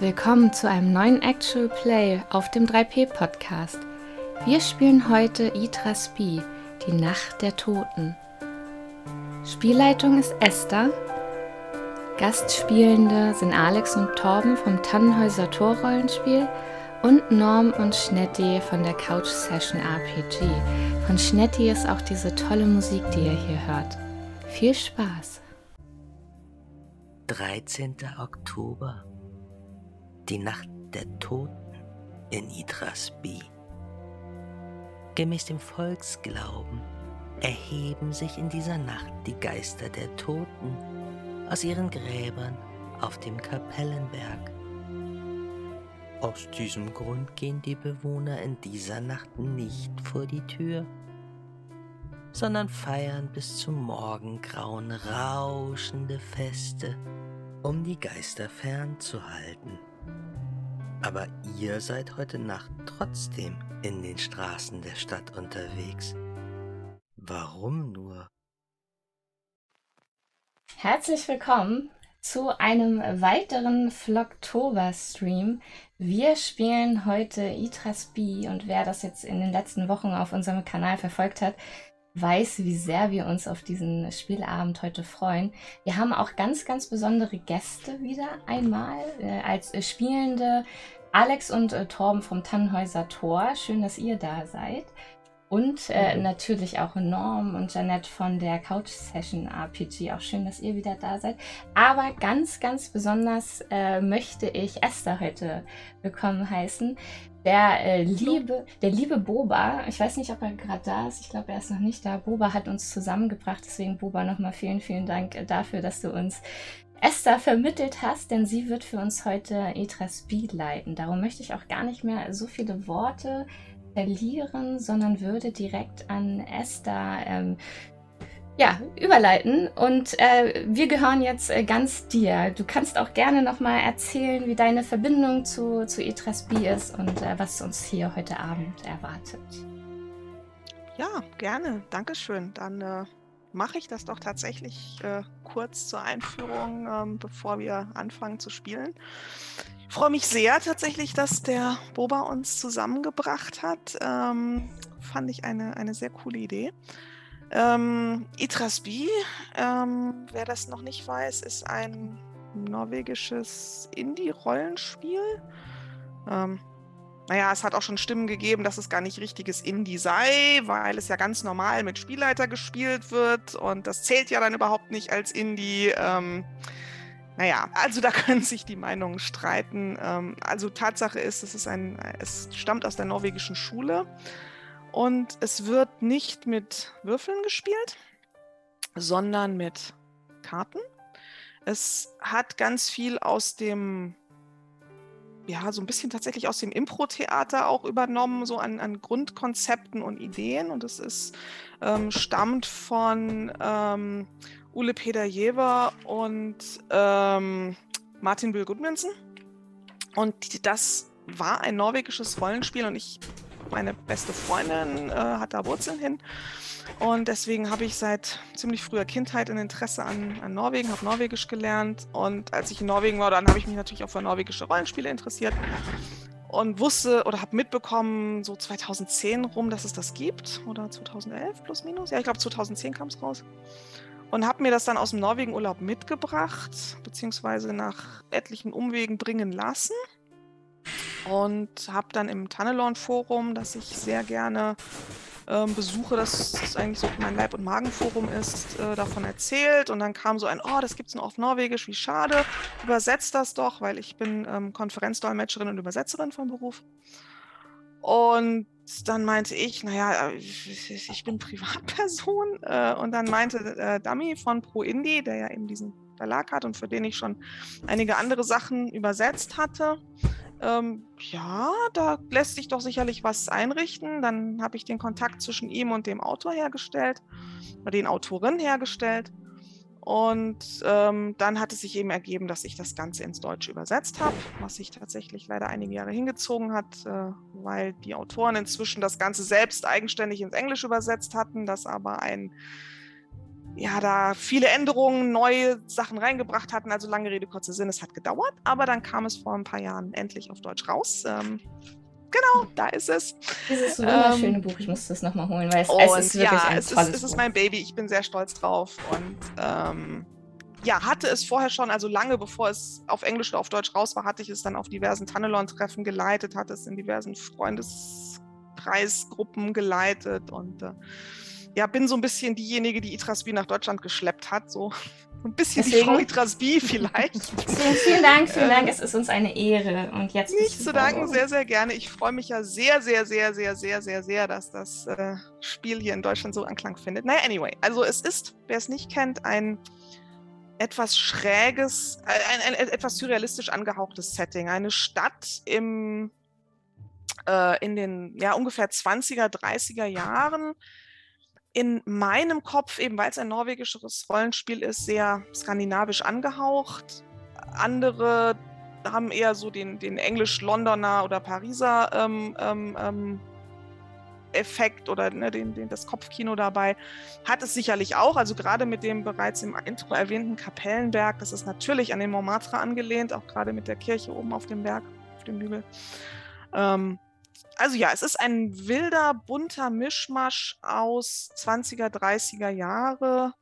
Willkommen zu einem neuen Actual Play auf dem 3P Podcast. Wir spielen heute Idras Bee, die Nacht der Toten. Spielleitung ist Esther. Gastspielende sind Alex und Torben vom Tannenhäuser Torrollenspiel und Norm und Schnetti von der Couch Session RPG. Von Schnetti ist auch diese tolle Musik, die ihr hier hört. Viel Spaß! 13. Oktober die Nacht der Toten in Idrasby. Gemäß dem Volksglauben erheben sich in dieser Nacht die Geister der Toten aus ihren Gräbern auf dem Kapellenberg. Aus diesem Grund gehen die Bewohner in dieser Nacht nicht vor die Tür, sondern feiern bis zum Morgengrauen rauschende Feste, um die Geister fernzuhalten. Aber ihr seid heute Nacht trotzdem in den Straßen der Stadt unterwegs. Warum nur? Herzlich willkommen zu einem weiteren Vlogtober-Stream. Wir spielen heute Itras B und wer das jetzt in den letzten Wochen auf unserem Kanal verfolgt hat, weiß, wie sehr wir uns auf diesen Spielabend heute freuen. Wir haben auch ganz, ganz besondere Gäste wieder einmal äh, als äh, Spielende. Alex und äh, Torben vom Tannenhäuser Tor. Schön, dass ihr da seid. Und äh, natürlich auch Norm und Janette von der Couch Session RPG. Auch schön, dass ihr wieder da seid. Aber ganz, ganz besonders äh, möchte ich Esther heute willkommen heißen. Der äh, liebe, der liebe Boba, ich weiß nicht, ob er gerade da ist, ich glaube, er ist noch nicht da. Boba hat uns zusammengebracht, deswegen Boba nochmal vielen, vielen Dank äh, dafür, dass du uns Esther vermittelt hast, denn sie wird für uns heute Etra Speed leiten. Darum möchte ich auch gar nicht mehr so viele Worte verlieren, sondern würde direkt an Esther ähm, ja, überleiten. Und äh, wir gehören jetzt äh, ganz dir. Du kannst auch gerne nochmal erzählen, wie deine Verbindung zu, zu Etrasbi ist und äh, was uns hier heute Abend erwartet. Ja, gerne. Dankeschön. Dann äh, mache ich das doch tatsächlich äh, kurz zur Einführung, ähm, bevor wir anfangen zu spielen. Ich freue mich sehr tatsächlich, dass der Boba uns zusammengebracht hat. Ähm, fand ich eine, eine sehr coole Idee. Ähm, Itrasby, ähm, wer das noch nicht weiß, ist ein norwegisches Indie-Rollenspiel. Ähm, naja, es hat auch schon Stimmen gegeben, dass es gar nicht richtiges Indie sei, weil es ja ganz normal mit Spielleiter gespielt wird und das zählt ja dann überhaupt nicht als Indie. Ähm, naja, also da können sich die Meinungen streiten. Ähm, also Tatsache ist, es, ist ein, es stammt aus der norwegischen Schule und es wird nicht mit Würfeln gespielt, sondern mit Karten. Es hat ganz viel aus dem, ja, so ein bisschen tatsächlich aus dem Impro-Theater auch übernommen, so an, an, Grundkonzepten und Ideen. Und es ist, ähm, stammt von ähm, Ule Peter Jever und ähm, Martin Bill Gudmundsen. Und das war ein norwegisches Rollenspiel und ich meine beste Freundin äh, hat da Wurzeln hin. Und deswegen habe ich seit ziemlich früher Kindheit ein Interesse an, an Norwegen, habe Norwegisch gelernt. Und als ich in Norwegen war, dann habe ich mich natürlich auch für norwegische Rollenspiele interessiert und wusste oder habe mitbekommen, so 2010 rum, dass es das gibt. Oder 2011 plus minus. Ja, ich glaube 2010 kam es raus. Und habe mir das dann aus dem Norwegen-Urlaub mitgebracht, beziehungsweise nach etlichen Umwegen bringen lassen und habe dann im Tunnelon-Forum, das ich sehr gerne ähm, besuche, das eigentlich so mein Leib- und Magenforum ist, äh, davon erzählt. Und dann kam so ein, oh, das gibt es nur auf Norwegisch, wie schade. Übersetzt das doch, weil ich bin ähm, Konferenzdolmetscherin und Übersetzerin vom Beruf. Und dann meinte ich, naja, ich, ich bin Privatperson. Äh, und dann meinte äh, Dummy von Pro Indie, der ja eben diesen Verlag hat und für den ich schon einige andere Sachen übersetzt hatte, ähm, ja, da lässt sich doch sicherlich was einrichten. Dann habe ich den Kontakt zwischen ihm und dem Autor hergestellt, oder den Autorin hergestellt. Und ähm, dann hat es sich eben ergeben, dass ich das Ganze ins Deutsche übersetzt habe, was sich tatsächlich leider einige Jahre hingezogen hat, äh, weil die Autoren inzwischen das Ganze selbst eigenständig ins Englische übersetzt hatten, das aber ein ja, da viele Änderungen, neue Sachen reingebracht hatten. Also lange Rede, kurzer Sinn, es hat gedauert, aber dann kam es vor ein paar Jahren endlich auf Deutsch raus. Ähm, genau, da ist es. Dieses wunderschöne ähm, Buch, ich muss das nochmal holen, weil es, es ist wirklich ja, ein es tolles ist, es ist mein Baby, ich bin sehr stolz drauf und ähm, ja, hatte es vorher schon, also lange bevor es auf Englisch oder auf Deutsch raus war, hatte ich es dann auf diversen Tannelon-Treffen geleitet, hatte es in diversen Freundeskreisgruppen geleitet und äh, ja, bin so ein bisschen diejenige, die Itrasby nach Deutschland geschleppt hat, so ein bisschen Deswegen. die Frau Itrasby vielleicht. Vielen, vielen Dank, vielen Dank, es ist uns eine Ehre und jetzt nicht zu danken, sehr, sehr gerne. Ich freue mich ja sehr, sehr, sehr, sehr, sehr, sehr, sehr, dass das äh, Spiel hier in Deutschland so Anklang findet. Naja, anyway, also es ist, wer es nicht kennt, ein etwas schräges, ein, ein, etwas surrealistisch angehauchtes Setting. Eine Stadt im, äh, in den ja, ungefähr 20er, 30er Jahren. In meinem Kopf, eben weil es ein norwegisches Rollenspiel ist, sehr skandinavisch angehaucht. Andere haben eher so den, den Englisch-Londoner oder Pariser ähm, ähm, ähm Effekt oder ne, den, den, das Kopfkino dabei hat es sicherlich auch. Also gerade mit dem bereits im Intro erwähnten Kapellenberg, das ist natürlich an den Montmartre angelehnt, auch gerade mit der Kirche oben auf dem Berg, auf dem Hügel. Ähm, also ja, es ist ein wilder, bunter Mischmasch aus 20er, 30er Jahre.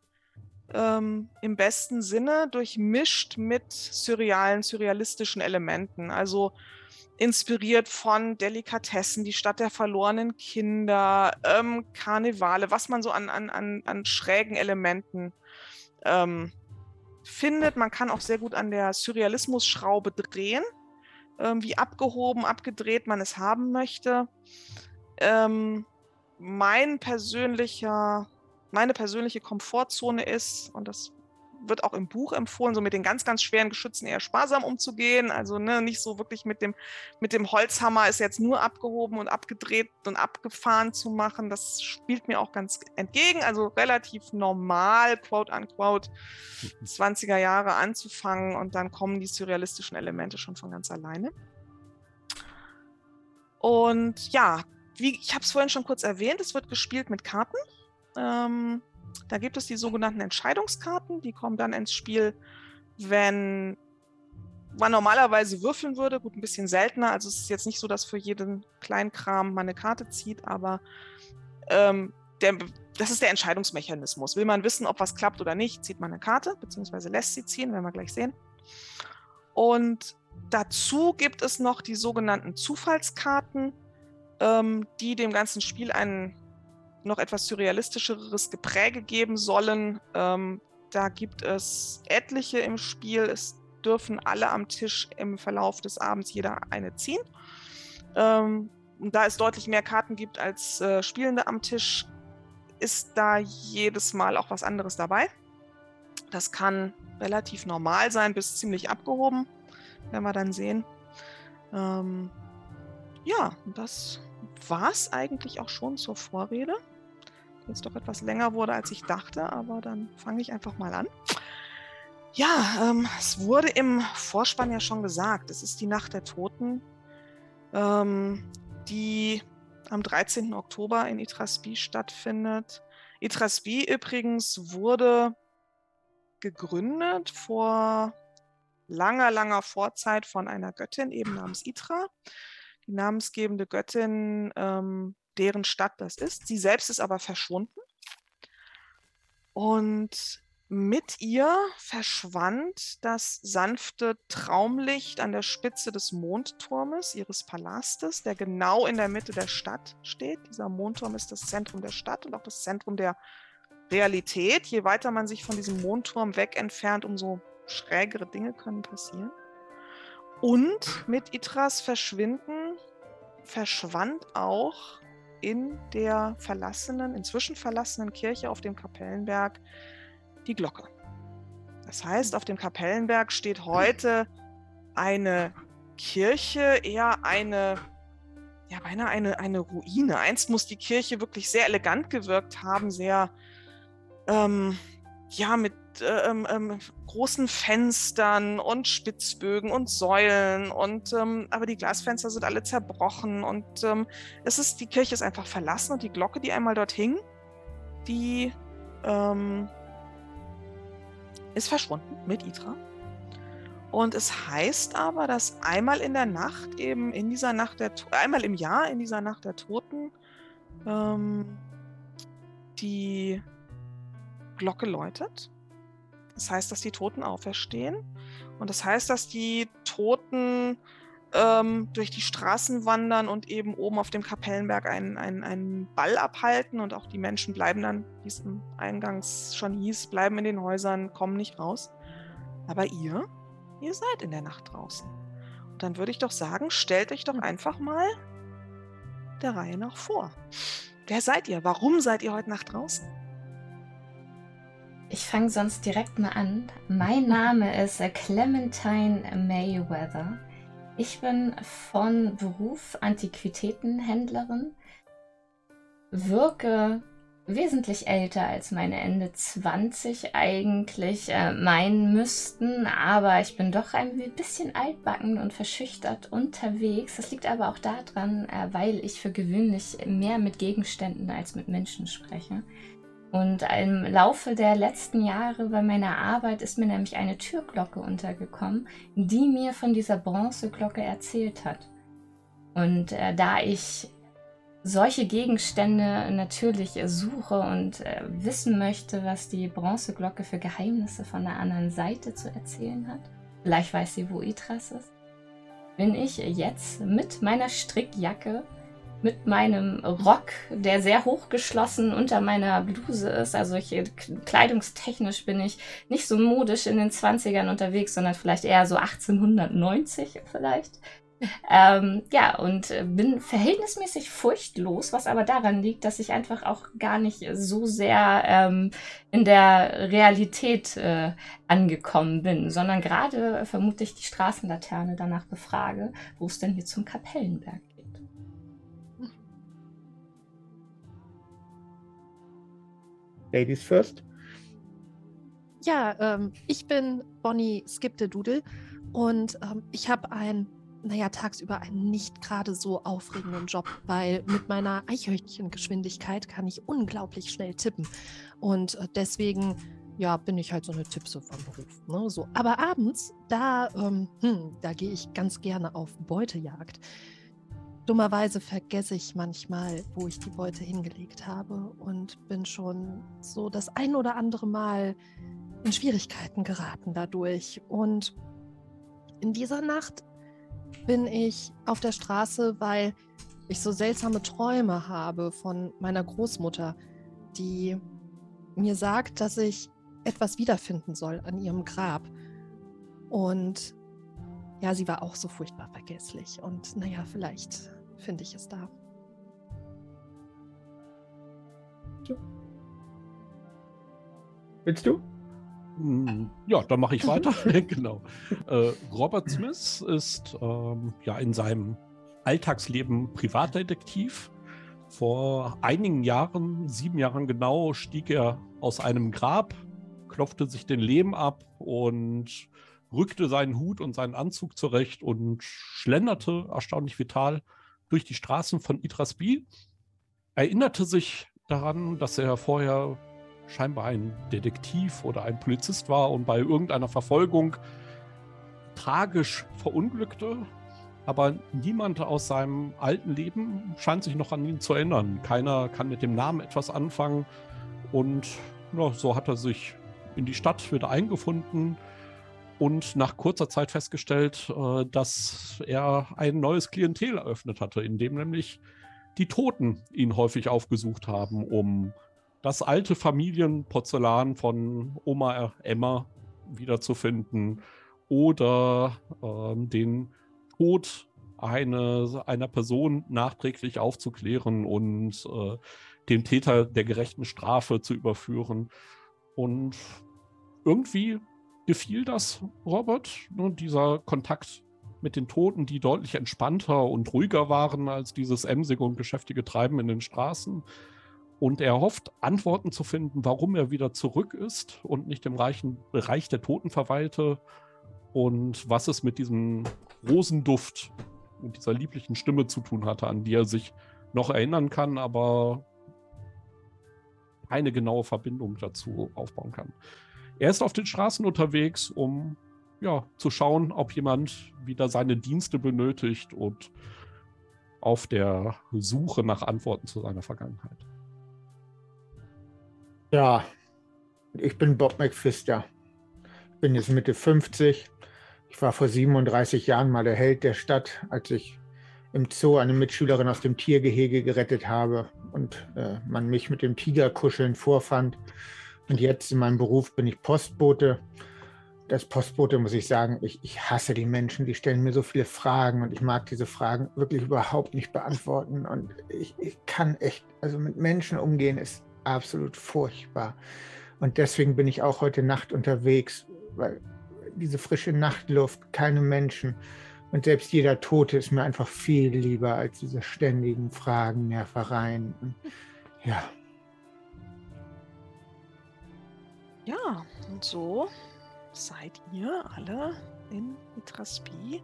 Ähm, im besten Sinne durchmischt mit surrealen, surrealistischen Elementen. Also inspiriert von Delikatessen, die Stadt der verlorenen Kinder, ähm, Karnevale, was man so an, an, an, an schrägen Elementen ähm, findet. Man kann auch sehr gut an der Surrealismus-Schraube drehen, wie abgehoben, abgedreht man es haben möchte. Ähm, mein persönlicher, meine persönliche Komfortzone ist, und das wird auch im Buch empfohlen, so mit den ganz, ganz schweren Geschützen eher sparsam umzugehen. Also ne, nicht so wirklich mit dem, mit dem Holzhammer ist jetzt nur abgehoben und abgedreht und abgefahren zu machen. Das spielt mir auch ganz entgegen. Also relativ normal, quote unquote, 20er Jahre anzufangen und dann kommen die surrealistischen Elemente schon von ganz alleine. Und ja, wie, ich habe es vorhin schon kurz erwähnt, es wird gespielt mit Karten. Ähm, da gibt es die sogenannten Entscheidungskarten, die kommen dann ins Spiel, wenn man normalerweise würfeln würde, gut, ein bisschen seltener. Also es ist jetzt nicht so, dass für jeden Kleinkram man eine Karte zieht, aber ähm, der, das ist der Entscheidungsmechanismus. Will man wissen, ob was klappt oder nicht, zieht man eine Karte, beziehungsweise lässt sie ziehen, werden wir gleich sehen. Und dazu gibt es noch die sogenannten Zufallskarten, ähm, die dem ganzen Spiel einen noch etwas surrealistischeres Gepräge geben sollen. Ähm, da gibt es etliche im Spiel. Es dürfen alle am Tisch im Verlauf des Abends jeder eine ziehen. Ähm, da es deutlich mehr Karten gibt als äh, Spielende am Tisch, ist da jedes Mal auch was anderes dabei. Das kann relativ normal sein, bis ziemlich abgehoben, werden wir dann sehen. Ähm, ja, das war es eigentlich auch schon zur Vorrede jetzt doch etwas länger wurde, als ich dachte, aber dann fange ich einfach mal an. Ja, ähm, es wurde im Vorspann ja schon gesagt, es ist die Nacht der Toten, ähm, die am 13. Oktober in Itrasbi stattfindet. Itrasbi übrigens wurde gegründet vor langer, langer Vorzeit von einer Göttin eben namens Itra. Die namensgebende Göttin ähm, deren Stadt das ist. Sie selbst ist aber verschwunden. Und mit ihr verschwand das sanfte Traumlicht an der Spitze des Mondturmes ihres Palastes, der genau in der Mitte der Stadt steht. Dieser Mondturm ist das Zentrum der Stadt und auch das Zentrum der Realität. Je weiter man sich von diesem Mondturm weg entfernt, umso schrägere Dinge können passieren. Und mit Itras Verschwinden verschwand auch in der verlassenen, inzwischen verlassenen Kirche auf dem Kapellenberg die Glocke. Das heißt, auf dem Kapellenberg steht heute eine Kirche, eher eine, ja, beinahe eine, eine Ruine. Einst muss die Kirche wirklich sehr elegant gewirkt haben, sehr, ähm, ja, mit ähm, ähm, großen Fenstern und Spitzbögen und Säulen und ähm, aber die Glasfenster sind alle zerbrochen und ähm, es ist die Kirche ist einfach verlassen und die Glocke, die einmal dort hing, die ähm, ist verschwunden mit Itra. Und es heißt aber, dass einmal in der Nacht, eben in dieser Nacht der, einmal im Jahr, in dieser Nacht der Toten, ähm, die Glocke läutet. Das heißt, dass die Toten auferstehen. Und das heißt, dass die Toten ähm, durch die Straßen wandern und eben oben auf dem Kapellenberg einen, einen, einen Ball abhalten. Und auch die Menschen bleiben dann, wie es Eingangs schon hieß, bleiben in den Häusern, kommen nicht raus. Aber ihr, ihr seid in der Nacht draußen. Und dann würde ich doch sagen, stellt euch doch einfach mal der Reihe nach vor. Wer seid ihr? Warum seid ihr heute Nacht draußen? Ich fange sonst direkt mal an. Mein Name ist Clementine Mayweather. Ich bin von Beruf Antiquitätenhändlerin, wirke wesentlich älter als meine Ende 20 eigentlich äh, meinen müssten, aber ich bin doch ein bisschen altbacken und verschüchtert unterwegs. Das liegt aber auch daran, äh, weil ich für gewöhnlich mehr mit Gegenständen als mit Menschen spreche. Und im Laufe der letzten Jahre bei meiner Arbeit ist mir nämlich eine Türglocke untergekommen, die mir von dieser Bronzeglocke erzählt hat. Und äh, da ich solche Gegenstände natürlich suche und äh, wissen möchte, was die Bronzeglocke für Geheimnisse von der anderen Seite zu erzählen hat, vielleicht weiß sie, wo Itras ist, bin ich jetzt mit meiner Strickjacke mit meinem Rock, der sehr hochgeschlossen unter meiner Bluse ist. Also ich, kleidungstechnisch bin ich nicht so modisch in den 20ern unterwegs, sondern vielleicht eher so 1890 vielleicht. Ähm, ja, und bin verhältnismäßig furchtlos, was aber daran liegt, dass ich einfach auch gar nicht so sehr ähm, in der Realität äh, angekommen bin, sondern gerade vermutlich die Straßenlaterne danach befrage, wo es denn hier zum Kapellenberg Ladies first. Ja, ähm, ich bin Bonnie Skipte-Doodle und ähm, ich habe ein, naja, tagsüber einen nicht gerade so aufregenden Job, weil mit meiner Eichhörnchengeschwindigkeit kann ich unglaublich schnell tippen. Und äh, deswegen, ja, bin ich halt so eine Tippse vom Beruf. Ne? So. Aber abends, da, ähm, hm, da gehe ich ganz gerne auf Beutejagd. Dummerweise vergesse ich manchmal, wo ich die Beute hingelegt habe und bin schon so das ein oder andere Mal in Schwierigkeiten geraten dadurch. Und in dieser Nacht bin ich auf der Straße, weil ich so seltsame Träume habe von meiner Großmutter, die mir sagt, dass ich etwas wiederfinden soll an ihrem Grab. Und ja, sie war auch so furchtbar vergesslich. Und naja, vielleicht finde ich es da. Willst du? Hm, ja, dann mache ich weiter. genau. Äh, Robert Smith ist ähm, ja in seinem Alltagsleben Privatdetektiv. Vor einigen Jahren, sieben Jahren genau, stieg er aus einem Grab, klopfte sich den Lehm ab und rückte seinen Hut und seinen Anzug zurecht und schlenderte erstaunlich vital durch die Straßen von Itrasby, erinnerte sich daran, dass er vorher scheinbar ein Detektiv oder ein Polizist war und bei irgendeiner Verfolgung tragisch verunglückte. Aber niemand aus seinem alten Leben scheint sich noch an ihn zu erinnern. Keiner kann mit dem Namen etwas anfangen. Und ja, so hat er sich in die Stadt wieder eingefunden, und nach kurzer Zeit festgestellt, äh, dass er ein neues Klientel eröffnet hatte, in dem nämlich die Toten ihn häufig aufgesucht haben, um das alte Familienporzellan von Oma Emma wiederzufinden oder äh, den Tod eine, einer Person nachträglich aufzuklären und äh, dem Täter der gerechten Strafe zu überführen. Und irgendwie gefiel das Robert, ne, dieser Kontakt mit den Toten, die deutlich entspannter und ruhiger waren als dieses emsige und geschäftige Treiben in den Straßen. Und er hofft, Antworten zu finden, warum er wieder zurück ist und nicht im reichen Bereich der Toten verweilte und was es mit diesem Rosenduft und dieser lieblichen Stimme zu tun hatte, an die er sich noch erinnern kann, aber keine genaue Verbindung dazu aufbauen kann. Er ist auf den Straßen unterwegs, um ja, zu schauen, ob jemand wieder seine Dienste benötigt und auf der Suche nach Antworten zu seiner Vergangenheit. Ja, ich bin Bob McPfister. Ich bin jetzt Mitte 50. Ich war vor 37 Jahren mal der Held der Stadt, als ich im Zoo eine Mitschülerin aus dem Tiergehege gerettet habe und äh, man mich mit dem Tigerkuscheln vorfand. Und jetzt in meinem Beruf bin ich Postbote. Das Postbote muss ich sagen, ich, ich hasse die Menschen, die stellen mir so viele Fragen und ich mag diese Fragen wirklich überhaupt nicht beantworten. Und ich, ich kann echt, also mit Menschen umgehen ist absolut furchtbar. Und deswegen bin ich auch heute Nacht unterwegs, weil diese frische Nachtluft, keine Menschen und selbst jeder Tote ist mir einfach viel lieber als diese ständigen Fragen, Nervereien. Ja. Ja, und so seid ihr alle in Itraspi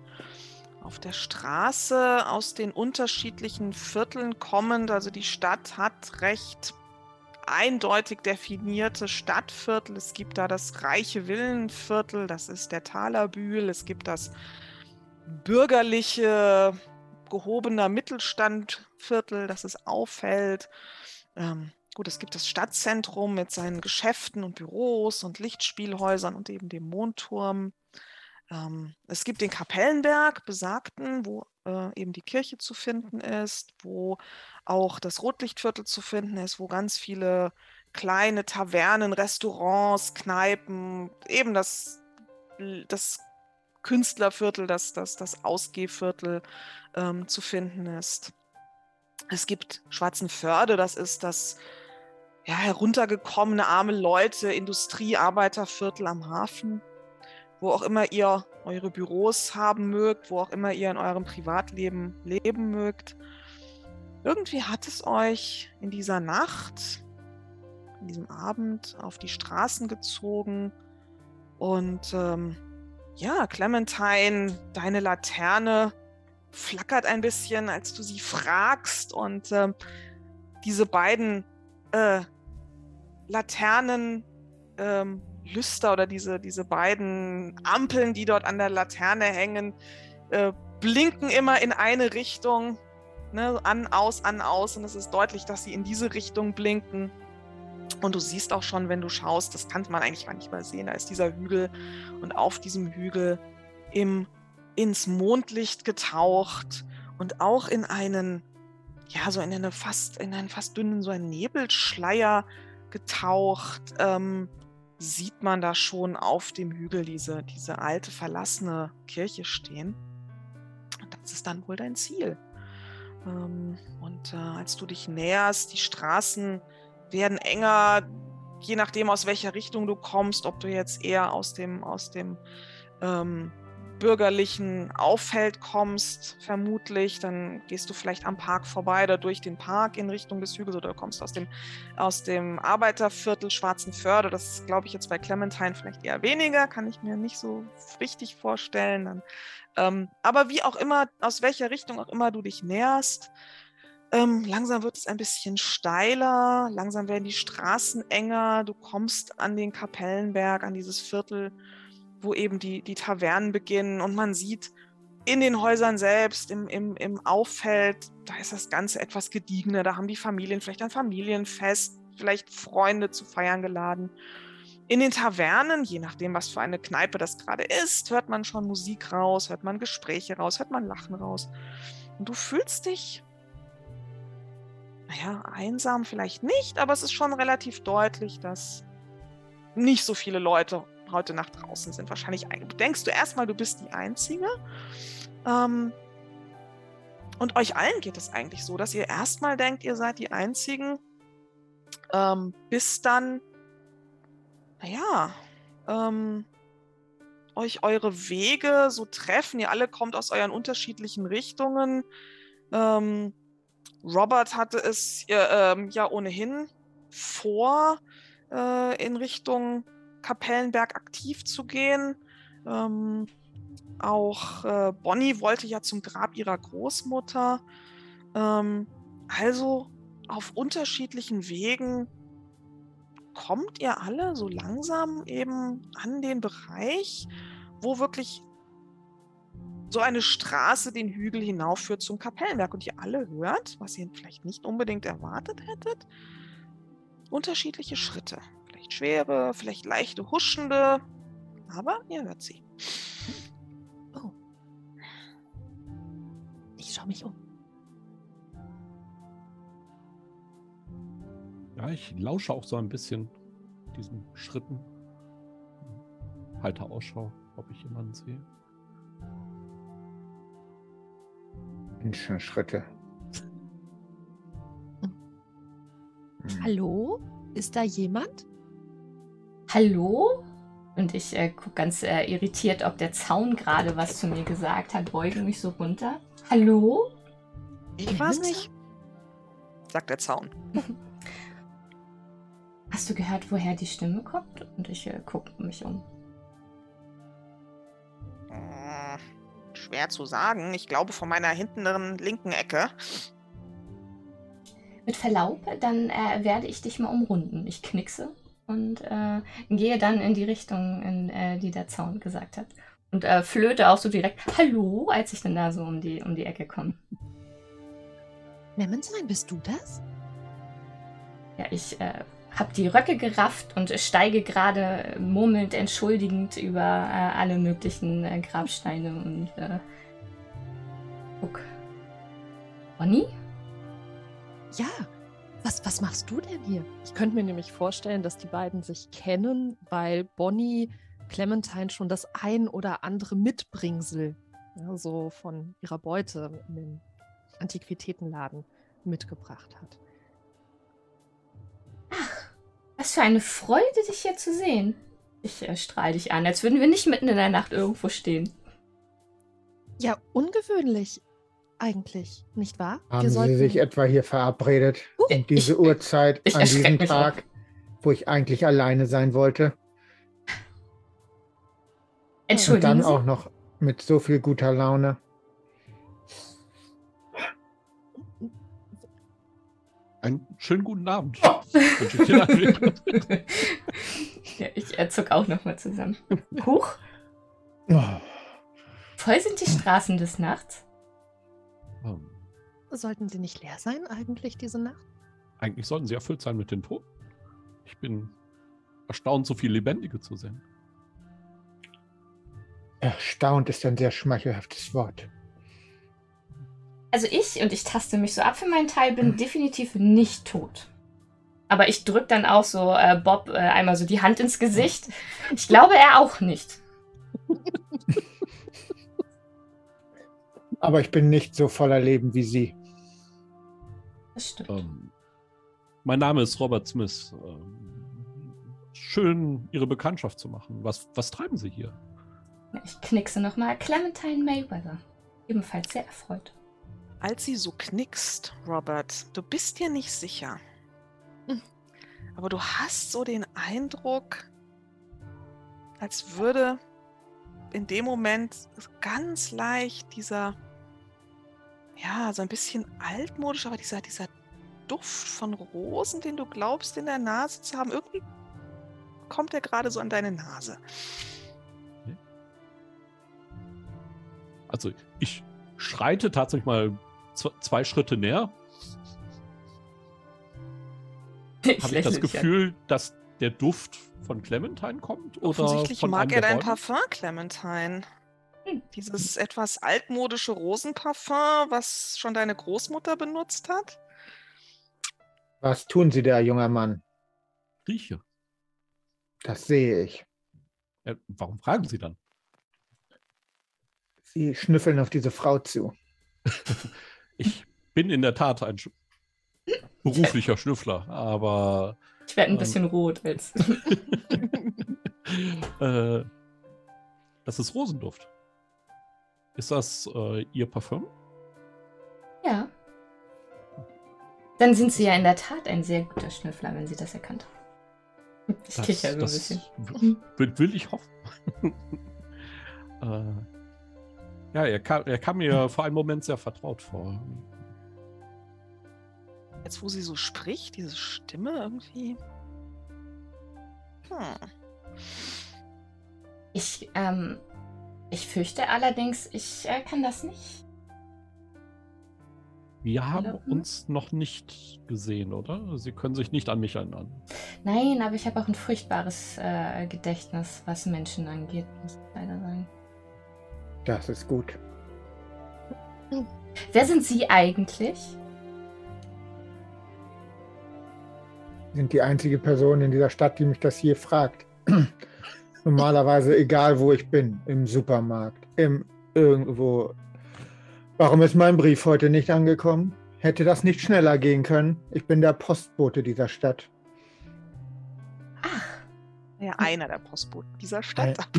auf der Straße aus den unterschiedlichen Vierteln kommend. Also die Stadt hat recht eindeutig definierte Stadtviertel. Es gibt da das reiche Villenviertel, das ist der Talerbühl. Es gibt das bürgerliche, gehobener Mittelstandviertel, das es auffällt. Ähm, gut, es gibt das Stadtzentrum mit seinen Geschäften und Büros und Lichtspielhäusern und eben dem Mondturm. Ähm, es gibt den Kapellenberg, besagten, wo äh, eben die Kirche zu finden ist, wo auch das Rotlichtviertel zu finden ist, wo ganz viele kleine Tavernen, Restaurants, Kneipen, eben das, das Künstlerviertel, das, das, das Ausgehviertel ähm, zu finden ist. Es gibt Schwarzenförde, das ist das ja, heruntergekommene arme Leute, Industriearbeiterviertel am Hafen. Wo auch immer ihr eure Büros haben mögt, wo auch immer ihr in eurem Privatleben leben mögt. Irgendwie hat es euch in dieser Nacht, in diesem Abend auf die Straßen gezogen und ähm, ja, Clementine, deine Laterne flackert ein bisschen, als du sie fragst. Und äh, diese beiden äh, Laternen, ähm, oder diese, diese beiden Ampeln, die dort an der Laterne hängen, äh, blinken immer in eine Richtung. Ne? An, aus, an, aus. Und es ist deutlich, dass sie in diese Richtung blinken. Und du siehst auch schon, wenn du schaust, das kann man eigentlich gar nicht mal sehen, da ist dieser Hügel und auf diesem Hügel im, ins Mondlicht getaucht und auch in einen, ja, so in eine fast, in einen fast dünnen, so einen Nebelschleier getaucht, ähm, sieht man da schon auf dem Hügel diese, diese alte verlassene Kirche stehen. Das ist dann wohl dein Ziel. Ähm, und äh, als du dich näherst, die Straßen werden enger, je nachdem aus welcher Richtung du kommst, ob du jetzt eher aus dem, aus dem ähm, bürgerlichen Auffeld kommst, vermutlich, dann gehst du vielleicht am Park vorbei oder durch den Park in Richtung des Hügels oder kommst aus dem, aus dem Arbeiterviertel Schwarzenförde. Das glaube ich, jetzt bei Clementine vielleicht eher weniger, kann ich mir nicht so richtig vorstellen. Dann, ähm, aber wie auch immer, aus welcher Richtung auch immer du dich näherst, ähm, langsam wird es ein bisschen steiler, langsam werden die Straßen enger, du kommst an den Kapellenberg, an dieses Viertel, wo eben die, die Tavernen beginnen und man sieht in den Häusern selbst, im, im, im Auffeld, da ist das Ganze etwas gediegener, da haben die Familien vielleicht ein Familienfest, vielleicht Freunde zu feiern geladen. In den Tavernen, je nachdem, was für eine Kneipe das gerade ist, hört man schon Musik raus, hört man Gespräche raus, hört man Lachen raus. Und du fühlst dich naja, einsam vielleicht nicht, aber es ist schon relativ deutlich, dass nicht so viele Leute heute Nacht draußen sind. Wahrscheinlich denkst du erstmal, du bist die Einzige. Ähm, und euch allen geht es eigentlich so, dass ihr erstmal denkt, ihr seid die Einzigen, ähm, bis dann, naja, ähm, euch eure Wege so treffen. Ihr alle kommt aus euren unterschiedlichen Richtungen. Ähm, Robert hatte es äh, ähm, ja ohnehin vor, äh, in Richtung Kapellenberg aktiv zu gehen. Ähm, auch äh, Bonnie wollte ja zum Grab ihrer Großmutter. Ähm, also auf unterschiedlichen Wegen kommt ihr alle so langsam eben an den Bereich, wo wirklich so eine Straße den Hügel hinaufführt zum Kapellenberg und ihr alle hört, was ihr vielleicht nicht unbedingt erwartet hättet, unterschiedliche Schritte. Vielleicht schwere, vielleicht leichte, huschende, aber ihr hört sie. Oh. Ich schaue mich um. Ja, ich lausche auch so ein bisschen diesen Schritten. Halte Ausschau, ob ich jemanden sehe. Menschenschritte. Hm. Hallo? Ist da jemand? Hallo? Und ich äh, gucke ganz äh, irritiert, ob der Zaun gerade was zu mir gesagt hat, beuge mich so runter. Hallo? Ich weiß nicht, sagt der Zaun. Hast du gehört, woher die Stimme kommt? Und ich äh, gucke mich um. Hm, schwer zu sagen. Ich glaube von meiner hinteren linken Ecke. Mit Verlaub, dann äh, werde ich dich mal umrunden. Ich knickse und äh, gehe dann in die Richtung, in äh, die der Zaun gesagt hat. Und äh, flöte auch so direkt Hallo, als ich dann da so um die, um die Ecke komme. Clementine, bist du das? Ja, ich äh, habe die Röcke gerafft und steige gerade murmelnd entschuldigend über äh, alle möglichen äh, Grabsteine und äh, guck. Bonnie? Ja. Was, was machst du denn hier? Ich könnte mir nämlich vorstellen, dass die beiden sich kennen, weil Bonnie Clementine schon das ein oder andere Mitbringsel ja, so von ihrer Beute in den Antiquitätenladen mitgebracht hat. Ach, was für eine Freude, dich hier zu sehen. Ich äh, strahle dich an, als würden wir nicht mitten in der Nacht irgendwo stehen. Ja, ungewöhnlich eigentlich, nicht wahr? Haben Sie sich etwa hier verabredet? Uh, um diese ich- Uhrzeit, ich an diesem Tag, wo ich eigentlich alleine sein wollte? Und Entschuldigen dann Sie? auch noch mit so viel guter Laune. Einen schönen guten Abend. Ich allen. ja, ich äh, zuck auch nochmal zusammen. Huch, Oh, voll sind die Straßen des Nachts. Ähm, Sollten sie nicht leer sein eigentlich diese Nacht? Eigentlich sollten sie erfüllt sein mit den Toten. Ich bin erstaunt, so viele Lebendige zu sehen. erstaunt ist ein sehr schmeichelhaftes Wort. Also ich, und ich taste mich so ab für meinen Teil, bin definitiv nicht tot. Aber ich drück dann auch so äh, Bob äh, einmal so die Hand ins Gesicht. Ich glaube, er auch nicht. Aber ich bin nicht so voller Leben wie Sie. Das stimmt. Ähm, mein Name ist Robert Smith. Ähm, schön, Ihre Bekanntschaft zu machen. Was, was treiben Sie hier? Ich knickse nochmal. Clementine Mayweather. Ebenfalls sehr erfreut. Als sie so knickst, Robert, du bist dir nicht sicher. Hm. Aber du hast so den Eindruck, als würde in dem Moment ganz leicht dieser, ja, so ein bisschen altmodisch, aber dieser, dieser Duft von Rosen, den du glaubst in der Nase zu haben, irgendwie kommt er gerade so an deine Nase. Also, ich schreite tatsächlich mal zwei Schritte näher. Habe ich das. Gefühl, dass der Duft von Clementine kommt? Oder Offensichtlich von mag er dein? Parfum, Clementine. Hm. Dieses etwas altmodische Rosenparfum, was schon deine Großmutter benutzt hat. Was tun Sie da, junger Mann? Rieche. Das sehe ich. Äh, warum fragen Sie dann? Sie schnüffeln auf diese Frau zu. Ich bin in der Tat ein Sch beruflicher Schnüffler, aber Ich werde ein Ähm. bisschen rot. Als äh, das ist Rosenduft. Ist das äh, Ihr Parfüm? ja. Dann sind Sie ja in der Tat ein sehr guter Schnüffler, wenn Sie das erkannt haben. Ich Das, kicher so ein bisschen. will, will ich hoffen. äh, ja, er kam, er kam mir vor einem Moment sehr vertraut vor. Jetzt, wo sie so spricht, diese Stimme irgendwie. Hm. Ich, ähm, ich fürchte allerdings, ich äh, kann das nicht. Wir haben Hallo? uns noch nicht gesehen, oder? Sie können sich nicht an mich erinnern. Nein, aber ich habe auch ein furchtbares äh, Gedächtnis, was Menschen angeht, muss ich leider sagen. Das ist gut. Wer sind Sie eigentlich? Sie sind die einzige Person in dieser Stadt, die mich das hier fragt. Normalerweise egal, wo ich bin, im Supermarkt, im irgendwo. Warum ist mein Brief heute nicht angekommen? Hätte das nicht schneller gehen können? Ich bin der Postbote dieser Stadt. Ach, Ja, einer der Postboten dieser Stadt.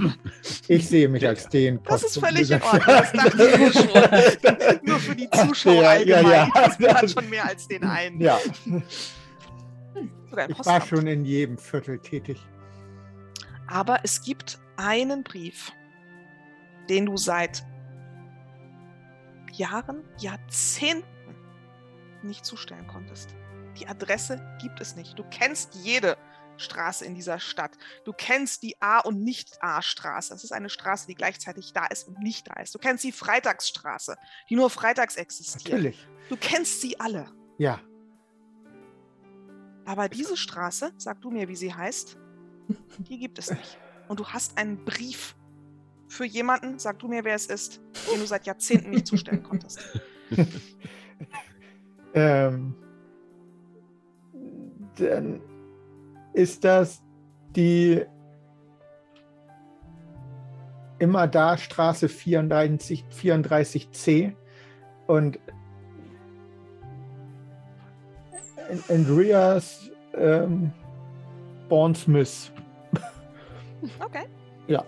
Ich sehe mich als den Das ist Postboten völlig in dieser Ordnung. Das Stadt. dachte ich mir schon. Nur für die Zuschauer Ja, ja, allgemein. ja. Das hat schon mehr als den einen. Ja, ich war schon in jedem Viertel tätig. Aber es gibt einen Brief, den du seit Jahren, Jahrzehnten nicht zustellen konntest. Die Adresse gibt es nicht. Du kennst jede Straße in dieser Stadt. Du kennst die A- und Nicht-A-Straße. Das ist eine Straße, die gleichzeitig da ist und nicht da ist. Du kennst die Freitagsstraße, die nur freitags existiert. Natürlich. Du kennst sie alle. Ja, Aber diese Straße, sag du mir, wie sie heißt, die gibt es nicht. Und du hast einen Brief für jemanden, sag du mir, wer es ist, den du seit Jahrzehnten nicht zustellen konntest. ähm, dann ist das die immer da Straße 34, 34c und Andreas ähm, Bourne-Smith. Okay. Ja.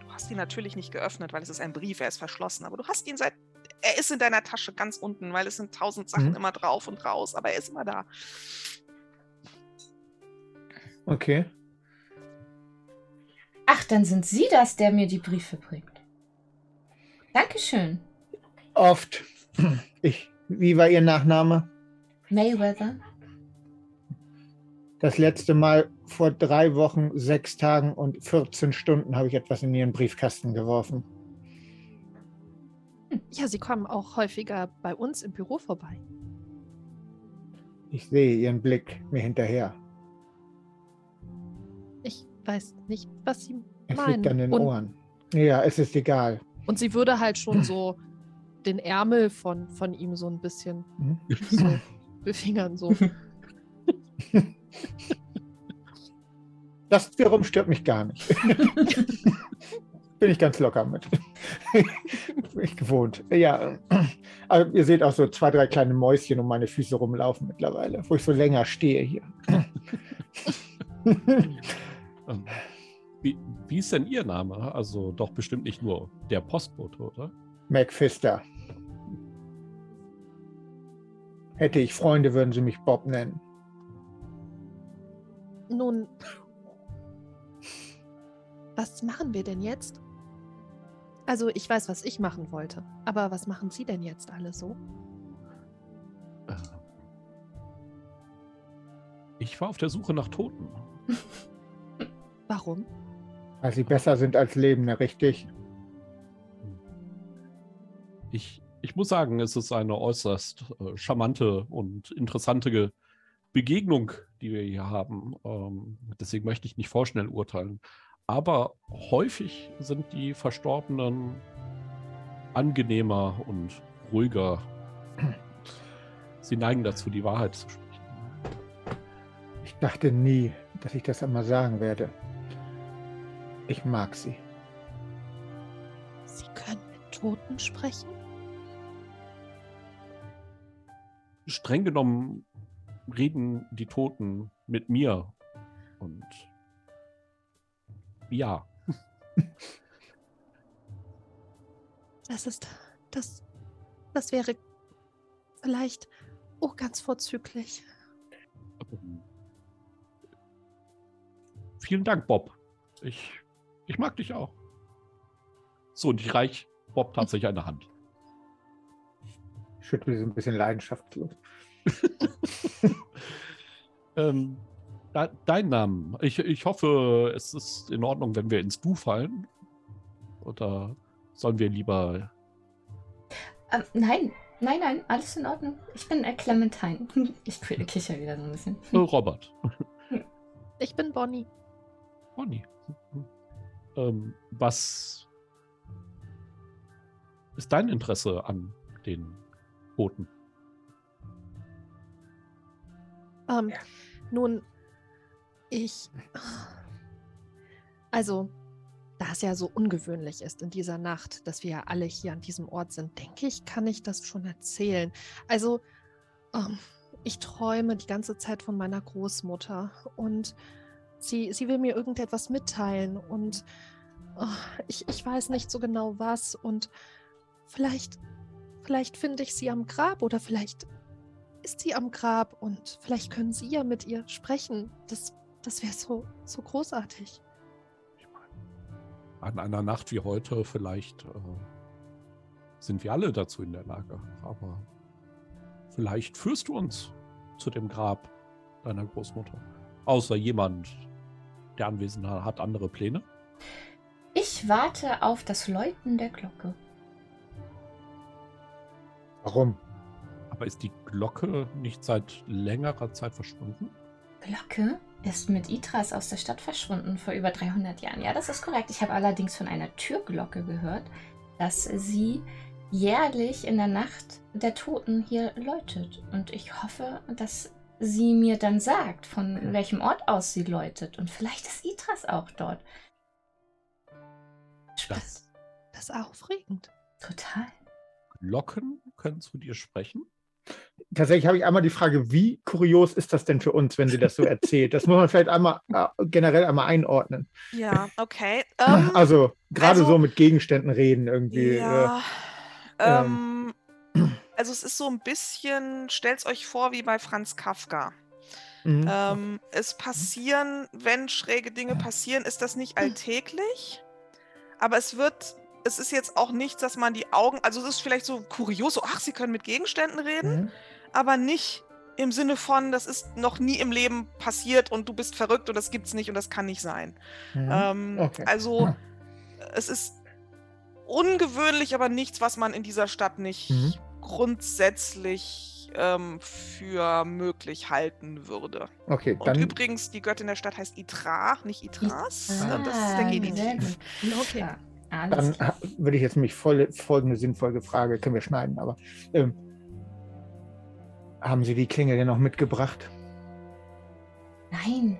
Du hast ihn natürlich nicht geöffnet, weil es ist ein Brief, er ist verschlossen. Aber du hast ihn seit. Er ist in deiner Tasche ganz unten, weil es sind tausend Sachen Mhm. immer drauf und raus, aber er ist immer da. Okay. ach, dann sind Sie das, der mir die Briefe bringt. Dankeschön, Oft. Ich, wie war Ihr Nachname? Mayweather. Das letzte Mal vor drei Wochen, sechs Tagen und 14 Stunden habe ich etwas in Ihren Briefkasten geworfen. Ja, Sie kommen auch häufiger bei uns im Büro vorbei. Ich sehe Ihren Blick mir hinterher. Ich weiß nicht, was Sie Es meinen. liegt an den und, Ohren. Ja, es ist egal. und sie würde halt schon so den Ärmel von, von ihm so ein bisschen Hm? so befingern. So. Das wiederum stört mich gar nicht. Bin ich ganz locker mit. Bin ich gewohnt. Ja, aber ihr seht auch so zwei, drei kleine Mäuschen um meine Füße rumlaufen mittlerweile, wo ich so länger stehe hier. Ähm, Wie, wie ist denn Ihr Name? Also doch bestimmt nicht nur der Postbote, oder? Macfister. Hätte ich Freunde, würden sie mich Bob nennen. Nun, was machen wir denn jetzt? Also, ich weiß, was ich machen wollte. Aber was machen Sie denn jetzt alle so? Äh, Ich war auf der Suche nach Toten. Warum? Weil sie besser sind als Lebende, richtig? Ich, ich muss sagen, es ist eine äußerst äh, charmante und interessante Ge Begegnung, die wir hier haben. Ähm, deswegen möchte ich nicht vorschnell urteilen. Aber häufig sind die Verstorbenen angenehmer und ruhiger. Sie neigen dazu, die Wahrheit zu sprechen. Ich dachte nie, dass ich das einmal sagen werde. Ich mag sie. Sie können mit Toten sprechen? streng genommen reden die Toten mit mir. Und ja, Das ist. Das. Das wäre vielleicht. Oh, ganz vorzüglich. vielen Dank, Bob. Ich, ich mag dich auch. So, und ich reich Bob tatsächlich eine Hand. Ich schüttle sie ein bisschen leidenschaftslos. Ähm, de dein Name. Ich, ich hoffe, es ist in Ordnung, wenn wir ins Du fallen. Oder sollen wir lieber. Ähm, nein, nein, nein, alles in Ordnung. Ich bin äh, Clementine. Ich kicher wieder so ein bisschen. Äh, Robert. Ich bin Bonnie. Bonnie. Ähm, was ist dein Interesse an den Booten? Ähm, Nun, ich. Also, da es ja so ungewöhnlich ist in dieser Nacht, dass wir ja alle hier an diesem Ort sind, denke ich, kann ich das schon erzählen. Also, ähm, ich träume die ganze Zeit von meiner Großmutter und sie, sie will mir irgendetwas mitteilen und oh, ich, ich weiß nicht so genau was und vielleicht, vielleicht finde ich sie am Grab oder vielleicht ist sie am Grab und vielleicht können Sie ja mit ihr sprechen. Das, das wäre so, so großartig. An einer Nacht wie heute vielleicht äh, sind wir alle dazu in der Lage. Aber vielleicht führst du uns zu dem Grab deiner Großmutter. Außer jemand, der Anwesende hat andere Pläne. Ich warte auf das Läuten der Glocke. Warum? Aber ist die Glocke nicht seit längerer Zeit verschwunden? Glocke ist mit Itras aus der Stadt verschwunden vor über 300 Jahren. Ja, das ist korrekt. Ich habe allerdings von einer Türglocke gehört, dass sie jährlich in der Nacht der Toten hier läutet. Und ich hoffe, dass sie mir dann sagt, von welchem Ort aus sie läutet. Und vielleicht ist Itras auch dort. Das, das ist aufregend. Total. Glocken können zu dir sprechen? Tatsächlich habe ich einmal die Frage, wie kurios ist das denn für uns, wenn sie das so erzählt? Das muss man vielleicht einmal äh, generell einmal einordnen. Ja, okay. Ähm, also gerade also- so mit Gegenständen reden irgendwie. ja, äh, ähm, also es ist so ein bisschen, stellt euch vor wie bei Franz Kafka. mhm. Ähm, es passieren, wenn schräge Dinge passieren, ist das nicht alltäglich, aber es wird, es ist jetzt auch nichts, dass man die Augen, also es ist vielleicht so kurios, so, ach, sie können mit Gegenständen reden, Mhm. aber nicht im Sinne von, das ist noch nie im Leben passiert und du bist verrückt und das gibt's nicht und das kann nicht sein. Mhm. Ähm, Okay. Also Hm. es ist ungewöhnlich, aber nichts, was man in dieser Stadt nicht Mhm. grundsätzlich ähm, für möglich halten würde. Okay, Und dann übrigens, die Göttin der Stadt heißt Itra, nicht Itras. Ah, das ist der Genitiv. Okay. Alles Dann würde ich jetzt mich voll, folgende sinnvolle Frage, können wir schneiden, aber ähm, haben Sie die Klingel denn noch mitgebracht? Nein,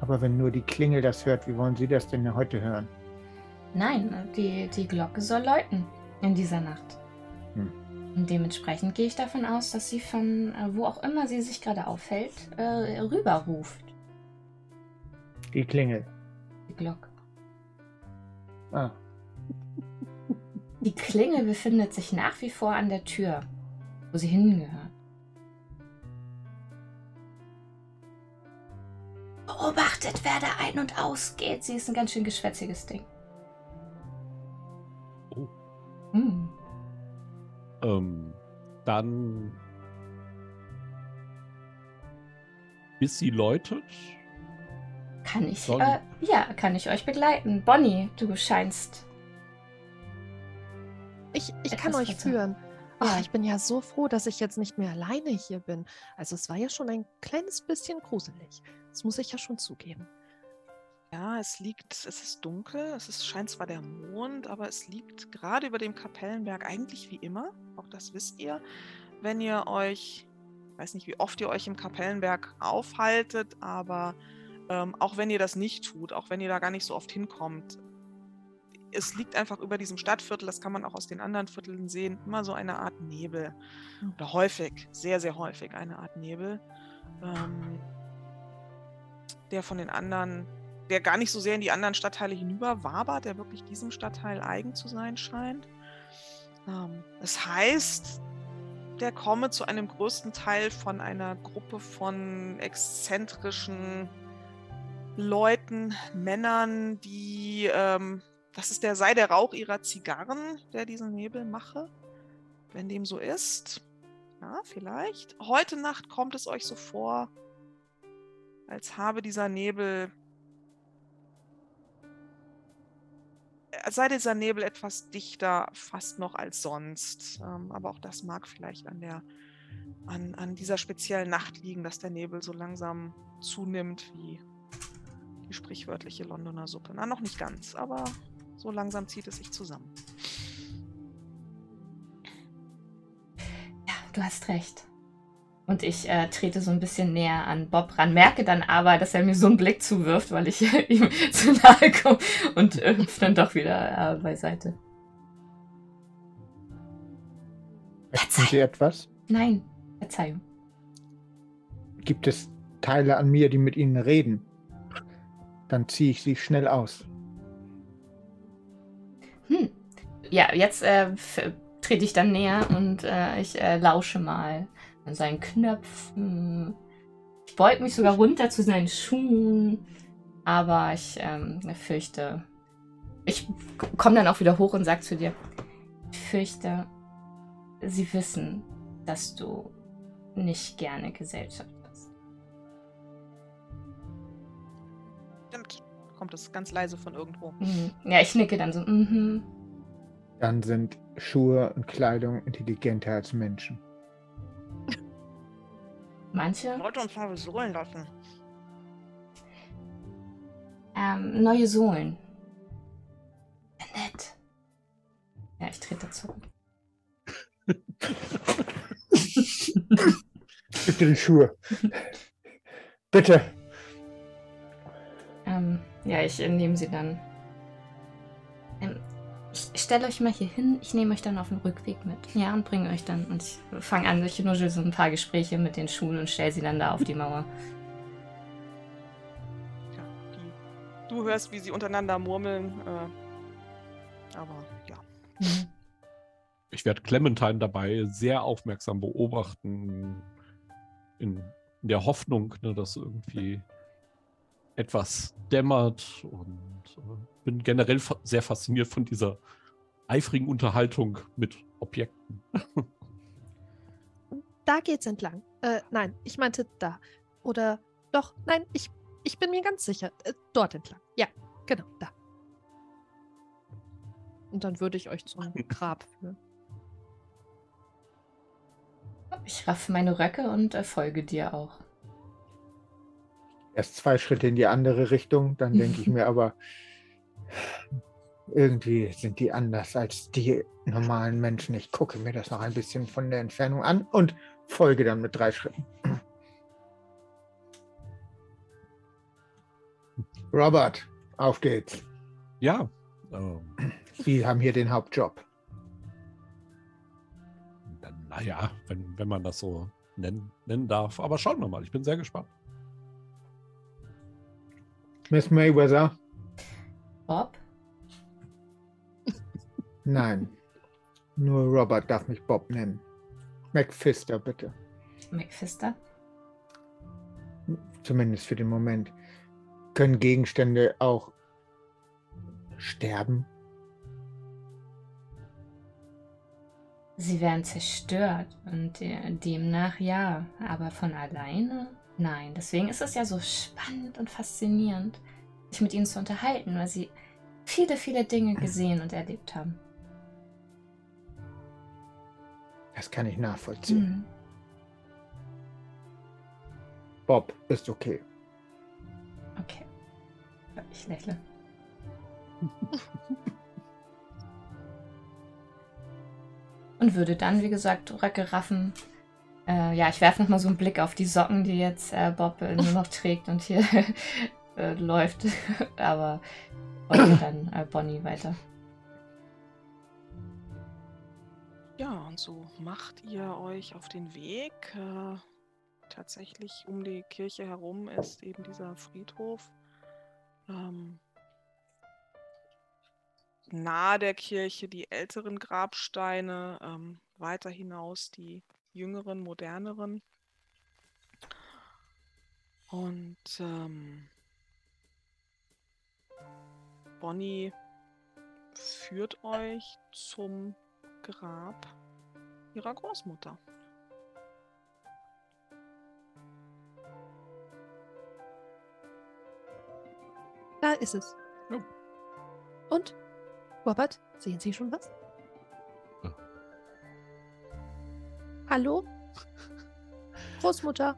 Aber wenn nur die Klingel das hört, wie wollen Sie das denn heute hören? nein, die, die Glocke soll läuten in dieser Nacht. Hm. Und dementsprechend gehe ich davon aus, dass sie von äh, wo auch immer sie sich gerade aufhält, äh, rüberruft. Die Klingel. Die Glocke. Ah, Die Klingel befindet sich nach wie vor an der Tür, wo sie hingehört. Beobachtet, wer da ein- und ausgeht. Sie ist ein ganz schön geschwätziges Ding. Oh. Hm. Ähm, dann. Bis sie läutet. Kann ich, äh, ja, kann ich euch begleiten. Bonnie, du scheinst. Ich, ich Etwas kann euch verzerrt. führen. Ach, Ja. ich bin ja so froh, dass ich jetzt nicht mehr alleine hier bin. Also es war ja schon ein kleines bisschen gruselig. Das muss ich ja schon zugeben. Ja, es liegt, es ist dunkel, es ist, scheint zwar der Mond, aber es liegt gerade über dem Kapellenberg eigentlich wie immer. Auch das wisst ihr. Wenn ihr euch, ich weiß nicht, wie oft ihr euch im Kapellenberg aufhaltet, aber ähm, auch wenn ihr das nicht tut, auch wenn ihr da gar nicht so oft hinkommt, es liegt einfach über diesem Stadtviertel, das kann man auch aus den anderen Vierteln sehen, immer so eine Art Nebel. Mhm. Oder häufig, sehr, sehr häufig eine Art Nebel. Ähm, der von den anderen, der gar nicht so sehr in die anderen Stadtteile hinüber wabert, der wirklich diesem Stadtteil eigen zu sein scheint. Ähm, das heißt, der komme zu einem größten Teil von einer Gruppe von exzentrischen Leuten, Männern, die, ähm, das ist der, sei der Rauch ihrer Zigarren, der diesen Nebel mache. Wenn dem so ist, ja, vielleicht. Heute Nacht kommt es euch so vor, als habe dieser Nebel, als sei dieser Nebel etwas dichter fast noch als sonst. Ähm, aber auch das mag vielleicht an der an, an dieser speziellen Nacht liegen, dass der Nebel so langsam zunimmt wie die sprichwörtliche Londoner Suppe. Na, noch nicht ganz, aber so langsam zieht es sich zusammen. Ja, du hast recht. Und ich äh, trete so ein bisschen näher an Bob ran, merke dann aber, dass er mir so einen Blick zuwirft, weil ich ihm zu nahe komme und äh, hüpfe dann doch wieder äh, beiseite. Möchten Sie etwas? Nein, Verzeihung. Gibt es Teile an mir, die mit Ihnen reden? Dann ziehe ich sie schnell aus. Hm. Ja, jetzt äh, trete ich dann näher und äh, ich äh, lausche mal an seinen Knöpfen. Ich beug mich sogar runter zu seinen Schuhen. Aber ich ähm, fürchte. Ich komme dann auch wieder hoch und sage zu dir: Ich fürchte, sie wissen, dass du nicht gerne Gesellschaft hast. Stimmt. Kommt es ganz leise von irgendwo. Mhm. Ja, ich nicke dann so. Mhm. Dann sind Schuhe und Kleidung intelligenter als Menschen. Manche. Leute uns mal besohlen lassen. Ähm, neue Sohlen. Nett. Ja, ich trete zurück. Dir die Schuhe. Bitte. Ähm, ja, ich äh, nehme sie dann. Ähm, ich stelle euch mal hier hin, ich nehme euch dann auf den Rückweg mit. Ja, und bringe euch dann. Und ich fange an, ich nuschel so ein paar Gespräche mit den Schulen und stelle sie dann da auf die Mauer. Ja, die, du hörst, wie sie untereinander murmeln. Äh, aber ja. Mhm. Ich werde Clementine dabei sehr aufmerksam beobachten, in, in der Hoffnung, ne, dass irgendwie etwas dämmert und äh, bin generell fa sehr fasziniert von dieser eifrigen Unterhaltung mit Objekten. Da geht's entlang. Äh, nein, ich meinte da. Oder doch, nein, ich, ich bin mir ganz sicher. Äh, dort entlang. Ja, genau, da. Und dann würde ich euch zum Grab führen. Ich raff meine Röcke und äh, folge dir auch. Erst zwei Schritte in die andere Richtung, dann denke ich mir aber, irgendwie sind die anders als die normalen Menschen. Ich gucke mir das noch ein bisschen von der Entfernung an und folge dann mit drei Schritten. Robert, auf geht's. Ja. Ähm, Sie haben hier den Hauptjob. naja, wenn, wenn man das so nennen, nennen darf. Aber schauen wir mal, ich bin sehr gespannt. Miss Mayweather? Bob? Nein. Nur Robert darf mich Bob nennen. McPhister, bitte. McPhister? Zumindest für den Moment. Können Gegenstände auch sterben? Sie werden zerstört und äh, demnach ja, aber von alleine nein. Deswegen ist es ja so spannend und faszinierend, sich mit ihnen zu unterhalten, weil sie viele, viele Dinge gesehen und erlebt haben. Das kann ich nachvollziehen. Mhm. Bob ist okay. Okay. Ich lächle. Und würde dann, wie gesagt, Röcke raffen. Äh, ja, ich werfe nochmal so einen Blick auf die Socken, die jetzt äh, Bob äh, nur noch trägt und hier äh, läuft. Aber folge dann äh, Bonnie weiter. Ja, und so macht ihr euch auf den Weg. Äh, tatsächlich um die Kirche herum ist eben dieser Friedhof. Ähm, nahe der Kirche die älteren Grabsteine, ähm, weiter hinaus die jüngeren, moderneren. Und ähm, Bonnie führt euch zum Grab ihrer Großmutter. ist es. Ja. Und? Robert, sehen Sie schon was? Hallo? Großmutter?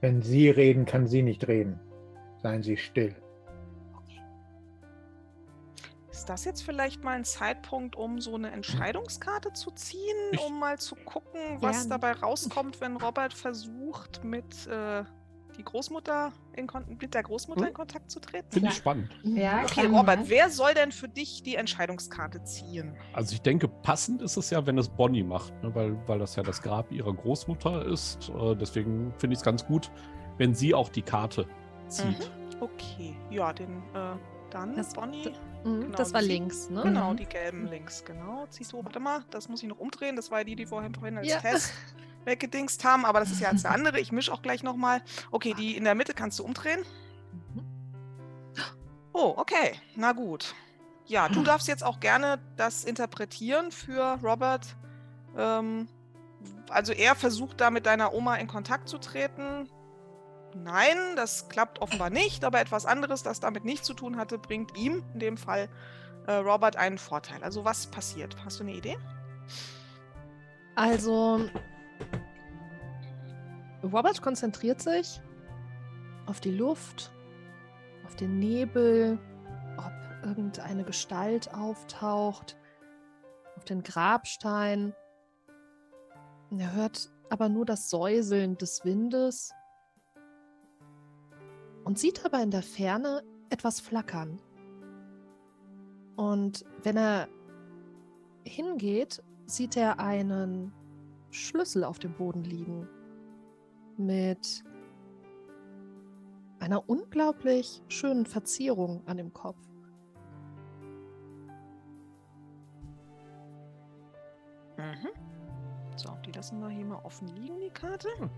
Wenn Sie reden, kann sie nicht reden. Seien Sie still. Ist das jetzt vielleicht mal ein Zeitpunkt, um so eine Entscheidungskarte zu ziehen, um mal zu gucken, was Gerne. dabei rauskommt, wenn Robert versucht, mit, äh, die Großmutter in Kon mit der Großmutter Hm? in Kontakt zu treten? Finde ich Ja. spannend. Ja, Okay, Robert, mal. wer soll denn für dich die Entscheidungskarte ziehen? Also ich denke, passend ist es ja, wenn es Bonnie macht, ne? weil, weil das ja das Grab ihrer Großmutter ist. Äh, deswegen finde ich es ganz gut, wenn sie auch die Karte zieht. Okay, ja, den, äh, dann Das- Bonnie. Mhm, Genau, das war links, ne? Genau, Mhm. die gelben links, genau. Ziehst du, warte mal, das muss ich noch umdrehen. Das war die, die vorhin, vorhin als Ja. Test weggedingst haben, aber das ist ja jetzt eine andere. Ich mische auch gleich nochmal. Okay, die in der Mitte kannst du umdrehen. Mhm. Oh, okay, na gut. Ja, du darfst jetzt auch gerne das interpretieren für Robert. Ähm, also er versucht da mit deiner Oma in Kontakt zu treten. Nein, das klappt offenbar nicht, aber etwas anderes, das damit nichts zu tun hatte, bringt ihm, in dem Fall äh, Robert, einen Vorteil. Also was passiert? Hast du eine Idee? Also, Robert konzentriert sich auf die Luft, auf den Nebel, ob irgendeine Gestalt auftaucht, auf den Grabstein. Er hört aber nur das Säuseln des Windes und sieht aber in der Ferne etwas flackern. Und wenn er hingeht, sieht er einen Schlüssel auf dem Boden liegen. Mit einer unglaublich schönen Verzierung an dem Kopf. Mhm. So, die lassen wir hier mal offen liegen, die Karte. Hm.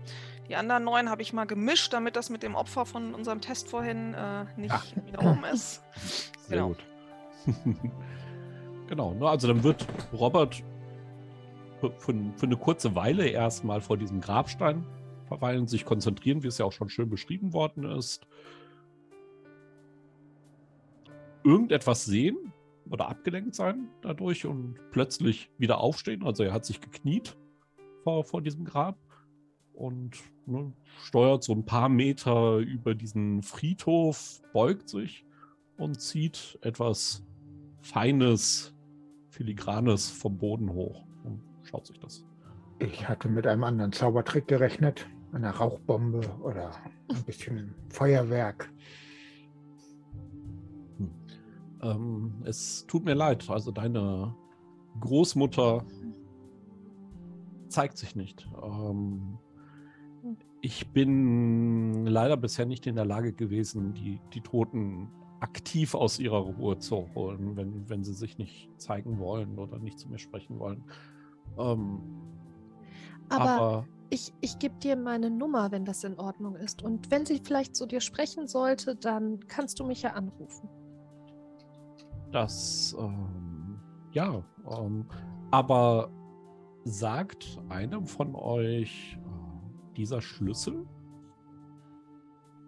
Die anderen neun habe ich mal gemischt, damit das mit dem Opfer von unserem Test vorhin äh, nicht Ach. wieder oben ist. Sehr Genau. gut. genau, ne, also dann wird Robert für, für, eine kurze Weile erstmal vor diesem Grabstein verweilen, sich konzentrieren, wie es ja auch schon schön beschrieben worden ist. Irgendetwas sehen oder abgelenkt sein dadurch und plötzlich wieder aufstehen. Also er hat sich gekniet vor, vor diesem Grab und ne, steuert so ein paar Meter über diesen Friedhof, beugt sich und zieht etwas Feines, Filigranes vom Boden hoch schaut sich das. Ich hatte mit einem anderen Zaubertrick gerechnet. Einer Rauchbombe oder ein bisschen Feuerwerk. Ähm, es tut mir leid, also deine Großmutter zeigt sich nicht. Ähm, ich bin leider bisher nicht in der Lage gewesen, die, die Toten aktiv aus ihrer Ruhe zu holen, wenn, wenn sie sich nicht zeigen wollen oder nicht zu mir sprechen wollen. Ähm, Aber, aber ich, ich gebe dir meine Nummer, wenn das in Ordnung ist. Und wenn sie vielleicht zu dir sprechen sollte, dann kannst du mich ja anrufen. Das, ähm, ja, ähm, aber sagt einem von euch äh, dieser Schlüssel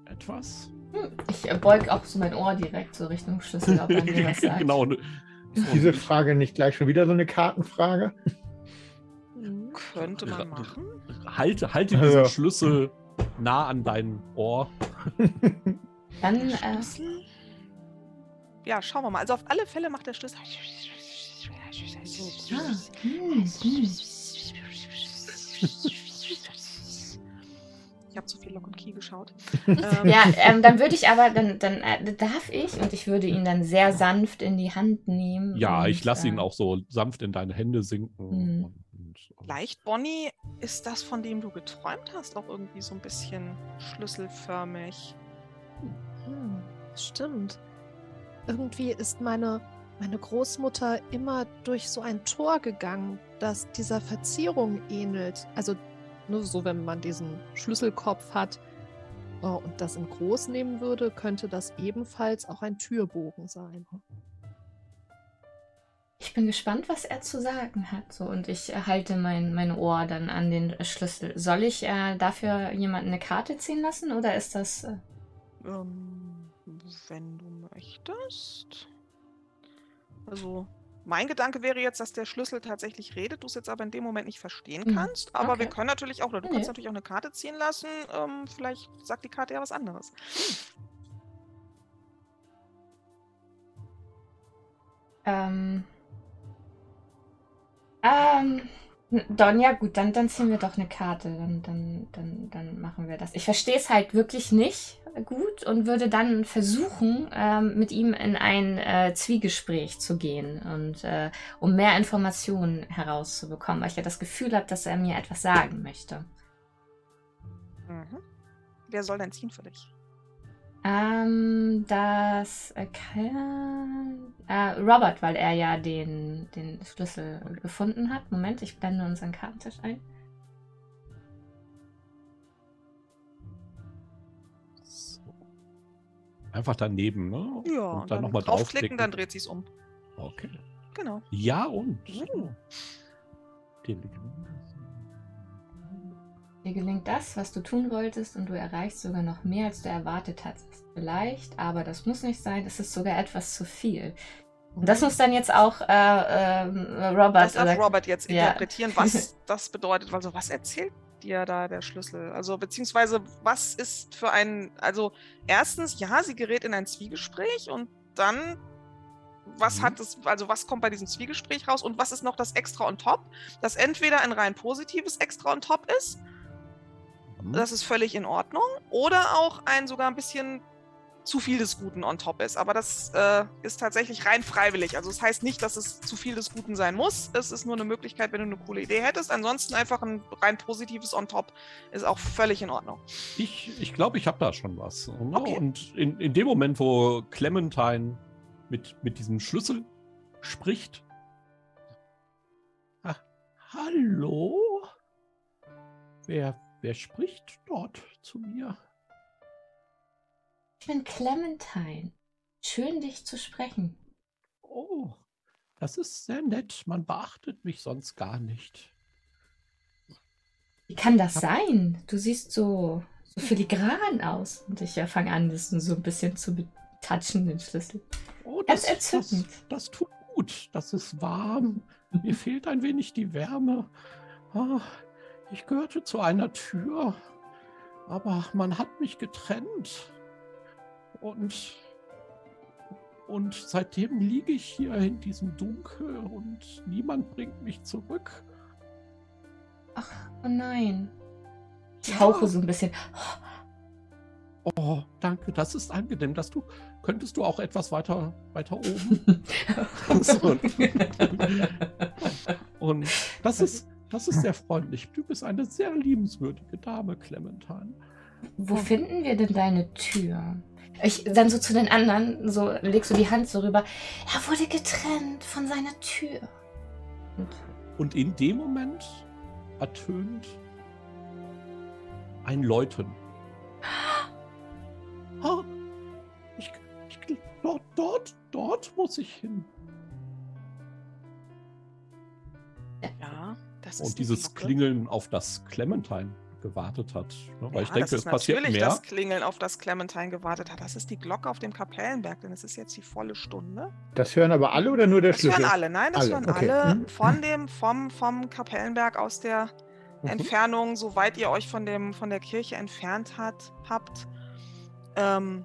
etwas? Hm, Ich äh, beug auch so mein Ohr direkt so Richtung Schlüssel, ob er mir was sagt. genau. ne- Ist diese Frage nicht gleich schon wieder so eine Kartenfrage? Könnte man machen. Halte, halte diesen Schlüssel nah an dein Ohr. Dann, äh, Schlüssel? Ja, schauen wir mal. Also auf alle Fälle macht der Schlüssel. Ich habe zu viel Lock und Key geschaut. Ja, ähm, dann würde ich aber, dann, dann äh, darf ich und ich würde ihn dann sehr sanft in die Hand nehmen. Ja, ich lasse ihn äh, auch so sanft in deine Hände sinken. Mhm. Und, und, Leicht, Bonnie, ist das, von dem du geträumt hast, auch irgendwie so ein bisschen schlüsselförmig? Hm, stimmt. Irgendwie ist meine, meine Großmutter immer durch so ein Tor gegangen, das dieser Verzierung ähnelt. Also nur so, wenn man diesen Schlüsselkopf hat oh, und das in groß nehmen würde, könnte das ebenfalls auch ein Türbogen sein. Ich bin gespannt, was er zu sagen hat. So, und ich halte mein, mein Ohr dann an den Schlüssel. Soll ich äh, dafür jemanden eine Karte ziehen lassen oder ist das. Äh, Ähm, wenn du möchtest. Also, mein Gedanke wäre jetzt, dass der Schlüssel tatsächlich redet, du es jetzt aber in dem Moment nicht verstehen Mhm. kannst. Aber wir Okay. können natürlich auch, oder du Nee. kannst natürlich auch eine Karte ziehen lassen. Ähm, vielleicht sagt die Karte ja was anderes. Ähm. Ähm. Don, ja gut, dann, dann ziehen wir doch eine Karte. Dann, dann, dann, dann machen wir das. Ich verstehe es halt wirklich nicht gut und würde dann versuchen, ähm, mit ihm in ein äh, Zwiegespräch zu gehen und äh, um mehr Informationen herauszubekommen, weil ich ja das Gefühl habe, dass er mir etwas sagen möchte. Mhm. Wer soll denn ziehen für dich? Ähm, das äh, kann, äh, Robert, weil er ja den, den Schlüssel gefunden hat. Moment, ich blende unseren Kartentisch ein. So. Einfach daneben, ne? Ja, und dann nochmal draufklicken. dann dreht sie es um. Okay. Genau. Ja und. Uh. Dir gelingt das, was du tun wolltest, und du erreichst sogar noch mehr, als du erwartet hattest. Vielleicht, aber das muss nicht sein, es ist sogar etwas zu viel. Und das muss dann jetzt auch äh, ähm, Robert Das darf oder Robert jetzt Ja. interpretieren, was das bedeutet. Also, was erzählt dir da der Schlüssel? Also, beziehungsweise, was ist für ein. Also, erstens, ja, sie gerät in ein Zwiegespräch und dann. Was Mhm. hat es, also was kommt bei diesem Zwiegespräch raus und was ist noch das Extra on top? Das entweder ein rein positives Extra on top ist, Hm? das ist völlig in Ordnung, oder auch ein sogar ein bisschen zu viel des Guten on top ist. Aber das äh, ist tatsächlich rein freiwillig. Also es das heißt nicht, dass es zu viel des Guten sein muss. Es ist nur eine Möglichkeit, wenn du eine coole Idee hättest. Ansonsten einfach ein rein positives on top ist auch völlig in Ordnung. Ich, ich glaube, ich habe da schon was. Ne? Okay. Und in, in dem Moment, wo Clementine mit, mit diesem Schlüssel spricht. Ah, hallo? Wer, wer spricht dort zu mir? Ich bin Clementine. Schön, dich zu sprechen. Oh, das ist sehr nett. Man beachtet mich sonst gar nicht. Wie kann das sein? Du siehst so, so filigran aus. Und ich fange an, das so ein bisschen zu betatschen, den Schlüssel. Oh, das, das, entzückend. das tut gut. Das ist warm. Mir fehlt ein wenig die Wärme. Ah, ich gehörte zu einer Tür, aber man hat mich getrennt. Und, und seitdem liege ich hier in diesem Dunkel und niemand bringt mich zurück. Ach, oh nein. Ich Ja. hauche so ein bisschen. Oh, danke, das ist angenehm. Dass du, könntest du auch etwas weiter, weiter oben? So. Und das ist, das ist sehr freundlich. Du bist eine sehr liebenswürdige Dame, Clementine. Wo finden wir denn deine Tür? Ich dann so zu den anderen, so legst du die Hand so rüber. Er wurde getrennt von seiner Tür. Und Und in dem Moment ertönt ein Läuten. Ah, ich, ich, dort, dort, dort muss ich hin. Das ist Und dieses Glocke. Klingeln, auf das Clementine gewartet hat. Ne? Weil ich ja, denke, das es passiert natürlich mehr. das Klingeln, auf das Clementine gewartet hat. Das ist die Glocke auf dem Kapellenberg, denn es ist jetzt die volle Stunde. Das hören aber alle oder nur der Das Schlüssel? hören alle, nein, das Alle, hören okay. alle Mhm. von dem, vom, vom Kapellenberg aus der Mhm. Entfernung, soweit ihr euch von, dem, von der Kirche entfernt hat, habt. Ähm,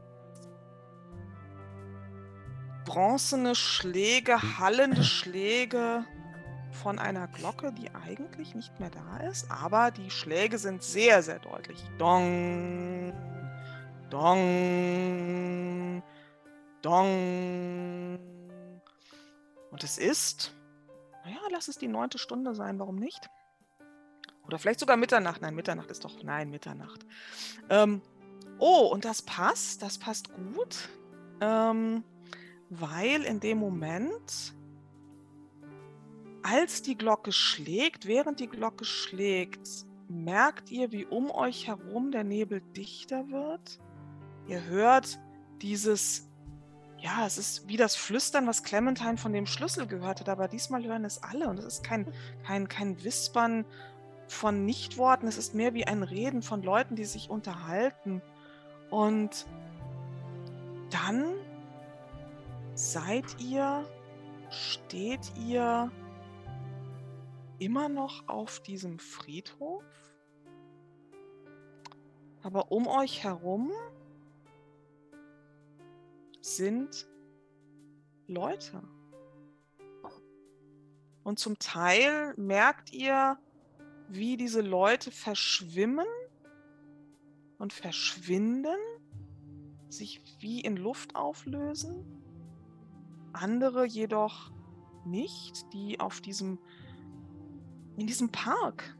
bronzene Schläge, hallende Schläge von einer Glocke, die eigentlich nicht mehr da ist, aber die Schläge sind sehr, sehr deutlich. Dong, dong, dong. Und es ist, naja, lass es die neunte Stunde sein, warum nicht? Oder vielleicht sogar Mitternacht. Nein, Mitternacht ist doch, nein, Mitternacht. Ähm, oh, und das passt, das passt gut, ähm, weil in dem Moment, als die Glocke schlägt, während die Glocke schlägt, merkt ihr, wie um euch herum der Nebel dichter wird. Ihr hört dieses, ja, es ist wie das Flüstern, was Clementine von dem Schlüssel gehört hat, aber diesmal hören es alle und es ist kein, kein, kein Wispern von Nichtworten, es ist mehr wie ein Reden von Leuten, die sich unterhalten. Und dann seid ihr, steht ihr immer noch auf diesem Friedhof, aber um euch herum sind Leute. Und zum Teil merkt ihr, wie diese Leute verschwimmen und verschwinden, sich wie in Luft auflösen. Andere jedoch nicht, die auf diesem, in diesem Park.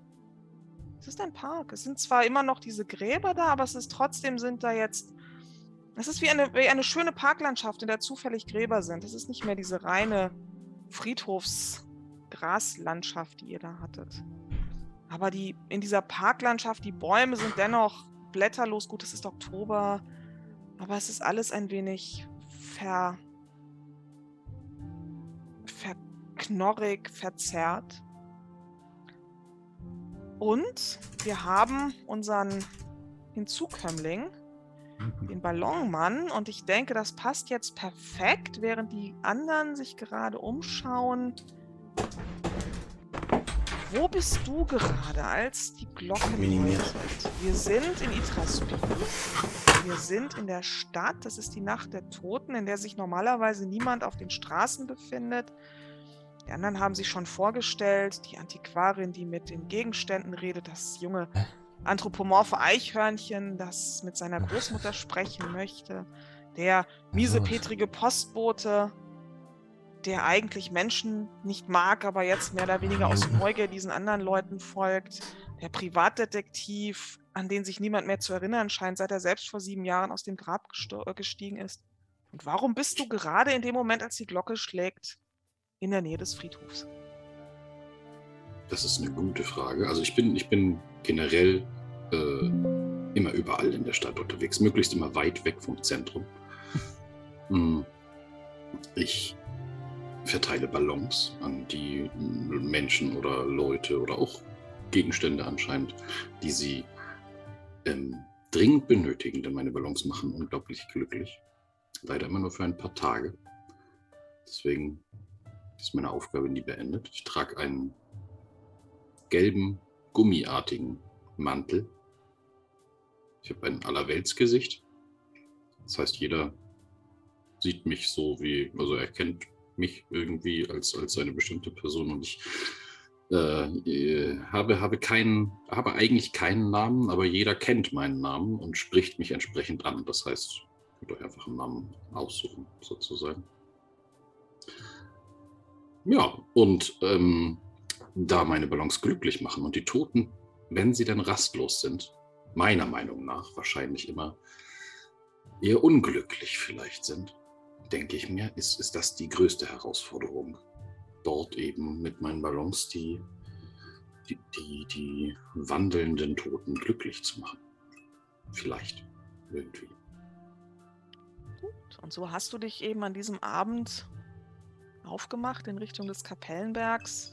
Es ist ein Park. Es sind zwar immer noch diese Gräber da, aber es ist trotzdem sind da jetzt es ist wie eine, wie eine schöne Parklandschaft, in der zufällig Gräber sind. Es ist nicht mehr diese reine Friedhofsgraslandschaft, die ihr da hattet. Aber die, in dieser Parklandschaft, die Bäume sind dennoch blätterlos. Gut, es ist Oktober, aber es ist alles ein wenig ver, verknorrig, verzerrt. Und wir haben unseren Hinzukömmling, den Ballonmann und ich denke, das passt jetzt perfekt, während die anderen sich gerade umschauen. Wo bist du gerade, als die Glocke läutet? Wir sind in Itraspil. Wir sind in der Stadt. Das ist die Nacht der Toten, in der sich normalerweise niemand auf den Straßen befindet. Die anderen haben sich schon vorgestellt. Die Antiquarin, die mit den Gegenständen redet, das junge anthropomorphe Eichhörnchen, das mit seiner Großmutter sprechen möchte, der miesepetrige Postbote, der eigentlich Menschen nicht mag, aber jetzt mehr oder weniger aus Neugier diesen anderen Leuten folgt, der Privatdetektiv, an den sich niemand mehr zu erinnern scheint, seit er selbst vor sieben Jahren aus dem Grab äh, gestiegen ist. Und warum bist du gerade in dem Moment, als die Glocke schlägt, in der Nähe des Friedhofs? Das ist eine gute Frage. Also ich bin, ich bin generell äh, immer überall in der Stadt unterwegs, möglichst immer weit weg vom Zentrum. Hm. Ich verteile Ballons an die Menschen oder Leute oder auch Gegenstände anscheinend, die sie ähm, dringend benötigen, denn meine Ballons machen unglaublich glücklich. Leider immer nur für ein paar Tage. Deswegen ist meine Aufgabe nie beendet. Ich trage einen gelben, gummiartigen Mantel. Ich habe ein Allerweltsgesicht. Das heißt, jeder sieht mich so wie, also er kennt mich irgendwie als, als eine bestimmte Person und ich äh, habe, habe, keinen, habe eigentlich keinen Namen, aber jeder kennt meinen Namen und spricht mich entsprechend an. Das heißt, ihr könnt euch einfach einen Namen aussuchen, sozusagen. Ja, und ähm, da meine Ballons glücklich machen und die Toten wenn sie denn rastlos sind, meiner Meinung nach wahrscheinlich immer eher unglücklich vielleicht sind, denke ich mir, ist, ist das die größte Herausforderung. Dort eben mit meinen Ballons die, die, die, die wandelnden Toten glücklich zu machen. Vielleicht. Irgendwie. Gut. Und so hast du dich eben an diesem Abend aufgemacht in Richtung des Kapellenbergs.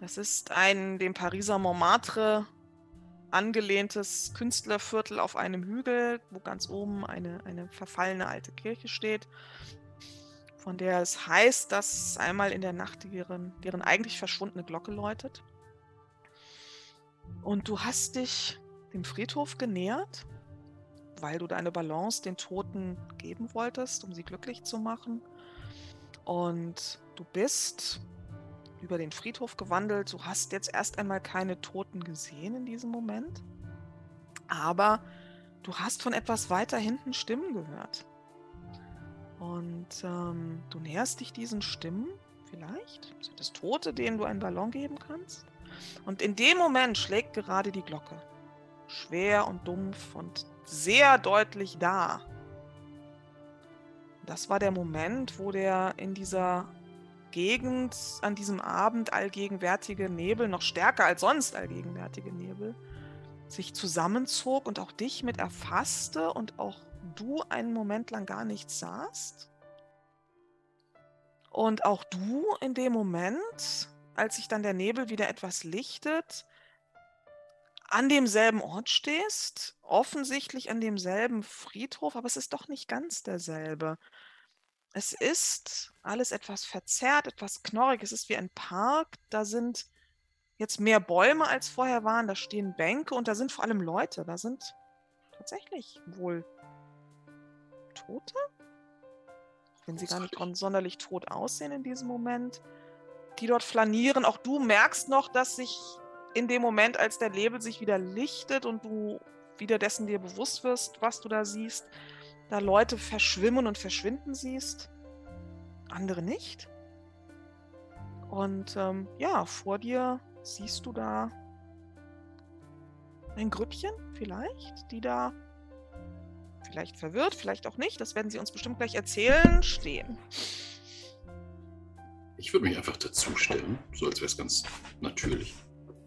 Das ist ein dem Pariser Montmartre angelehntes Künstlerviertel auf einem Hügel, wo ganz oben eine, eine verfallene alte Kirche steht, von der es heißt, dass einmal in der Nacht deren, deren eigentlich verschwundene Glocke läutet. Und du hast dich dem Friedhof genähert, weil du deine Balance den Toten geben wolltest, um sie glücklich zu machen. Und du bist über den Friedhof gewandelt. Du hast jetzt erst einmal keine Toten gesehen in diesem Moment. Aber du hast von etwas weiter hinten Stimmen gehört. Und ähm, du näherst dich diesen Stimmen vielleicht. Sind es Tote, denen du einen Ballon geben kannst? Und in dem Moment schlägt gerade die Glocke. Schwer und dumpf und sehr deutlich da. Das war der Moment, wo der in dieser Gegend an diesem Abend allgegenwärtige Nebel, noch stärker als sonst allgegenwärtige Nebel, sich zusammenzog und auch dich mit erfasste und auch du einen Moment lang gar nichts sahst. Und auch du in dem Moment, als sich dann der Nebel wieder etwas lichtet, an demselben Ort stehst, offensichtlich an demselben Friedhof, aber es ist doch nicht ganz derselbe. Es ist alles etwas verzerrt, etwas knorrig. Es ist wie ein Park. Da sind jetzt mehr Bäume als vorher waren. Da stehen Bänke und da sind vor allem Leute. Da sind tatsächlich wohl Tote? Wenn sie gar nicht sonderlich tot aussehen in diesem Moment. Die dort flanieren. Auch du merkst noch, dass sich in dem Moment, als der Label sich wieder lichtet und du wieder dessen dir bewusst wirst, was du da siehst, da Leute verschwimmen und verschwinden siehst, andere nicht. Und ähm, ja, vor dir siehst du da ein Grüppchen vielleicht, die da vielleicht verwirrt, vielleicht auch nicht, das werden sie uns bestimmt gleich erzählen, stehen. Ich würde mich einfach dazustellen, so als wäre es ganz natürlich.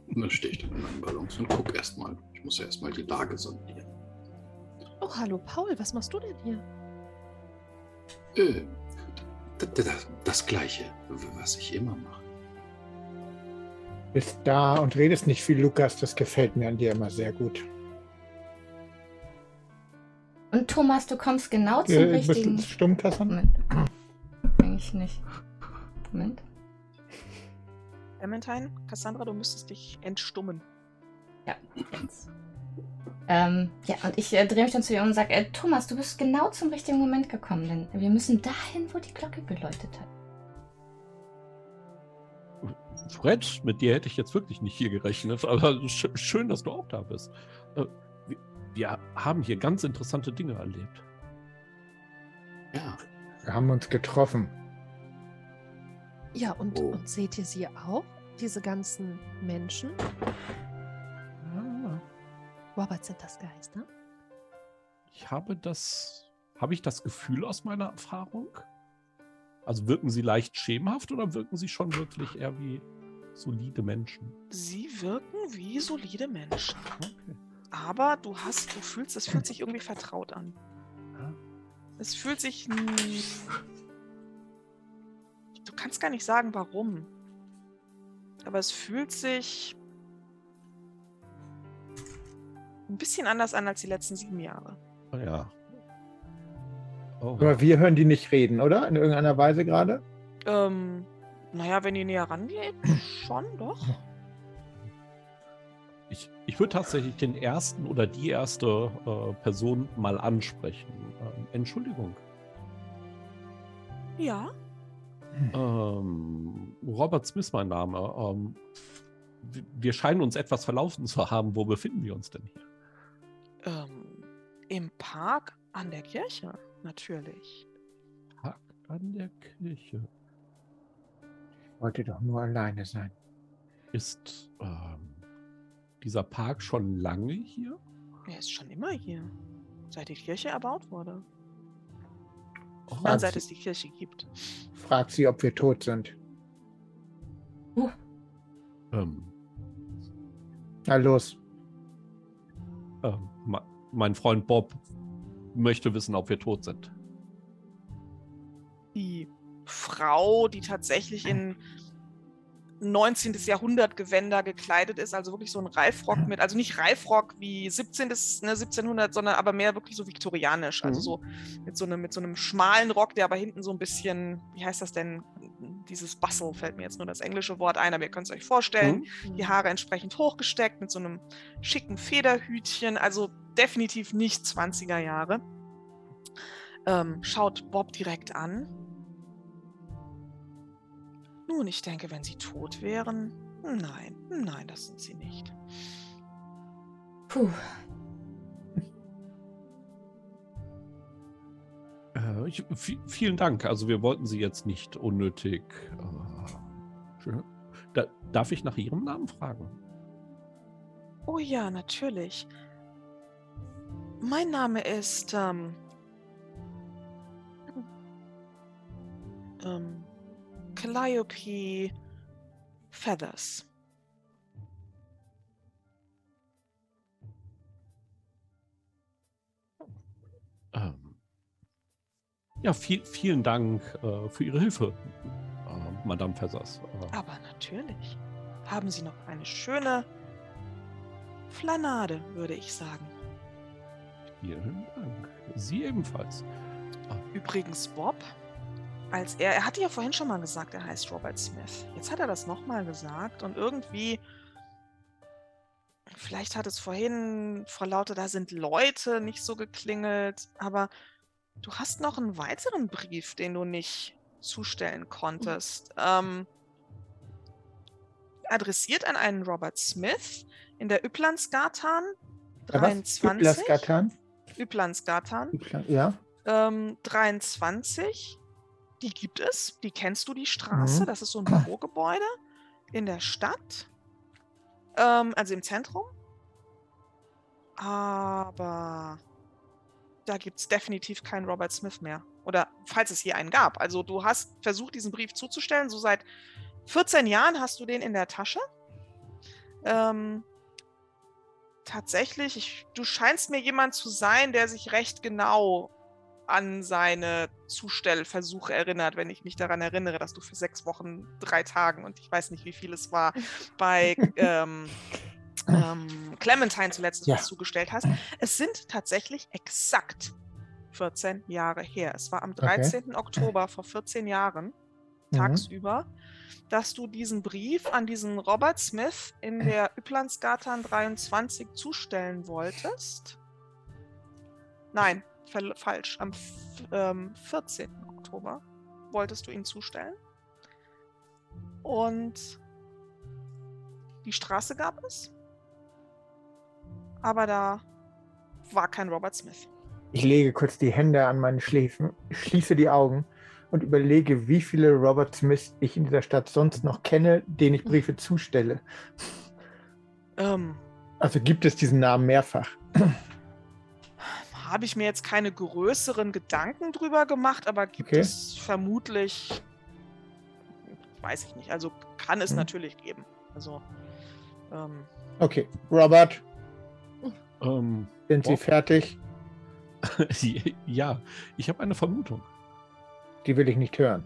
Und dann stehe ich dann in meinen Ballons und gucke erstmal. Ich muss ja erstmal die Lage sondieren. Oh, hallo Paul, was machst du denn hier? Äh, das, das Gleiche, was ich immer mache. Bist da und redest nicht viel, Lukas. Das gefällt mir an dir immer sehr gut. Und Thomas, du kommst genau zum Äh, richtigen. bist du stumm, Kassan? Moment. Eigentlich nicht. Moment. Clementine, Cassandra, du müsstest dich entstummen. Ja, jetzt. Ähm, ja, und ich äh, drehe mich dann zu ihr und sage, äh, Thomas, du bist genau zum richtigen Moment gekommen, denn wir müssen dahin, wo die Glocke geläutet hat. Fred, mit dir hätte ich jetzt wirklich nicht hier gerechnet, aber sch schön, dass du auch da bist. Äh, wir, wir haben hier ganz interessante Dinge erlebt. Ja, Wir haben uns getroffen. Ja, und, Oh. und seht ihr sie auch? Diese ganzen Menschen? Ah, Robert, sind das Geister? ich habe das. Habe ich das Gefühl aus meiner Erfahrung? Also wirken sie leicht schemenhaft oder wirken sie schon wirklich eher wie solide Menschen? Sie wirken wie solide Menschen. Okay. Aber du hast, du fühlst, es fühlt sich irgendwie vertraut an. Ja. Es fühlt sich. Du kannst gar nicht sagen, warum. Aber es fühlt sich ein bisschen anders an als die letzten sieben Jahre. Ah, Ja. Oh. Aber wir hören die nicht reden, oder? In irgendeiner Weise gerade? Ähm, naja, wenn ihr näher rangeht, schon, doch. Ich, ich würde tatsächlich den ersten oder die erste äh, Person mal ansprechen. Ähm, Entschuldigung. Ja. Ähm, Robert Smith, mein Name. Ähm, wir scheinen uns etwas verlaufen zu haben. Wo befinden wir uns denn hier? Ähm, Im Park an der Kirche, natürlich. Park an der Kirche. Ich wollte doch nur alleine sein. Ist ähm, dieser Park schon lange hier? Er ist schon immer hier. Seit die Kirche erbaut wurde. Nein, seit es die Kirche gibt. Frag sie, ob wir tot sind. ähm, Na los. ähm, me- mein Freund Bob möchte wissen, ob wir tot sind. Die Frau, die tatsächlich in 19. Jahrhundert Gewänder gekleidet ist, also wirklich so ein Reifrock mit, also nicht Reifrock wie 17. Ne, 1700, sondern aber mehr wirklich so viktorianisch, also Mhm. so mit so einem mit so einem schmalen Rock, der aber hinten so ein bisschen, wie heißt das denn, dieses Bustle fällt mir jetzt nur das englische Wort ein, aber ihr könnt es euch vorstellen, die Haare entsprechend hochgesteckt mit so einem schicken Federhütchen, also definitiv nicht 20er Jahre. Ähm, schaut Bob direkt an. Nun, ich denke, wenn sie tot wären. Nein, nein, das sind sie nicht. Puh. Äh, ich, vi- vielen Dank. Also wir wollten Sie jetzt nicht unnötig. Äh, da, darf ich nach Ihrem Namen fragen? Oh ja, natürlich. Mein Name ist ähm, ähm, Calliope Feathers. Ähm, ja, viel, vielen Dank äh, für Ihre Hilfe, äh, Madame Fessers. Äh, Aber natürlich. Haben Sie noch eine schöne Flanade, würde ich sagen. Vielen Dank. Sie ebenfalls. Übrigens, Bob, als er, er hatte ja vorhin schon mal gesagt, er heißt Robert Smith. Jetzt hat er das nochmal gesagt und irgendwie, vielleicht hat es vorhin vor lauter, da sind Leute nicht so geklingelt, aber du hast noch einen weiteren Brief, den du nicht zustellen konntest. Ähm, adressiert an einen Robert Smith in der was? 23. Yplasgatan? Yplandsgatan Ypla- Ja. ähm, 23. Die gibt es. Die kennst du, die Straße. Mhm. Das ist so ein Bürogebäude in der Stadt. Ähm, also im Zentrum. Aber da gibt es definitiv keinen Robert Smith mehr. Oder falls es hier einen gab. Also du hast versucht, diesen Brief zuzustellen. So seit 14 Jahren hast du den in der Tasche. Ähm, tatsächlich, ich, du scheinst mir jemand zu sein, der sich recht genau an seine Zustellversuche erinnert, wenn ich mich daran erinnere, dass du für sechs Wochen, drei Tagen und ich weiß nicht, wie viel es war, bei ähm, ähm, Clementine zuletzt Ja. was zugestellt hast. Es sind tatsächlich exakt 14 Jahre her. Es war am 13. Oktober vor 14 Jahren, Mhm. tagsüber, dass du diesen Brief an diesen Robert Smith in der Yplandsgatan 23 zustellen wolltest. Nein, falsch. Am ähm, 14. Oktober wolltest du ihn zustellen. Und die Straße gab es. Aber da war kein Robert Smith. Ich lege kurz die Hände an meine Schläfen, schließe die Augen und überlege, wie viele Robert Smiths ich in dieser Stadt sonst noch kenne, denen ich Briefe zustelle. Ähm, Also gibt es diesen Namen mehrfach. Habe ich mir jetzt keine größeren Gedanken drüber gemacht, aber gibt Okay. es vermutlich, weiß ich nicht, also kann es Hm. natürlich geben. Also, ähm, Okay, Robert, Ähm, sind Sie fertig? ja, ich habe eine Vermutung. Die will ich nicht hören.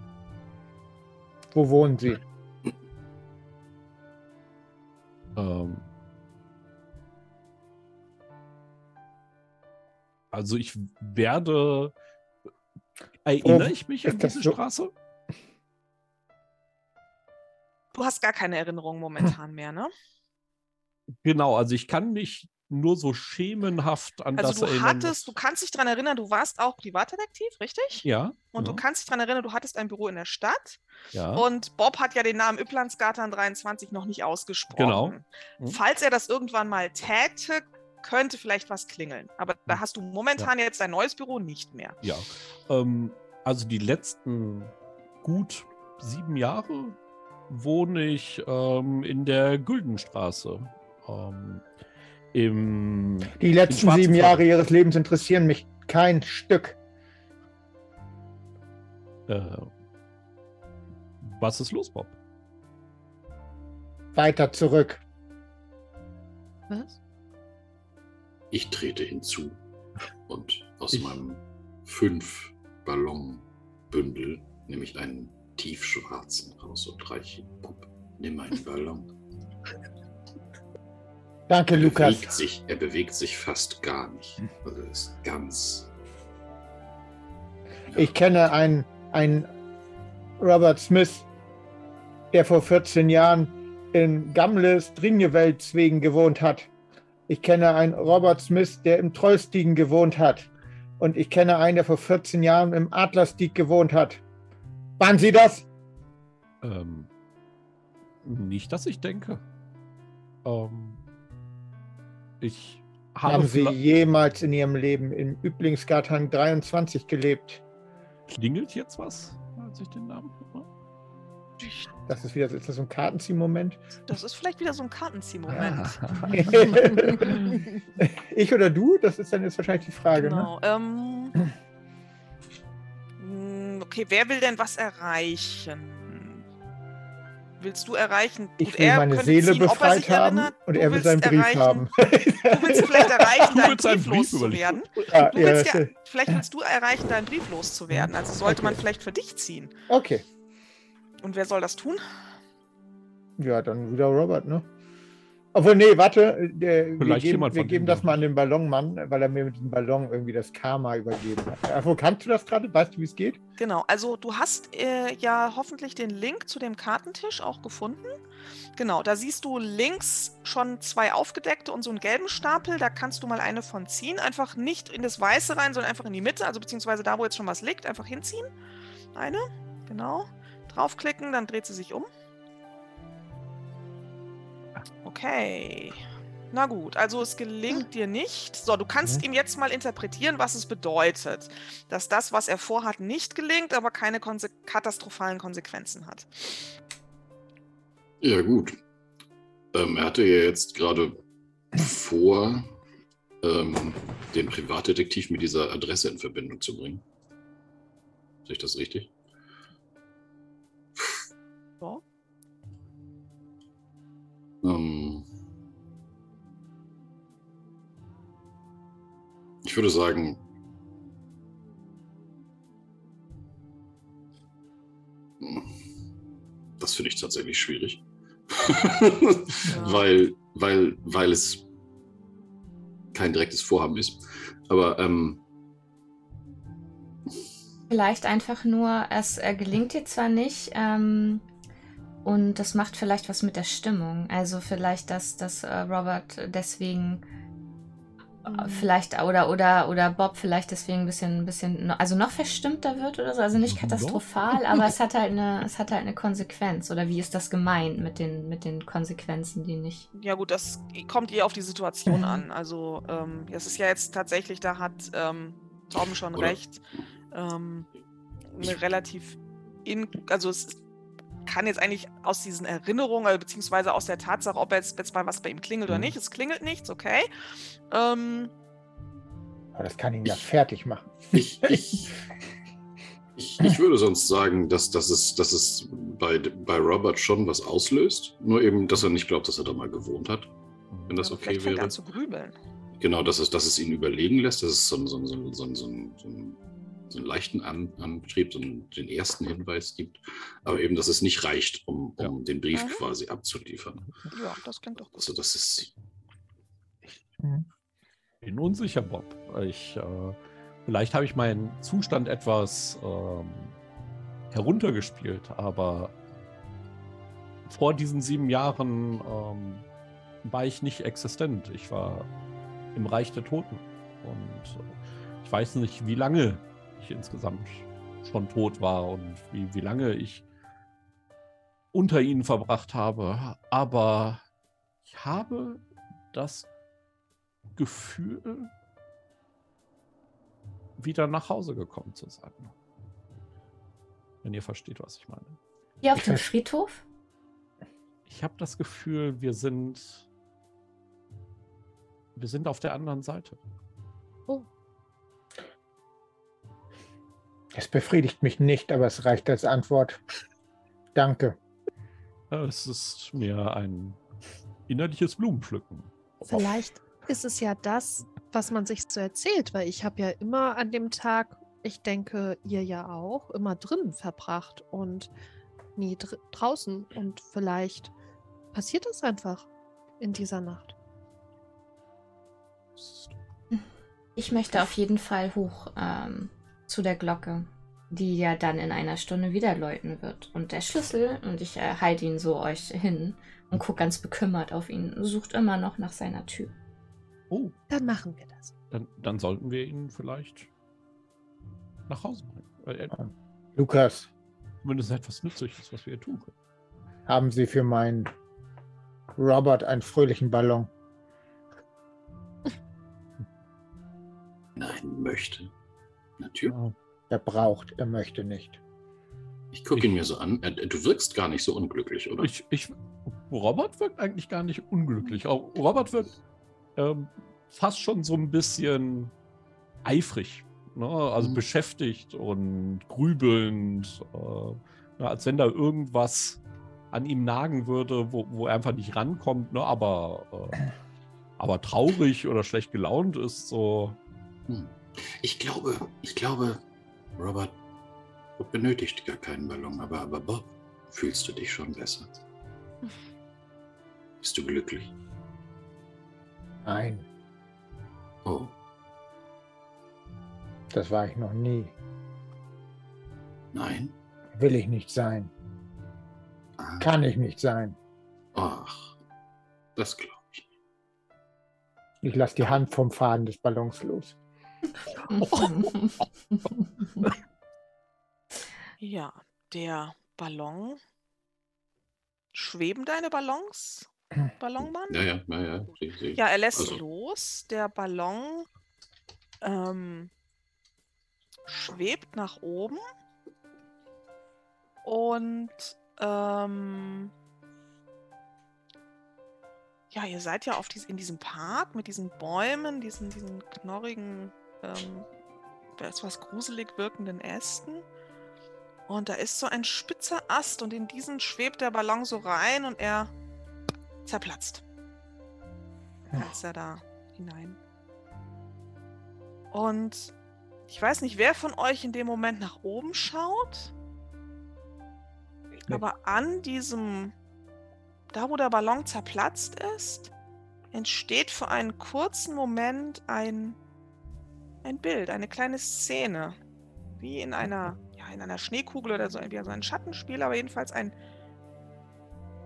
Wo wohnen Sie? Ähm, also ich werde. Erinnere Oh, ich mich an diese so- Straße? du hast gar keine Erinnerung momentan mehr, ne? Genau, also ich kann mich nur so schemenhaft an das Also du erinnern. hattest, du kannst dich daran erinnern, du warst auch Privatdetektiv, richtig? ja, Und ja, du kannst dich daran erinnern, du hattest ein Büro in der Stadt. ja. Und Bob hat ja den Namen Yplandsgatan 23 noch nicht ausgesprochen. Genau. Mhm. Falls er das irgendwann mal täte, könnte vielleicht was klingeln. Aber da Mhm. hast du momentan jetzt dein neues Büro nicht mehr. Ja, ähm, also die letzten gut sieben Jahre wohne ich ähm, in der Güldenstraße. Ähm, Im Die letzten sieben. Jahre Ihres Lebens interessieren mich kein Stück. äh, Was ist los, Bob? Weiter zurück. Was? Ich trete hinzu und aus Ich- meinem fünf Ballonbündel nehme ich einen tiefschwarzen raus und reiche ihm. Pup, nimm einen Ballon. Danke, Er Lukas. bewegt sich, er bewegt sich fast gar nicht. Also er ist ganz. Ich kenne einen, einen Robert Smith, der vor 14 Jahren in Gamles Dringeweldswegen gewohnt hat. Ich kenne einen Robert Smith, der im Trollstigen gewohnt hat. Und ich kenne einen, der vor 14 Jahren im Adlerstieg gewohnt hat. Waren Sie das? Ähm, nicht, dass ich denke. Ähm, ich habe Haben Sie jemals in Ihrem Leben im Üblingsgarten 23 gelebt? klingelt jetzt was, als ich den Namen höre? Das ist wieder ist das so ein Kartenzieh-Moment. Das ist vielleicht wieder so ein Kartenzieh-Moment. Ah. ich oder du? Das ist dann jetzt wahrscheinlich die Frage. Ne? Genau. Ähm, mm, okay, wer will denn was erreichen? Willst du erreichen? Ich Gut, will er meine könnte Seele ziehen, ob er befreit sich haben erinnert. und Du er will willst seinen Brief erreichen- haben. Du willst vielleicht erreichen, deinen Brief loszuwerden. ja, Du ja, willst ja, vielleicht willst du erreichen, deinen Brief loszuwerden. Also sollte man Okay. vielleicht für dich ziehen. okay. Und wer soll das tun? Ja, dann wieder Robert, ne? Obwohl, nee, warte. äh, wir geben, jemand wir von geben das mal an den Ballonmann, weil er mir mit dem Ballon irgendwie das Karma übergeben hat. Ach, wo kannst du das gerade? Weißt du, wie es geht? Genau, also du hast äh, ja hoffentlich den Link zu dem Kartentisch auch gefunden. Genau, da siehst du links schon zwei aufgedeckte und so einen gelben Stapel. Da kannst du mal eine von ziehen. Einfach nicht in das Weiße rein, sondern einfach in die Mitte, also beziehungsweise da, wo jetzt schon was liegt, einfach hinziehen. Eine, genau. Draufklicken, dann dreht sie sich um. Okay. Na gut, also es gelingt dir nicht. So, du kannst Mhm. ihm jetzt mal interpretieren, was es bedeutet. Dass das, was er vorhat, nicht gelingt, aber keine konse katastrophalen Konsequenzen hat. Ja, gut. Ähm, er hatte ja jetzt gerade vor, ähm, den Privatdetektiv mit dieser Adresse in Verbindung zu bringen. Sehe ich das richtig? Ähm, ich würde sagen, das finde ich tatsächlich schwierig. weil, weil, weil es kein direktes Vorhaben ist. Aber ähm, Vielleicht einfach nur, es äh, gelingt dir zwar nicht, ähm, und das macht vielleicht was mit der Stimmung. Also vielleicht, dass, dass äh, Robert deswegen äh, vielleicht oder oder oder Bob vielleicht deswegen ein bisschen ein bisschen also noch verstimmter wird oder so. Also nicht katastrophal, aber es hat halt eine es hat halt eine Konsequenz. Oder wie ist das gemeint mit den mit den Konsequenzen, die nicht? Ja gut, das kommt eher auf die Situation an. Also ähm, es ist ja jetzt tatsächlich, da hat ähm, Torben schon Oder- recht, ähm, eine relativ in, also es ist- kann jetzt eigentlich aus diesen Erinnerungen, beziehungsweise aus der Tatsache, ob jetzt, jetzt mal was bei ihm klingelt oder Mhm. nicht, es klingelt nichts, okay. Ähm, Aber das kann ihn ja fertig machen. ich, ich, ich, ich würde sonst sagen, dass, dass es, dass es bei, bei Robert schon was auslöst. Nur eben, dass er nicht glaubt, dass er da mal gewohnt hat. Wenn das ja, okay vielleicht fängt wäre. an zu grübeln. Genau, dass es, dass es ihn überlegen lässt, dass es so, einen- so, einen- so, einen- so, einen- so, einen- so, einen- leichten An Antrieb, so einen, den ersten Hinweis gibt, aber eben, dass es nicht reicht, um, um den Brief Mhm. quasi abzuliefern. Ja, das klingt doch gut. Also das ist, Bin unsicher, Bob. Ich, äh, vielleicht habe ich meinen Zustand etwas ähm, heruntergespielt, aber vor diesen sieben Jahren ähm, war ich nicht existent. Ich war im Reich der Toten. Und äh, ich weiß nicht, wie lange ich insgesamt schon tot war und wie, wie lange ich unter ihnen verbracht habe. Aber ich habe das Gefühl, wieder nach Hause gekommen zu sein. Wenn ihr versteht, was ich meine. Hier auf dem Friedhof? Ich habe das Gefühl, wir sind. Wir sind auf der anderen Seite. Es befriedigt mich nicht, aber es reicht als Antwort. Danke. Es ist mir ein innerliches Blumenpflücken. Vielleicht ist es ja das, was man sich so erzählt, weil ich habe ja immer an dem Tag, ich denke, ihr ja auch, immer drinnen verbracht und nie dr draußen. Und vielleicht passiert das einfach in dieser Nacht. Ich möchte auf jeden Fall hoch ähm, zu der Glocke, die ja dann in einer Stunde wieder läuten wird. Und der Schlüssel, und ich äh, halte ihn so euch hin und gucke ganz bekümmert auf ihn, sucht immer noch nach seiner Tür. Oh, Dann machen wir das. dann, dann sollten wir ihn vielleicht nach Hause bringen. Er Lukas, zumindest etwas Nützliches, was wir hier tun können. haben Sie für meinen Robert einen fröhlichen Ballon? nein, möchte. Natürlich. Ja, Er braucht, er möchte nicht. Ich gucke ihn mir so an. Du wirkst gar nicht so unglücklich, oder? Ich, ich, Robert wirkt eigentlich gar nicht unglücklich. Auch Robert wirkt ähm, fast schon so ein bisschen eifrig. Ne? Also Mhm. beschäftigt und grübelnd. Äh, na, als wenn da irgendwas an ihm nagen würde, wo, wo er einfach nicht rankommt. Ne? Aber, äh, aber traurig oder schlecht gelaunt ist so. Hm. Ich glaube, ich glaube, Robert, benötigt gar keinen Ballon, aber, aber Bob, fühlst du dich schon besser? Bist du glücklich? Nein, Oh, das war ich noch nie. nein. Will ich nicht sein. Ah, Kann ich nicht sein. Ach, das glaube ich nicht. Ich lasse die Hand vom Faden des Ballons los. Ja, der Ballon. Schweben deine Ballons? Ballonmann? Ja, ja, ja, ja. Ja, er lässt Also- los. Der Ballon ähm, schwebt nach oben. Und ähm, ja, ihr seid ja auf dies, in diesem Park mit diesen Bäumen, diesen, diesen knorrigen, ähm, etwas gruselig wirkenden Ästen. Und da ist so ein spitzer Ast und in diesen schwebt der Ballon so rein und er zerplatzt. Als er da hinein. Und ich weiß nicht, wer von euch in dem Moment nach oben schaut. nicht. Aber an diesem, da wo der Ballon zerplatzt ist, entsteht für einen kurzen Moment ein, ein Bild, eine kleine Szene. Wie in einer, ja, in einer Schneekugel oder so, wie so ein Schattenspiel, aber jedenfalls ein.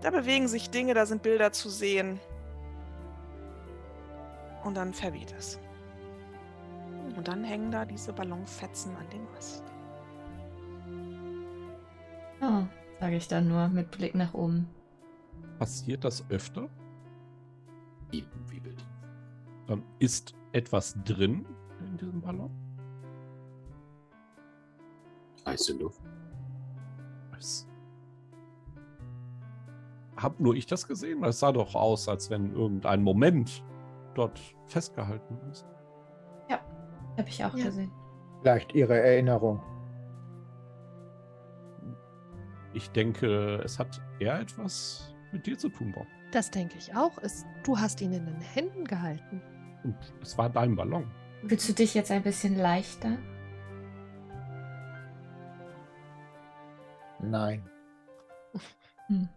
Da bewegen sich Dinge, da sind Bilder zu sehen. Und dann verweht es. Und dann hängen da diese Ballonfetzen an dem Ast. Oh, sage ich dann nur mit Blick nach oben. Passiert das öfter? Wie, wie bitte? Ähm, ist etwas drin in diesem Ballon? Heiße Luft? Es- Hab nur ich das gesehen? Es sah doch aus, als wenn irgendein Moment dort festgehalten ist. Habe ich auch Ja. gesehen. Vielleicht Ihre Erinnerung. Ich denke, es hat eher etwas mit dir zu tun, Bob. Das denke ich auch. Es, du hast ihn in den Händen gehalten. Und es war dein Ballon. Fühlst du dich jetzt ein bisschen leichter? Nein. Hm.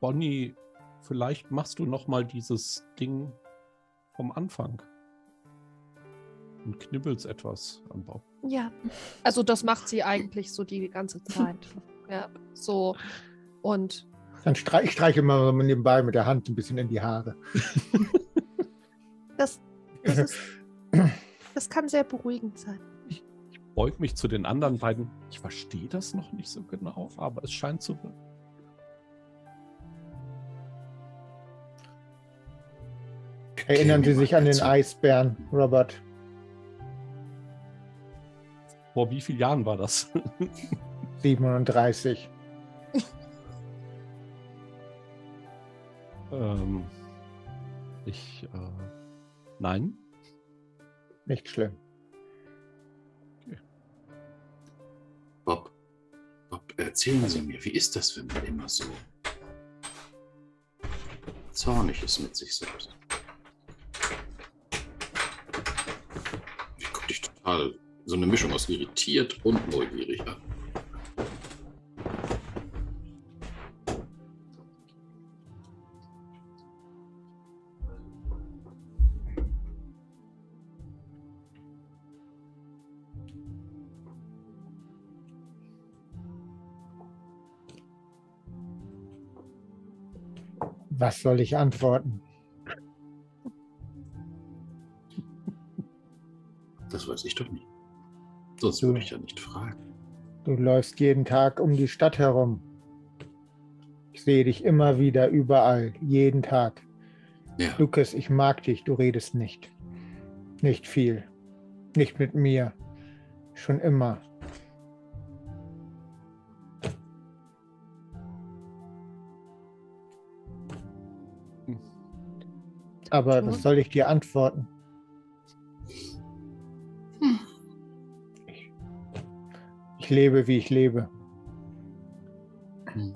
Bonnie, vielleicht machst du noch mal dieses Ding vom Anfang und knibbelst etwas an Bob. Ja. Also das macht sie eigentlich so die ganze Zeit. ja, so. Und Dann streich, ich streiche immer so nebenbei mit der Hand ein bisschen in die Haare. das, das, ist, das kann sehr beruhigend sein. Beug mich zu den anderen beiden. Ich verstehe das noch nicht so genau, aber es scheint zu wirken. Erinnern Sie sich an den. Eisbären, Robert? Vor wie vielen Jahren war das? 37. ähm, ich, äh, nein. Nicht schlimm. Bob, Bob, erzählen Sie mir, wie ist das, wenn man immer so zornig ist mit sich selbst? Ich gucke dich total so eine Mischung aus irritiert und neugierig an. Was soll ich antworten? Das weiß ich doch nicht. Sonst Du- würde ich ja nicht fragen. Du läufst jeden Tag um die Stadt herum. Ich sehe dich immer wieder überall, jeden Tag. Ja, Lukas, ich mag dich, du redest nicht. Nicht viel. Nicht mit mir. Schon immer. Aber was soll ich dir antworten? Ich, ich lebe, wie ich lebe. Hm.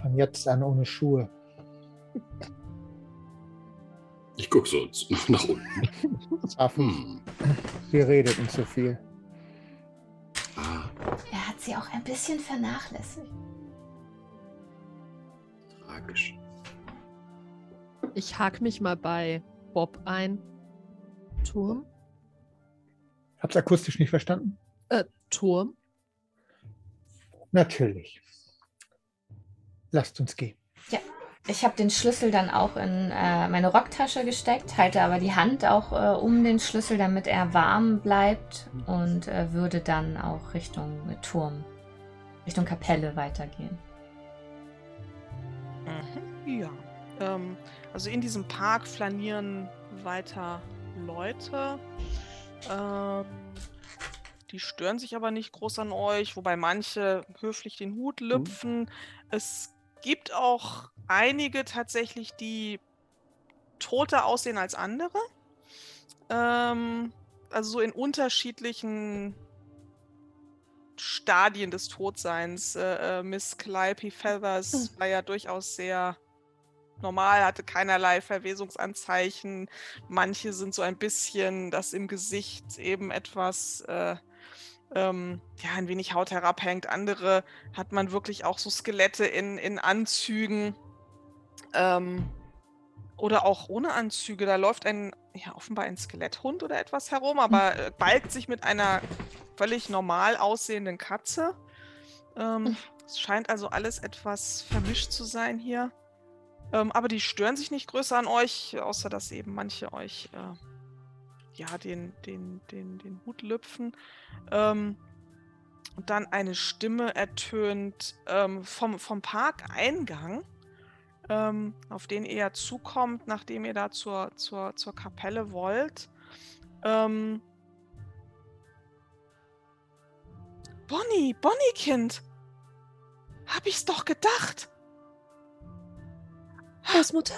Von jetzt an ohne Schuhe. ich gucke so nach unten. Affen, Hm. wir redeten zu viel. Ah, Er hat sie auch ein bisschen vernachlässigt. tragisch. Ich hake mich mal bei Bob ein Turm? Hab's akustisch nicht verstanden? Äh, Turm? Natürlich. Lasst uns gehen. Ich habe den Schlüssel dann auch in äh, meine Rocktasche gesteckt, halte aber die Hand auch äh, um den Schlüssel, damit er warm bleibt und äh, würde dann auch Richtung Turm, Richtung Kapelle weitergehen. Mhm. Ja. Ähm, also in diesem Park flanieren weiter Leute. Ähm, die stören sich aber nicht groß an euch, wobei manche höflich den Hut lüpfen. Es gibt auch einige tatsächlich, die toter aussehen als andere. Ähm, also so in unterschiedlichen Stadien des Todseins. Äh, äh, Miss Calliope Feathers Hm. war ja durchaus sehr normal, hatte keinerlei Verwesungsanzeichen. Manche sind so ein bisschen, dass im Gesicht eben etwas, äh, ähm, ja, ein wenig Haut herabhängt. Andere hat man wirklich auch so Skelette in, in Anzügen. Ähm, oder auch ohne Anzüge. Da läuft ein, ja, offenbar ein Skeletthund oder etwas herum, aber äh, balgt sich mit einer völlig normal aussehenden Katze. Ähm, es scheint also alles etwas vermischt zu sein hier. Ähm, aber die stören sich nicht größer an euch, außer dass eben manche euch äh, ja den, den, den, den Hut lüpfen. Ähm, und dann eine Stimme ertönt ähm, vom, vom Parkeingang, ähm, auf den ihr ja zukommt, nachdem ihr da zur, zur, zur Kapelle wollt. Ähm, Bonnie, Bonnie-Kind! Hab ich's doch gedacht! Großmutter?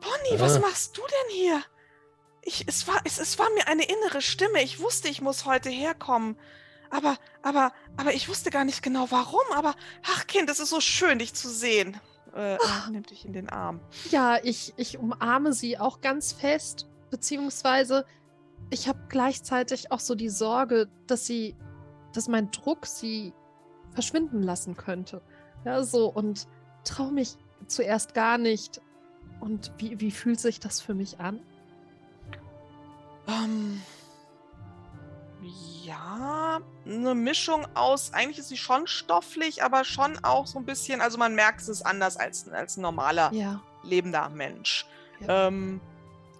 Bonnie, was Ah. machst du denn hier? Ich, es, war, es, es war mir eine innere Stimme. Ich wusste, ich muss heute herkommen. Aber, aber, aber ich wusste gar nicht genau warum. Aber, ach Kind, es ist so schön, dich zu sehen. Äh, er nimmt dich in den Arm. Ja, ich, ich umarme sie auch ganz fest, beziehungsweise ich habe gleichzeitig auch so die Sorge, dass sie, dass mein Druck sie verschwinden lassen könnte. Ja, so und traue mich zuerst gar nicht. Und wie, wie fühlt sich das für mich an? Ähm, ja, eine Mischung aus, eigentlich ist sie schon stofflich, aber schon auch so ein bisschen, also man merkt, es ist anders als, als ein normaler Ja. lebender Mensch. Ja. Ähm,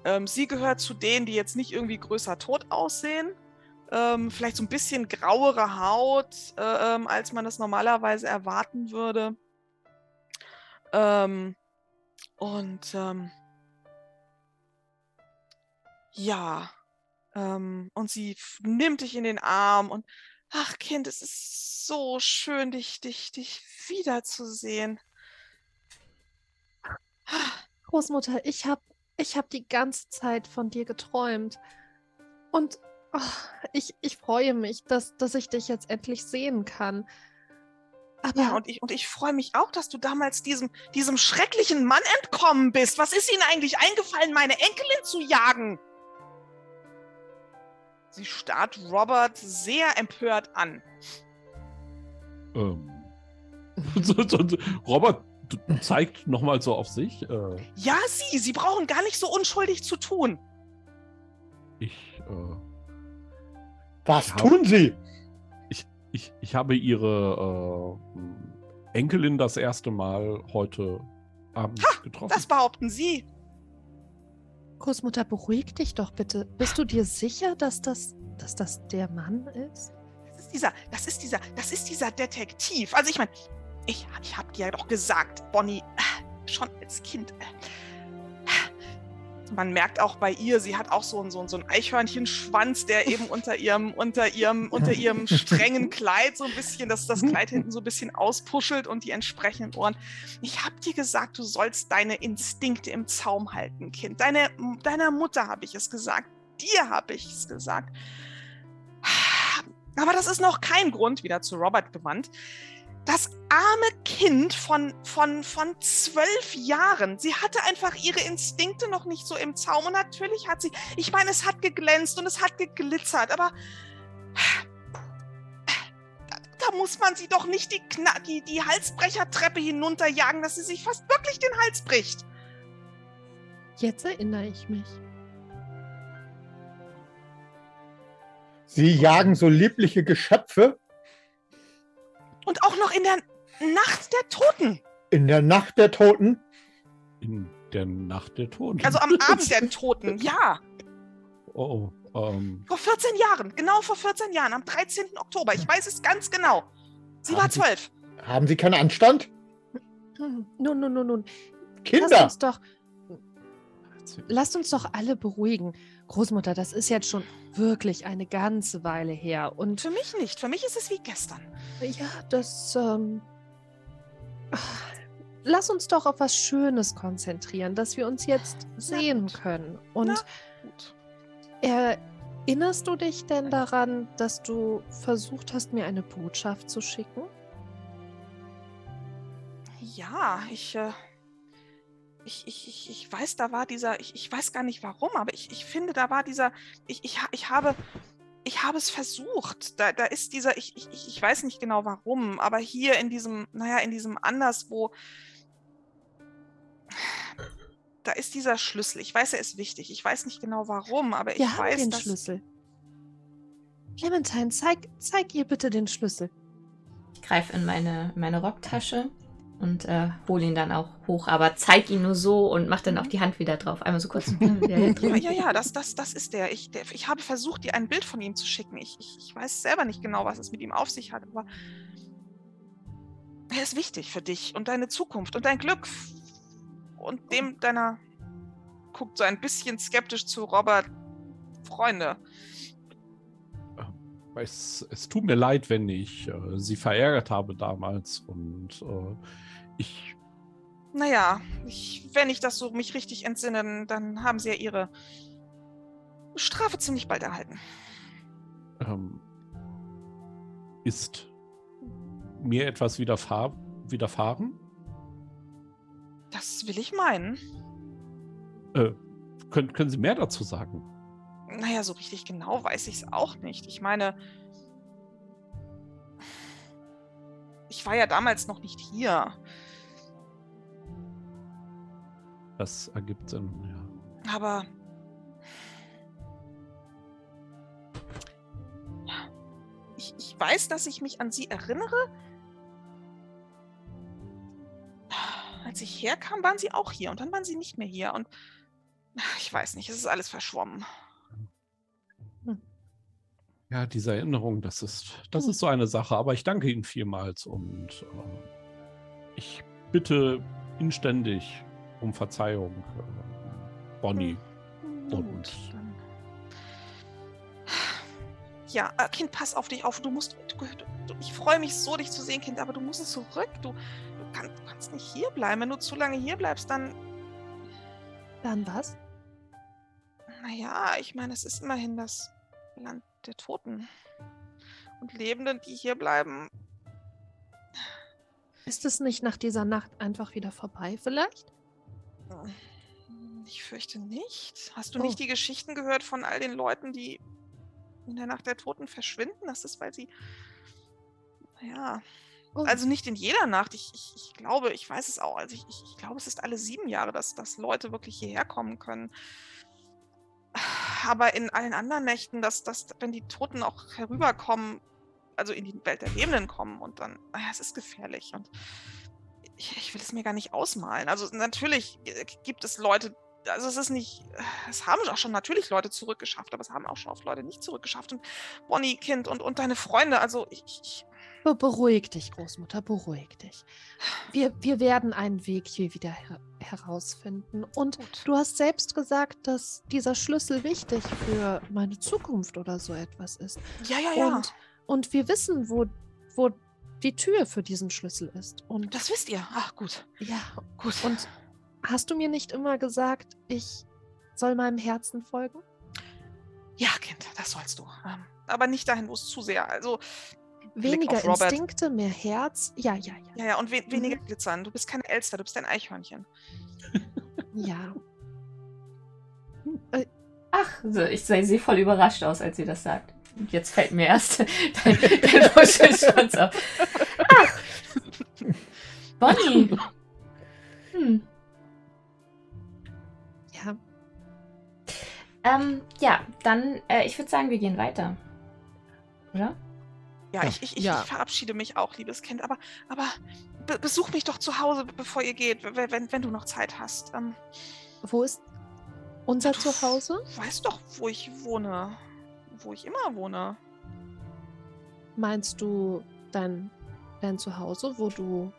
ähm, sie gehört zu denen, die jetzt nicht irgendwie größer tot aussehen. Ähm, vielleicht so ein bisschen grauere Haut, äh, ähm, als man das normalerweise erwarten würde. Ähm, und ähm, ja, ähm, und sie nimmt dich in den Arm und ach Kind, es ist so schön, dich, dich, dich wiederzusehen. Großmutter, ich habe ich hab die ganze Zeit von dir geträumt. Und oh, ich, ich freue mich, dass, dass ich dich jetzt endlich sehen kann. Aber Ja, und ich, und ich freue mich auch, dass du damals diesem, diesem schrecklichen Mann entkommen bist. Was ist Ihnen eigentlich eingefallen, meine Enkelin zu jagen? Sie starrt Robert sehr empört an. Ähm. Robert zeigt nochmal so auf sich. Äh, Ja, Sie, Sie brauchen gar nicht so unschuldig zu tun. ich, äh, Was Ja. tun Sie? Ich, ich habe ihre äh, Enkelin das erste Mal heute Abend getroffen. Das behaupten Sie. Großmutter, beruhig dich doch bitte. Bist du dir sicher, dass das, dass das der Mann ist? Das ist dieser, das ist dieser, das ist dieser Detektiv. Also ich meine, ich, ich habe dir ja doch gesagt, Bonnie, äh, schon als Kind. Äh, man merkt auch bei ihr, sie hat auch so, einen- so, einen- so einen Eichhörnchenschwanz, der eben unter ihrem, unter ihrem, unter ihrem strengen Kleid so ein bisschen, dass das Kleid hinten so ein bisschen auspuschelt und die entsprechenden Ohren. Ich habe dir gesagt, du sollst deine Instinkte im Zaum halten, Kind. Deine, deiner Mutter habe ich es gesagt. Dir habe ich es gesagt. Aber das ist noch kein Grund, wieder zu Robert gewandt. Das arme Kind von, von, von zwölf Jahren, sie hatte einfach ihre Instinkte noch nicht so im Zaum. Und natürlich hat sie, ich meine, es hat geglänzt und es hat geglitzert, aber da, da muss man sie doch nicht die, Kna die, die Halsbrechertreppe hinunterjagen, dass sie sich fast wirklich den Hals bricht. Jetzt erinnere ich mich. Sie jagen so liebliche Geschöpfe Und auch noch in der Nacht der Toten. in der Nacht der Toten. In der Nacht der Toten. Also am Abend der Toten, ja. Oh, oh. Ähm, Vor 14 Jahren, genau vor 14 Jahren, am 13. Oktober. Ich weiß es ganz genau. Sie war Haben Sie- zwölf. Haben Sie keinen Anstand? Hm, Nun, nun, nun, nun. Lasst Kinder! uns doch, lasst uns doch alle beruhigen. Großmutter, das ist jetzt schon wirklich eine ganze Weile her. Und Für mich nicht. Für mich ist es wie gestern. ja, das. Ähm, lass uns doch auf was Schönes konzentrieren, dass wir uns jetzt sehen können. Und erinnerst du dich denn daran, dass du versucht hast, mir eine Botschaft zu schicken? Ja, ich, äh, ich, ich, ich, ich weiß, da war dieser, ich, ich weiß gar nicht warum, aber ich, ich finde, da war dieser, ich, ich, ich habe, ich habe es versucht. Da, da ist dieser, ich, ich, ich- ich weiß nicht genau warum, aber hier in diesem, naja, in diesem anderswo, da ist dieser Schlüssel. Ich weiß, er ist wichtig. Ich weiß nicht genau warum, aber ich Wir haben weiß, den dass, Schlüssel. Clementine, zeig, zeig ihr bitte den Schlüssel. Ich greife in meine, meine Rocktasche und äh, hole ihn dann auch hoch, aber zeig ihn nur so und mach dann auch die Hand wieder drauf. Einmal so kurz. Ja, ja, ja, das, das, das ist der. Ich, der. ich habe versucht, dir ein Bild von ihm zu schicken. Ich, ich, ich weiß selber nicht genau, was es mit ihm auf sich hat, aber er ist wichtig für dich und deine Zukunft und dein Glück. Und dem deiner guckt so ein bisschen skeptisch zu Robert. Freunde. es, es tut mir leid, wenn ich äh, sie verärgert habe damals und äh, ich Naja, ich, wenn ich das so mich richtig entsinne, dann haben sie ja ihre Strafe ziemlich bald erhalten. ähm, ist mir etwas widerfahr widerfahren? Das will ich meinen. Äh, können, können Sie mehr dazu sagen? Naja, so richtig genau weiß ich es auch nicht. Ich meine, ich war ja damals noch nicht hier. Das ergibt Sinn, ja. Aber. Ich, ich weiß, dass ich mich an sie erinnere. Als ich herkam, waren sie auch hier und dann waren sie nicht mehr hier. Und ich weiß nicht, es ist alles verschwommen. Ja, diese Erinnerung, das ist, das ist so eine Sache, aber ich danke Ihnen vielmals und äh, ich bitte inständig um Verzeihung, äh, Bonnie. Na Und-. Ja, äh, Kind, pass auf dich auf. Du musst. Du, du, ich freue mich so, dich zu sehen, Kind, aber du musst zurück. Du, du, kann, du kannst nicht hier bleiben. Wenn du zu lange hier bleibst, dann. Dann was? Naja, ich meine, es ist immerhin das Land der Toten. Und Lebenden, die hier bleiben. Ist es nicht nach dieser Nacht einfach wieder vorbei, vielleicht? Äh, Ich fürchte nicht. Hast du Oh. nicht die Geschichten gehört von all den Leuten, die in der Nacht der Toten verschwinden? Das ist, weil sie. Naja. Oh, Also nicht in jeder Nacht. Ich, ich, ich glaube, ich weiß es auch. Also ich, ich, ich glaube, es ist alle sieben Jahre, dass, dass Leute wirklich hierher kommen können. Aber in allen anderen Nächten, dass, dass, wenn die Toten auch herüberkommen, also in die Welt der Lebenden kommen und dann, naja, es ist gefährlich. Und ich, ich will es mir gar nicht ausmalen. Also natürlich äh, gibt es Leute, also es ist nicht, es haben auch schon natürlich Leute zurückgeschafft, aber es haben auch schon oft Leute nicht zurückgeschafft. Und Bonnie, Kind und, und deine Freunde, also ich, ich be beruhig dich, Großmutter, beruhig dich. Wir, wir werden einen Weg hier wieder her herausfinden. Und gut. du hast selbst gesagt, dass dieser Schlüssel wichtig für meine Zukunft oder so etwas ist. Ja, ja, ja. Und, und wir wissen, wo, wo die Tür für diesen Schlüssel ist. Und Das wisst ihr. Ach, gut. ja, Gut. und hast du mir nicht immer gesagt, ich soll meinem Herzen folgen? ja, Kind, das sollst du. Ähm, aber nicht dahin, wo es zu sehr. Also, Weniger. Instinkte, mehr Herz. Ja, ja, ja. ja, ja, und we weniger Mhm. glitzern. Du bist kein Elster, du bist ein Eichhörnchen. Ja. Ach, so, ich sehe sie voll überrascht aus, als sie das sagt. Jetzt fällt mir erst dein, dein Muschelschwanz auf. Ach! Bonnie! Hm. Ja. Ähm, ja, dann, äh, ich würde sagen, wir gehen weiter. Oder? Ja, Ja. ich, ich, ich, Ja. verabschiede mich auch, liebes Kind, aber, aber be besuch mich doch zu Hause, bevor ihr geht, wenn, wenn, du noch Zeit hast. Ähm, Wo ist unser du Zuhause? Weißt doch, wo ich wohne. Wo ich immer wohne. Meinst du dein, dein Zuhause, wo du,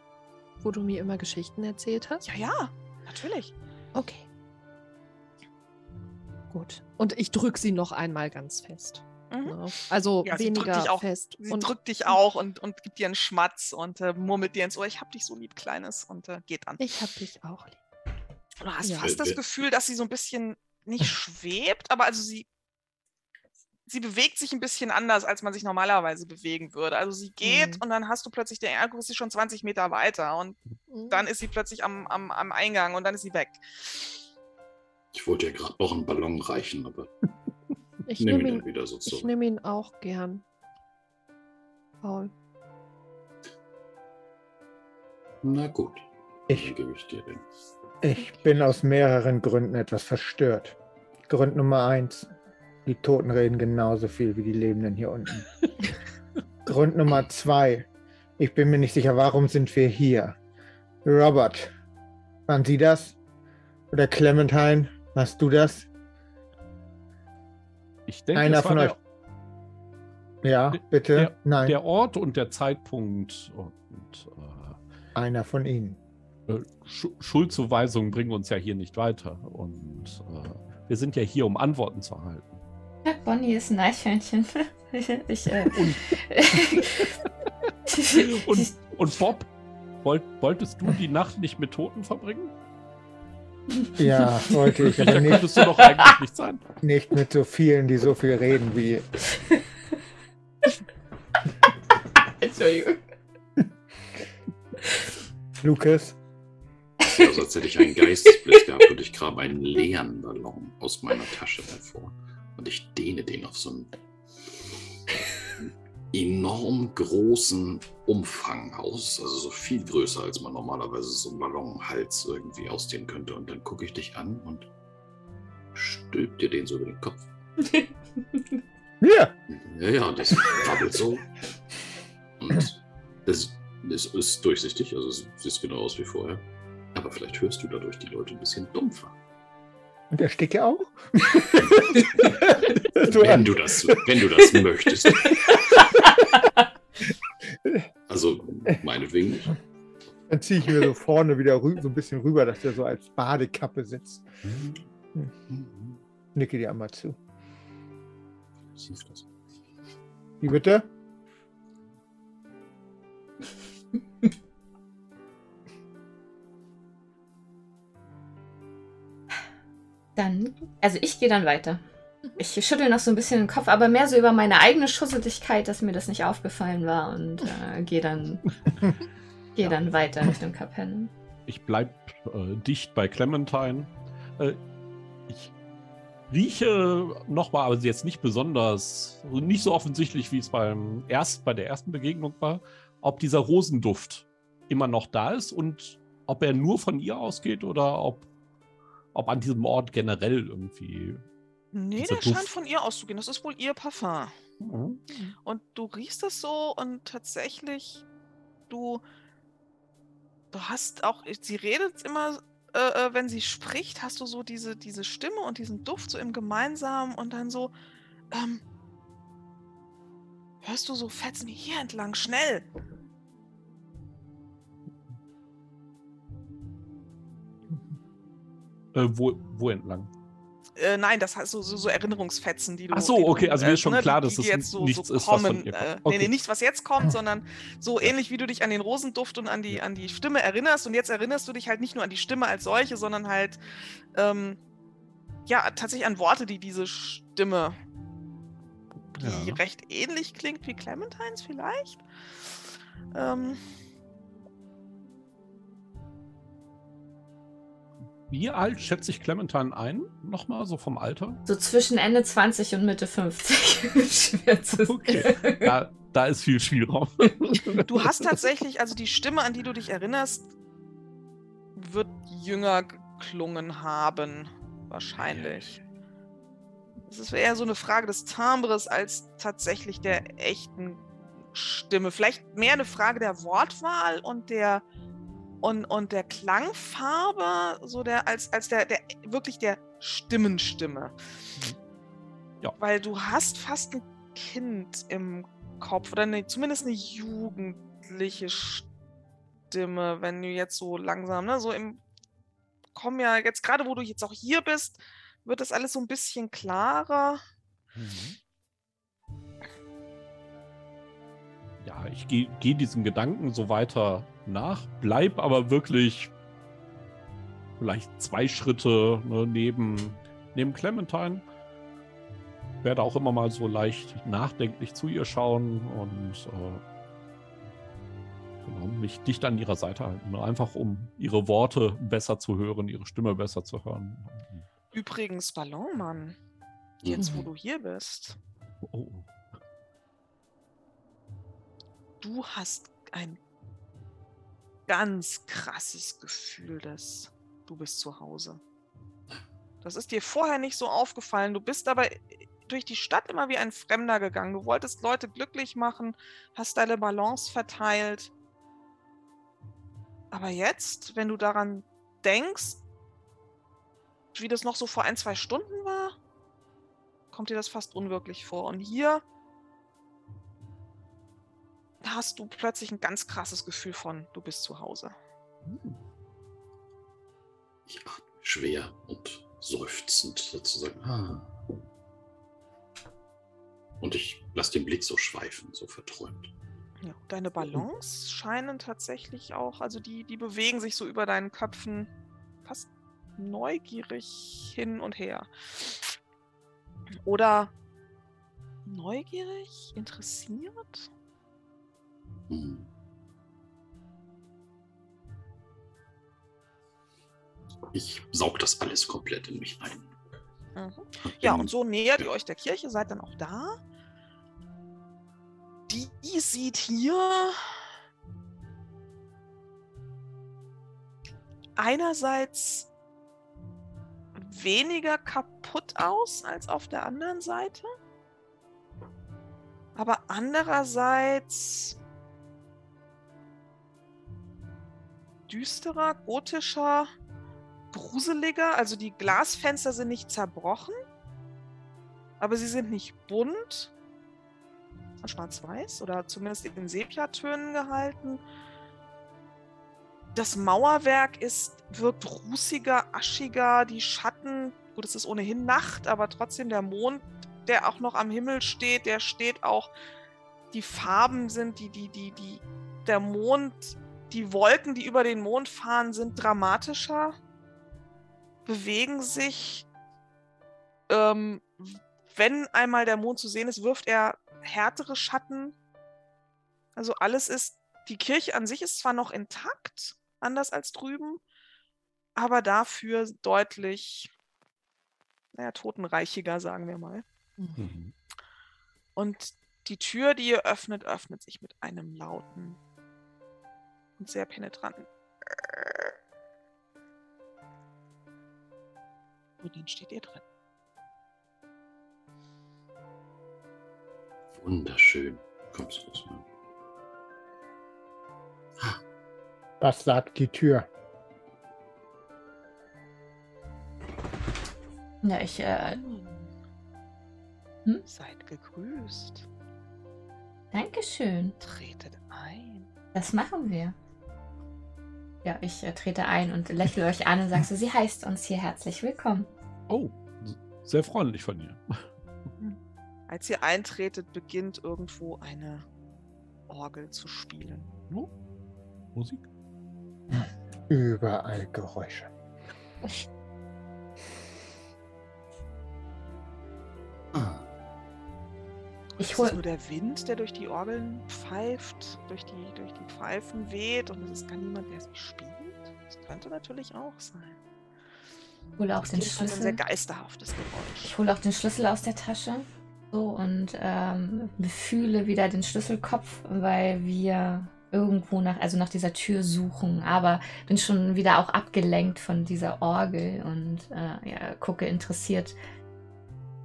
wo du mir immer Geschichten erzählt hast? Ja, ja, natürlich. Okay. Gut. Und ich drück sie noch einmal ganz fest. Mhm. Ne? Also Ja, sie drückt weniger dich auch- fest. Sie und drückt dich auch und, und gibt dir einen Schmatz und äh, murmelt dir ins Ohr, ich hab dich so lieb, Kleines, und äh, geht dann. ich hab dich auch lieb. Du hast Ja. fast das Wer- Gefühl, dass sie so ein bisschen nicht schwebt, aber also sie, sie bewegt sich ein bisschen anders, als man sich normalerweise bewegen würde. Also sie geht Mhm. und dann hast du plötzlich den Eindruck, sie ist schon 20 Meter weiter und dann ist sie plötzlich am, am, am Eingang und dann ist sie weg. Ich wollte ja gerade noch einen Ballon reichen, aber ich nehme nehme ihn ihn, dann wieder so ich zurück. nehm ihn auch gern. Paul. Na gut, Ich, gebe ich dir den. ich bin aus mehreren Gründen etwas verstört. Grund Nummer eins. Die Toten reden genauso viel wie die Lebenden hier unten. Grund Nummer zwei. Ich bin mir nicht sicher, warum sind wir hier? Robert, waren Sie das? Oder Clementine, warst du das? Ich denke, Einer von euch. Ja, bitte? der- Nein, der Ort und der Zeitpunkt und einer von Ihnen. äh, äh, Schu- Schuldzuweisungen bringen uns ja hier nicht weiter. Und äh, wir sind ja hier, um Antworten zu erhalten. Ja, Bonnie ist ein Eichhörnchen. ich, äh, Und, und Bob, wollt, wolltest du die Nacht nicht mit Toten verbringen? Ja, wollte ich, aber nicht, könntest du doch eigentlich nicht sein. nicht mit so vielen, die so viel reden wie. Entschuldigung. Lukas, Also als hätte ich einen Geistesblitz gehabt und ich grabe einen leeren Ballon aus meiner Tasche hervor. Und ich dehne den auf so einen enorm großen Umfang aus. Also so viel größer, als man normalerweise so einen Ballonhals irgendwie ausdehnen könnte. Und dann gucke ich dich an und stülp dir den so über den Kopf. hier! Ja, ja, das wabbelt so. Und es, es ist durchsichtig, also es sieht genau aus wie vorher. Aber vielleicht hörst du dadurch die Leute ein bisschen dumpfer. Und der Stick ja auch? Wenn an. du das, wenn du das möchtest. Also, meinetwegen nicht. Dann ziehe ich mir so vorne wieder so ein bisschen rüber, dass der so als Badekappe sitzt. Nicke dir einmal zu. Siehst du das? Wie bitte? Dann, also ich gehe dann weiter. Ich schüttel noch so ein bisschen den Kopf, aber mehr so über meine eigene Schusseligkeit, dass mir das nicht aufgefallen war und äh, gehe dann, geh Ja. dann weiter Richtung Kapelle. Ich bleib äh, dicht bei Clementine. Äh, ich rieche nochmal, aber jetzt nicht besonders, also nicht so offensichtlich, wie es beim erst, bei der ersten Begegnung war, ob dieser Rosenduft immer noch da ist und ob er nur von ihr ausgeht oder ob, ob an diesem Ort generell irgendwie. Nee, der scheint von ihr auszugehen. Das ist wohl ihr Parfum. Mhm. Und du riechst es so und tatsächlich, du, du hast auch, sie redet immer, äh, äh, wenn sie spricht, hast du so diese, diese Stimme und diesen Duft so im Gemeinsamen und dann so, ähm, hörst du so Fetzen hier entlang, schnell. Äh, wo, wo entlang? Äh, nein, das heißt so, so, so Erinnerungsfetzen, die du. Ach so, du, okay, also mir ist schon ne, klar, die- dass es jetzt so, nichts so ist, was von kommen. ihr kommt. Äh, nee, Okay. nee, nicht was jetzt kommt, sondern so ähnlich wie du dich an den Rosenduft und an die, an die Stimme erinnerst. Und jetzt erinnerst du dich halt nicht nur an die Stimme als solche, sondern halt ähm, ja tatsächlich an Worte, die diese Stimme, die Ja. recht ähnlich klingt wie Clementines vielleicht. Ähm, Wie alt schätze ich Clementine ein? Nochmal, so vom Alter? So zwischen Ende 20 und Mitte 50. Schwer zu Okay. Da, da ist viel Spielraum. Du hast tatsächlich, also die Stimme, an die du dich erinnerst, wird jünger geklungen haben. wahrscheinlich. Es ist eher so eine Frage des Timbres als tatsächlich der echten Stimme. Vielleicht mehr eine Frage der Wortwahl und der und, und der Klangfarbe, so der als, als der, der wirklich der Stimmenstimme. Ja. Weil du hast fast ein Kind im Kopf oder eine, zumindest eine jugendliche Stimme, wenn du jetzt so langsam, ne, so im kommen ja jetzt gerade, wo du jetzt auch hier bist, wird das alles so ein bisschen klarer. Mhm. Ja, ich gehe geh diesen Gedanken so weiter nach, bleib aber wirklich vielleicht zwei Schritte ne, neben, neben Clementine. Werde auch immer mal so leicht nachdenklich zu ihr schauen und äh, genau, mich dicht an ihrer Seite halten. Ne, einfach um ihre Worte besser zu hören, ihre Stimme besser zu hören. Übrigens, Ballonmann, jetzt wo Mhm. du hier bist, Oh, oh. Du hast ein ganz krasses Gefühl, dass du bist zu Hause. Das ist dir vorher nicht so aufgefallen. Du bist aber durch die Stadt immer wie ein Fremder gegangen. Du wolltest Leute glücklich machen, hast deine Balance verteilt. Aber jetzt, wenn du daran denkst, wie das noch so vor ein, zwei Stunden war, kommt dir das fast unwirklich vor. Und hier hast du plötzlich ein ganz krasses Gefühl von, du bist zu Hause. Hm. Ich atme schwer und seufzend sozusagen. Ah. Und ich lasse den Blick so schweifen, so verträumt. Ja, deine Ballons scheinen tatsächlich auch, also die, die bewegen sich so über deinen Köpfen fast neugierig hin und her. Oder neugierig, interessiert? Hm. Ich saug das alles komplett in mich ein. Mhm. Ja, und so nähert ihr euch der Kirche, seid dann auch da. Die sieht hier einerseits weniger kaputt aus als auf der anderen Seite. Aber andererseits düsterer, gotischer, gruseliger. Also die Glasfenster sind nicht zerbrochen, aber sie sind nicht bunt. Schwarz-Weiß oder zumindest in Sepiatönen gehalten. Das Mauerwerk ist, wirkt rußiger, aschiger. Die Schatten, gut, es ist ohnehin Nacht, aber trotzdem der Mond, der auch noch am Himmel steht, der steht auch. Die Farben sind, die, die, die, die, der Mond, die Wolken, die über den Mond fahren, sind dramatischer, bewegen sich. Ähm, wenn einmal der Mond zu sehen ist, wirft er härtere Schatten. Also alles ist, die Kirche an sich ist zwar noch intakt, anders als drüben, aber dafür deutlich, naja, totenreichiger, sagen wir mal. Mhm. Und die Tür, die ihr öffnet, öffnet sich mit einem lauten und sehr penetranten. Und dann steht ihr drin. Wunderschön. Komm zu uns mal. Was sagt die Tür? Ja, ich, äh, Hm? Seid gegrüßt. Dankeschön. Tretet ein. Das machen wir. Ja, ich äh, trete ein und lächle euch an und sage so, sie heißt uns hier herzlich willkommen. Oh, sehr freundlich von dir. Als ihr eintretet, beginnt irgendwo eine Orgel zu spielen. Oh, Musik? Überall Geräusche. Ich Es ist nur hol, der Wind, der durch die Orgeln pfeift, durch die, durch die Pfeifen weht und es ist gar niemand, der sie spielt. Das könnte natürlich auch sein. hole auch Das den ist jedenfalls ein sehr Schlüssel. geisterhaftes Geräusch. Ich hole auch den Schlüssel aus der Tasche. So und ähm, befühle wieder den Schlüsselkopf, weil wir irgendwo nach, also nach dieser Tür suchen, aber bin schon wieder auch abgelenkt von dieser Orgel und äh, ja, gucke interessiert,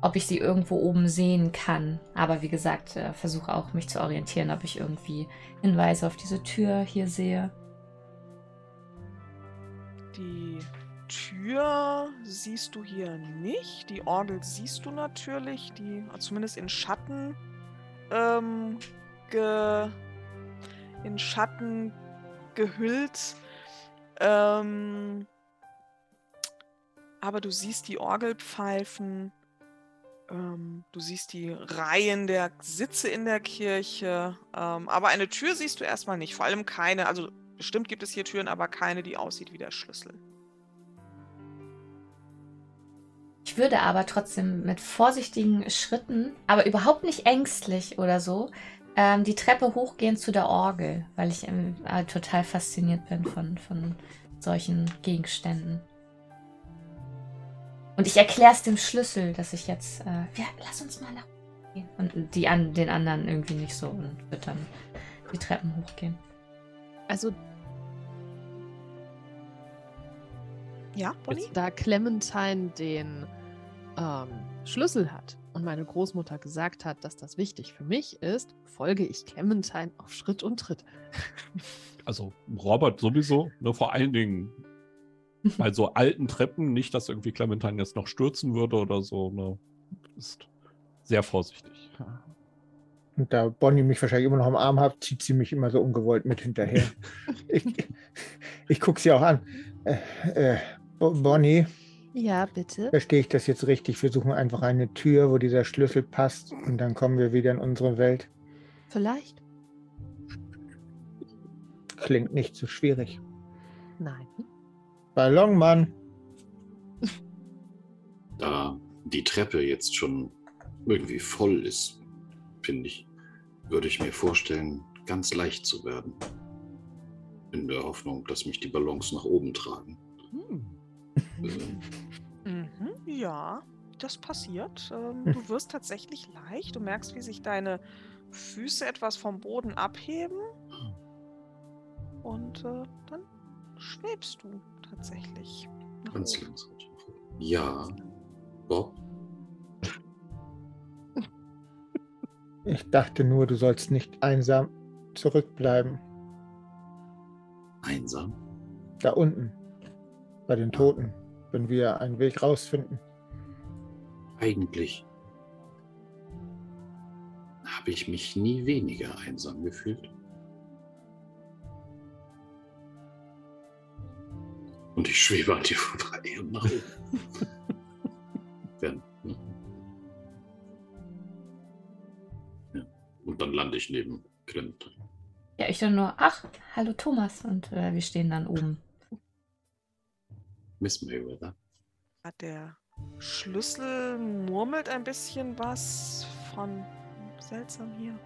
ob ich sie irgendwo oben sehen kann. Aber wie gesagt, äh, versuche auch mich zu orientieren, ob ich irgendwie Hinweise auf diese Tür hier sehe. Die Tür siehst du hier nicht. Die Orgel siehst du natürlich, die zumindest in Schatten ähm, in Schatten gehüllt. Ähm, aber du siehst die Orgelpfeifen, ähm, du siehst die Reihen der Sitze in der Kirche, ähm, aber eine Tür siehst du erstmal nicht. Vor allem keine, also bestimmt gibt es hier Türen, aber keine, die aussieht wie der Schlüssel. Ich würde aber trotzdem mit vorsichtigen Schritten, aber überhaupt nicht ängstlich oder so, ähm, die Treppe hochgehen zu der Orgel, weil ich ähm, äh, total fasziniert bin von, von solchen Gegenständen. Und ich erkläre es dem Schlüssel, dass ich jetzt, äh, ja, lass uns mal nach oben gehen. Und die an, den anderen irgendwie nicht so und wird dann die Treppen hochgehen. Also Ja, Bonnie? Jetzt, da Clementine den ähm, Schlüssel hat und meine Großmutter gesagt hat, dass das wichtig für mich ist, folge ich Clementine auf Schritt und Tritt. Also Robert sowieso, ne, vor allen Dingen bei so alten Treppen, nicht, dass irgendwie Clementine jetzt noch stürzen würde oder so, ne, ist sehr vorsichtig. Und da Bonnie mich wahrscheinlich immer noch am Arm hat, zieht sie mich immer so ungewollt mit hinterher. ich ich gucke sie auch an. Äh, äh, Bonnie, Ja, bitte. verstehe ich das jetzt richtig? Wir suchen einfach eine Tür, wo dieser Schlüssel passt und dann kommen wir wieder in unsere Welt. Vielleicht? Klingt nicht so schwierig. Nein. Ballonmann. Da die Treppe jetzt schon irgendwie voll ist, finde ich, würde ich mir vorstellen, ganz leicht zu werden. In der Hoffnung, dass mich die Ballons nach oben tragen. Hm. Ähm, Mhm, ja, das passiert. Ähm, du wirst tatsächlich leicht. Du merkst, wie sich deine Füße etwas vom Boden abheben. Und äh, dann schwebst du tatsächlich. nach ganz oben. langsam. Ja, Bob, Ich dachte nur, du sollst nicht einsam zurückbleiben. einsam. Da unten. Bei den Toten. Wenn wir einen Weg rausfinden. Eigentlich habe ich mich nie weniger einsam gefühlt. Und ich schwebe an dir vorbei und nach oben. Ne? ja. Und dann lande ich neben Clementine. Ja, ich dann nur, ach, hallo Thomas. Und äh, wir stehen dann oben. Miss Mayweather. Der Schlüssel murmelt ein bisschen was von seltsam hier.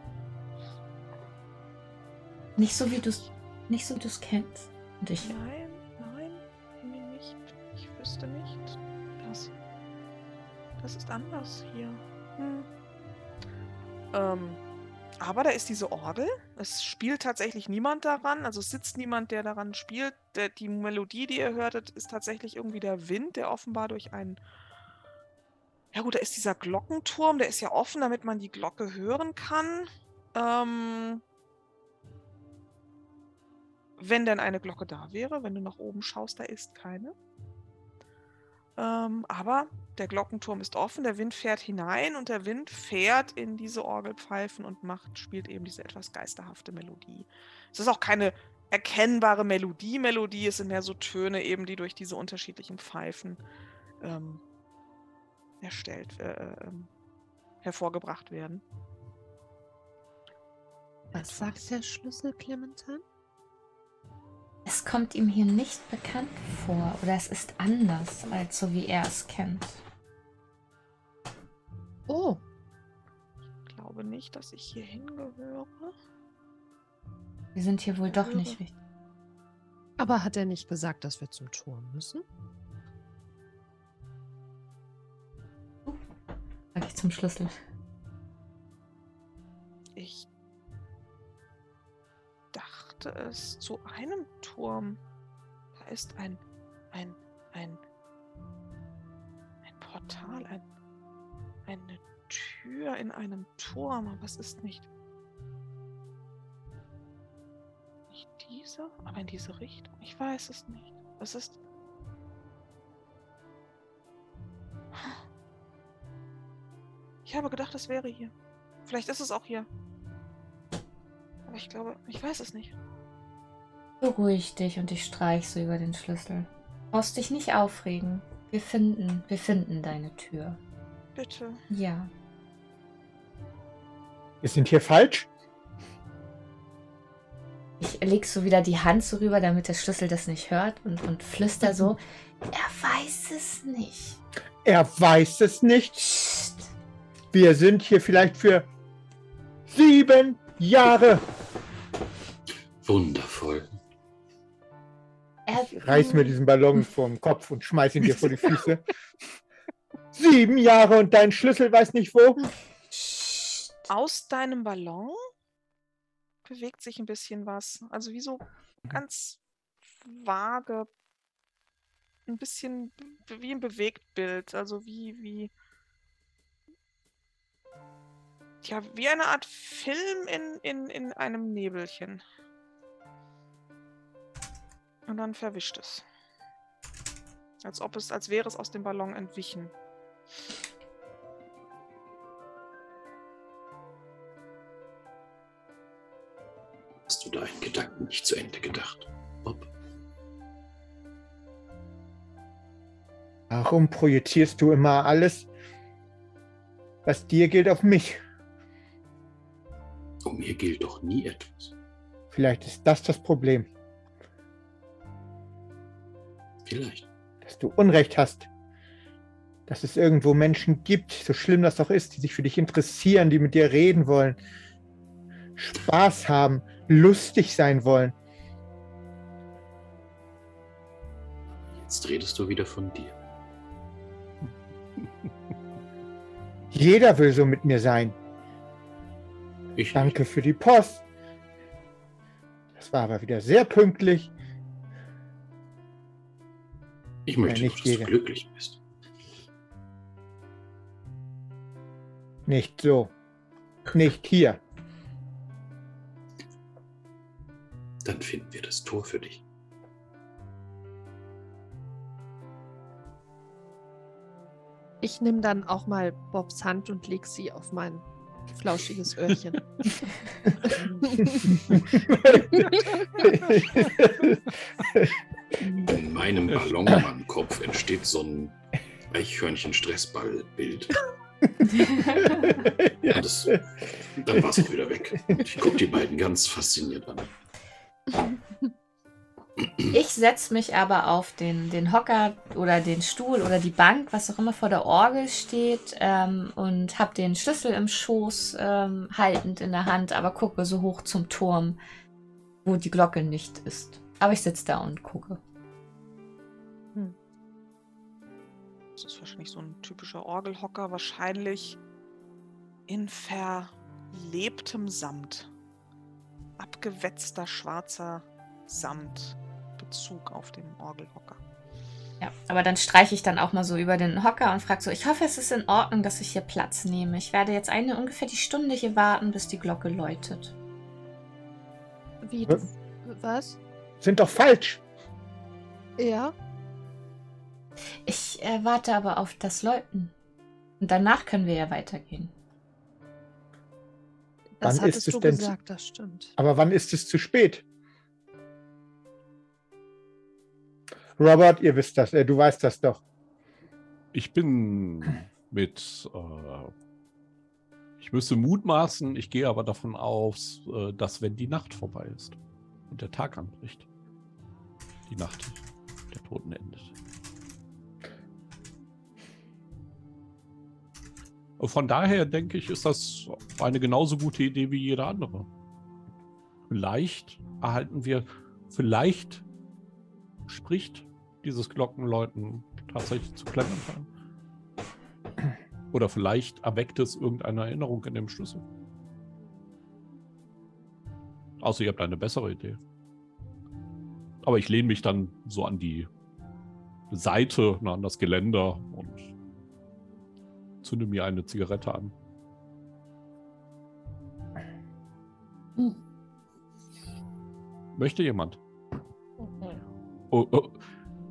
Nicht so, wie du es nicht so, wie du es kennst. Und ich, Nein. Ich wüsste nicht. Das, das ist anders hier. Hm. Ähm, aber da ist diese Orgel. Es spielt tatsächlich niemand daran. Also es sitzt niemand, der daran spielt. Der, die Melodie, die ihr hörtet, ist tatsächlich irgendwie der Wind, der offenbar durch einen. Ja gut, da ist dieser Glockenturm, der ist ja offen, damit man die Glocke hören kann. Ähm, wenn denn eine Glocke da wäre, wenn du nach oben schaust, da ist keine. Ähm, aber der Glockenturm ist offen, der Wind fährt hinein und der Wind fährt in diese Orgelpfeifen und macht, spielt eben diese etwas geisterhafte Melodie. Es ist auch keine erkennbare Melodie, Melodie, es sind mehr so Töne eben, die durch diese unterschiedlichen Pfeifen ähm, erstellt, äh, äh, ähm, hervorgebracht werden. Was sagt der Schlüssel, Clementine? Es kommt ihm hier nicht bekannt vor. Oder es ist anders, als so wie er es kennt. Oh, Ich glaube nicht, dass ich hier hingehöre. Wir sind hier wohl doch nicht richtig. aber hat er nicht gesagt, dass wir zum Turm müssen? Sag ich zum Schlüssel. Ich dachte, es zu einem Turm. Da ist ein, ein, ein, ein Portal, ein, eine Tür in einem Turm, aber es ist nicht. Nicht diese, aber in diese Richtung. Ich weiß es nicht. Es ist. Ich habe gedacht, es wäre hier. Vielleicht ist es auch hier. Aber ich glaube, ich weiß es nicht. Beruhig dich und ich streich so über den Schlüssel. Brauchst dich nicht aufregen. Wir finden, wir finden deine Tür. Bitte. Ja. Wir sind hier falsch. Ich leg so wieder die Hand so rüber, damit der Schlüssel das nicht hört und, und flüster so. Er weiß es nicht. Er weiß es nicht. Psst. Wir sind hier vielleicht für sieben Jahre. Wundervoll. Reiß mir diesen Ballon vom Kopf und schmeiß ihn dir vor die Füße. Sieben Jahre und dein Schlüssel weiß nicht wo. Aus deinem Ballon bewegt sich ein bisschen was. Also wie so ganz vage, ein bisschen wie ein Bewegtbild. Also wie, wie. Ja, wie eine Art Film in, in, in einem Nebelchen. Und dann verwischt es. Als ob es, als wäre es aus dem Ballon entwichen. Hast du deinen Gedanken nicht zu Ende gedacht, Bob? Warum projizierst du immer alles, was dir gilt, auf mich? Um mir gilt doch nie etwas. Vielleicht ist das das Problem, Vielleicht. dass du Unrecht hast. Dass es irgendwo Menschen gibt, so schlimm das auch ist, die sich für dich interessieren, die mit dir reden wollen, Spaß haben, lustig sein wollen. Jetzt redest du wieder von dir. Jeder will so mit mir sein. Ich Danke für die Post. Das war aber wieder sehr pünktlich. Ich möchte Ja, nicht dass du glücklich bist. Nicht so. Nicht hier. Dann finden wir das Tor für dich. Ich nehme dann auch mal Bobs Hand und leg sie auf mein flauschiges Öhrchen. In meinem Ballonmann-Kopf entsteht so ein Eichhörnchen-Stressball-Bild. Ja, das, dann war es auch wieder weg. Ich gucke die beiden ganz fasziniert an. Ich setze mich aber auf den, den Hocker oder den Stuhl oder die Bank, was auch immer vor der Orgel steht, ähm, und habe den Schlüssel im Schoß ähm, haltend in der Hand, aber gucke so hoch zum Turm, wo die Glocke nicht ist. Aber ich sitze da und gucke. Das ist wahrscheinlich so ein typischer Orgelhocker, wahrscheinlich in verlebtem Samt. Abgewetzter schwarzer Samt. Bezug auf den Orgelhocker. Ja, aber dann streiche ich dann auch mal so über den Hocker und frage so, ich hoffe, es ist in Ordnung, dass ich hier Platz nehme. Ich werde jetzt eine ungefähr die Stunde hier warten, bis die Glocke läutet. Wie Was? du. Was? Sind doch falsch. Ja. Ich äh, warte aber auf das Läuten. Und danach können wir ja weitergehen. Das Wann ist hattest es du denn zu- gesagt, das stimmt. Aber wann ist es zu spät? Robert, ihr wisst das, äh, du weißt das doch. Ich bin mit, äh, ich müsste mutmaßen, ich gehe aber davon aus, äh, dass wenn die Nacht vorbei ist und der Tag anbricht, die Nacht der Toten endet. Von daher denke ich, ist das eine genauso gute Idee wie jede andere. Vielleicht erhalten wir, vielleicht spricht dieses Glockenläuten tatsächlich zu Clementine. Oder vielleicht erweckt es irgendeine Erinnerung in dem Schlüssel. Außer ihr habt eine bessere Idee. aber ich lehne mich dann so an die Seite, ne, an das Geländer und zünde mir eine Zigarette an. Hm. Möchte jemand? Oh, oh.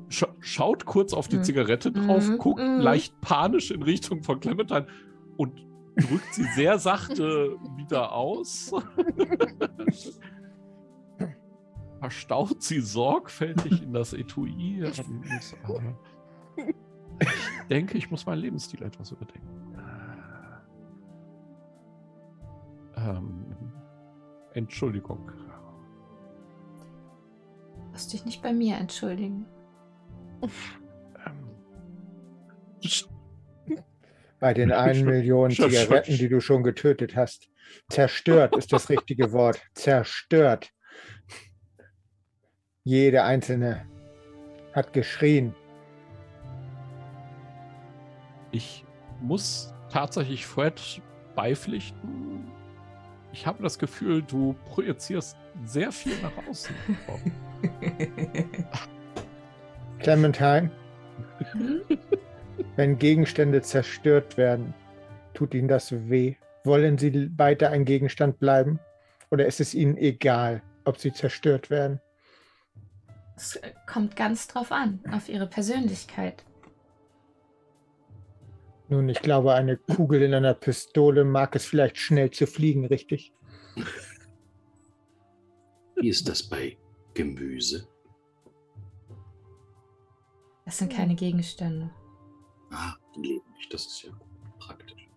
Sch schaut kurz auf die Mhm. Zigarette drauf, Mhm, guckt mhm. leicht panisch in Richtung von Clementine und drückt sie sehr sachte wieder aus. Verstaut sie sorgfältig in das Etui. Ich denke, ich muss meinen Lebensstil etwas überdenken. Ähm, Entschuldigung. Musst dich nicht bei mir entschuldigen. Ähm, Bei den einen Million. Zigaretten, die du schon getötet hast. Zerstört ist das richtige Wort. Zerstört. Jede einzelne hat geschrien. Ich muss tatsächlich Fred beipflichten. Ich habe das Gefühl, du projizierst sehr viel nach außen. Clementine, Hm? wenn Gegenstände zerstört werden, tut Ihnen das weh? Wollen Sie weiter ein Gegenstand bleiben? Oder ist es Ihnen egal, ob sie zerstört werden? Es kommt ganz drauf an, auf ihre Persönlichkeit. Nun, ich glaube, eine Kugel in einer Pistole mag es vielleicht schnell zu fliegen, richtig? Wie ist das bei Gemüse? Das sind keine Gegenstände. Ah, die leben nicht. Das ist ja praktisch.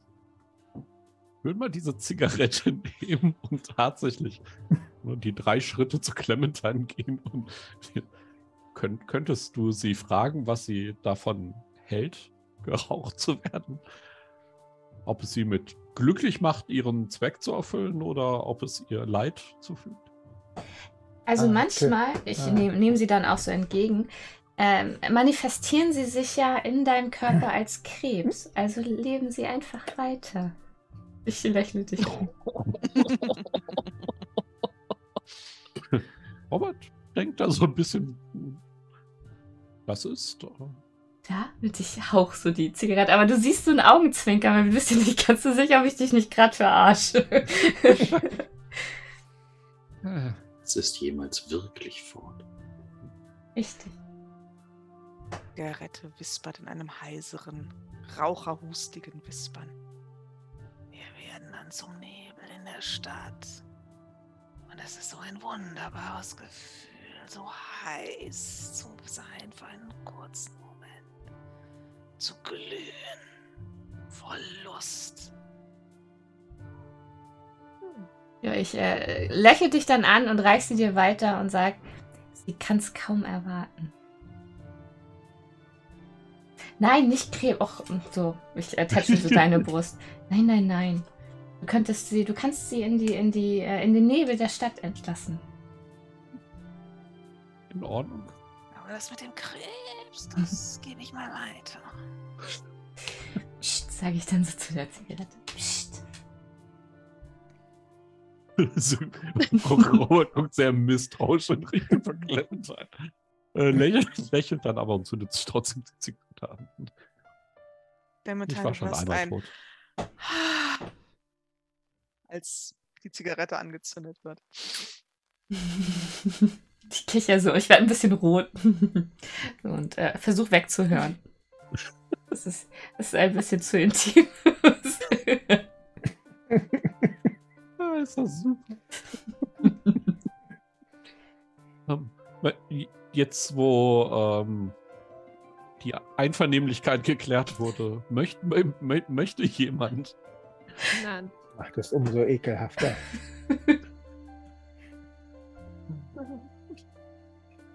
Würde mal diese Zigarette nehmen und tatsächlich nur die drei Schritte zu Clementine gehen und könnt, könntest du sie fragen, was sie davon hält, geraucht zu werden? Ob es sie mit glücklich macht, ihren Zweck zu erfüllen oder ob es ihr Leid zufügt? Also Ah, okay. manchmal, ich Ah. nehme nehm sie dann auch so entgegen, ähm, manifestieren sie sich ja in deinem Körper als Krebs. Also leben sie einfach weiter. Ich lächle dich. Robert denkt da so ein bisschen, was ist? Ja, mit ich hauch so die Zigarette. Aber du siehst so einen Augenzwinkern, aber du bist dir nicht ganz so sicher, ob ich dich nicht gerade verarsche. Es ist jemals wirklich fort. Richtig. Zigarette wispert in einem heiseren, raucherhustigen Wispern. Wir werden dann zum Nebel in der Stadt. Und es ist so ein wunderbares Gefühl, so heiß zu sein für einen kurzen Moment. Zu glühen. Voll Lust. Ja, ich äh, lächle dich dann an und reich sie dir weiter und sag, sie kann es kaum erwarten. Nein, nicht Krebs. Och, so, ich äh, so deine Brust. Nein, nein, nein. Du könntest sie, du kannst sie in die, in die, äh, in den Nebel der Stadt entlassen. in Ordnung. Aber das mit dem Krebs, das gebe ich mal weiter. Psst, sage ich dann so zu der Zigarette. Psst. So, Robert guckt sehr misstrauisch in Richtung von Clementine. Äh, lächelt, lächelt dann aber und zündet sich trotzdem die Zigarette an. Der Ich war schon einmal ein, tot. als die Zigarette angezündet wird. Ich kicher so, ich werde ein bisschen rot. Und äh, versuch wegzuhören. Das ist, das ist ein bisschen zu intim. Ah, ist das super. Jetzt, wo ähm, die Einvernehmlichkeit geklärt wurde, möcht, mö, mö, möchte jemand Nein. Macht es umso ekelhafter.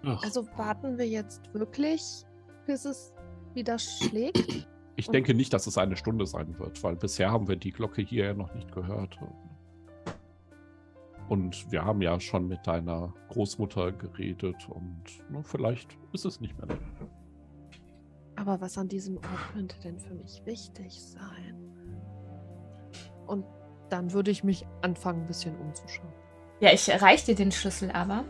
Also warten wir jetzt wirklich, bis es wieder schlägt? Ich denke nicht, dass es eine Stunde sein wird, weil bisher haben wir die Glocke hier ja noch nicht gehört. Und wir haben ja schon mit deiner Großmutter geredet und ne, vielleicht ist es nicht mehr. Aber was an diesem Ort könnte denn für mich wichtig sein? Und dann würde ich mich anfangen, ein bisschen umzuschauen. ja, ich reich dir den Schlüssel aber.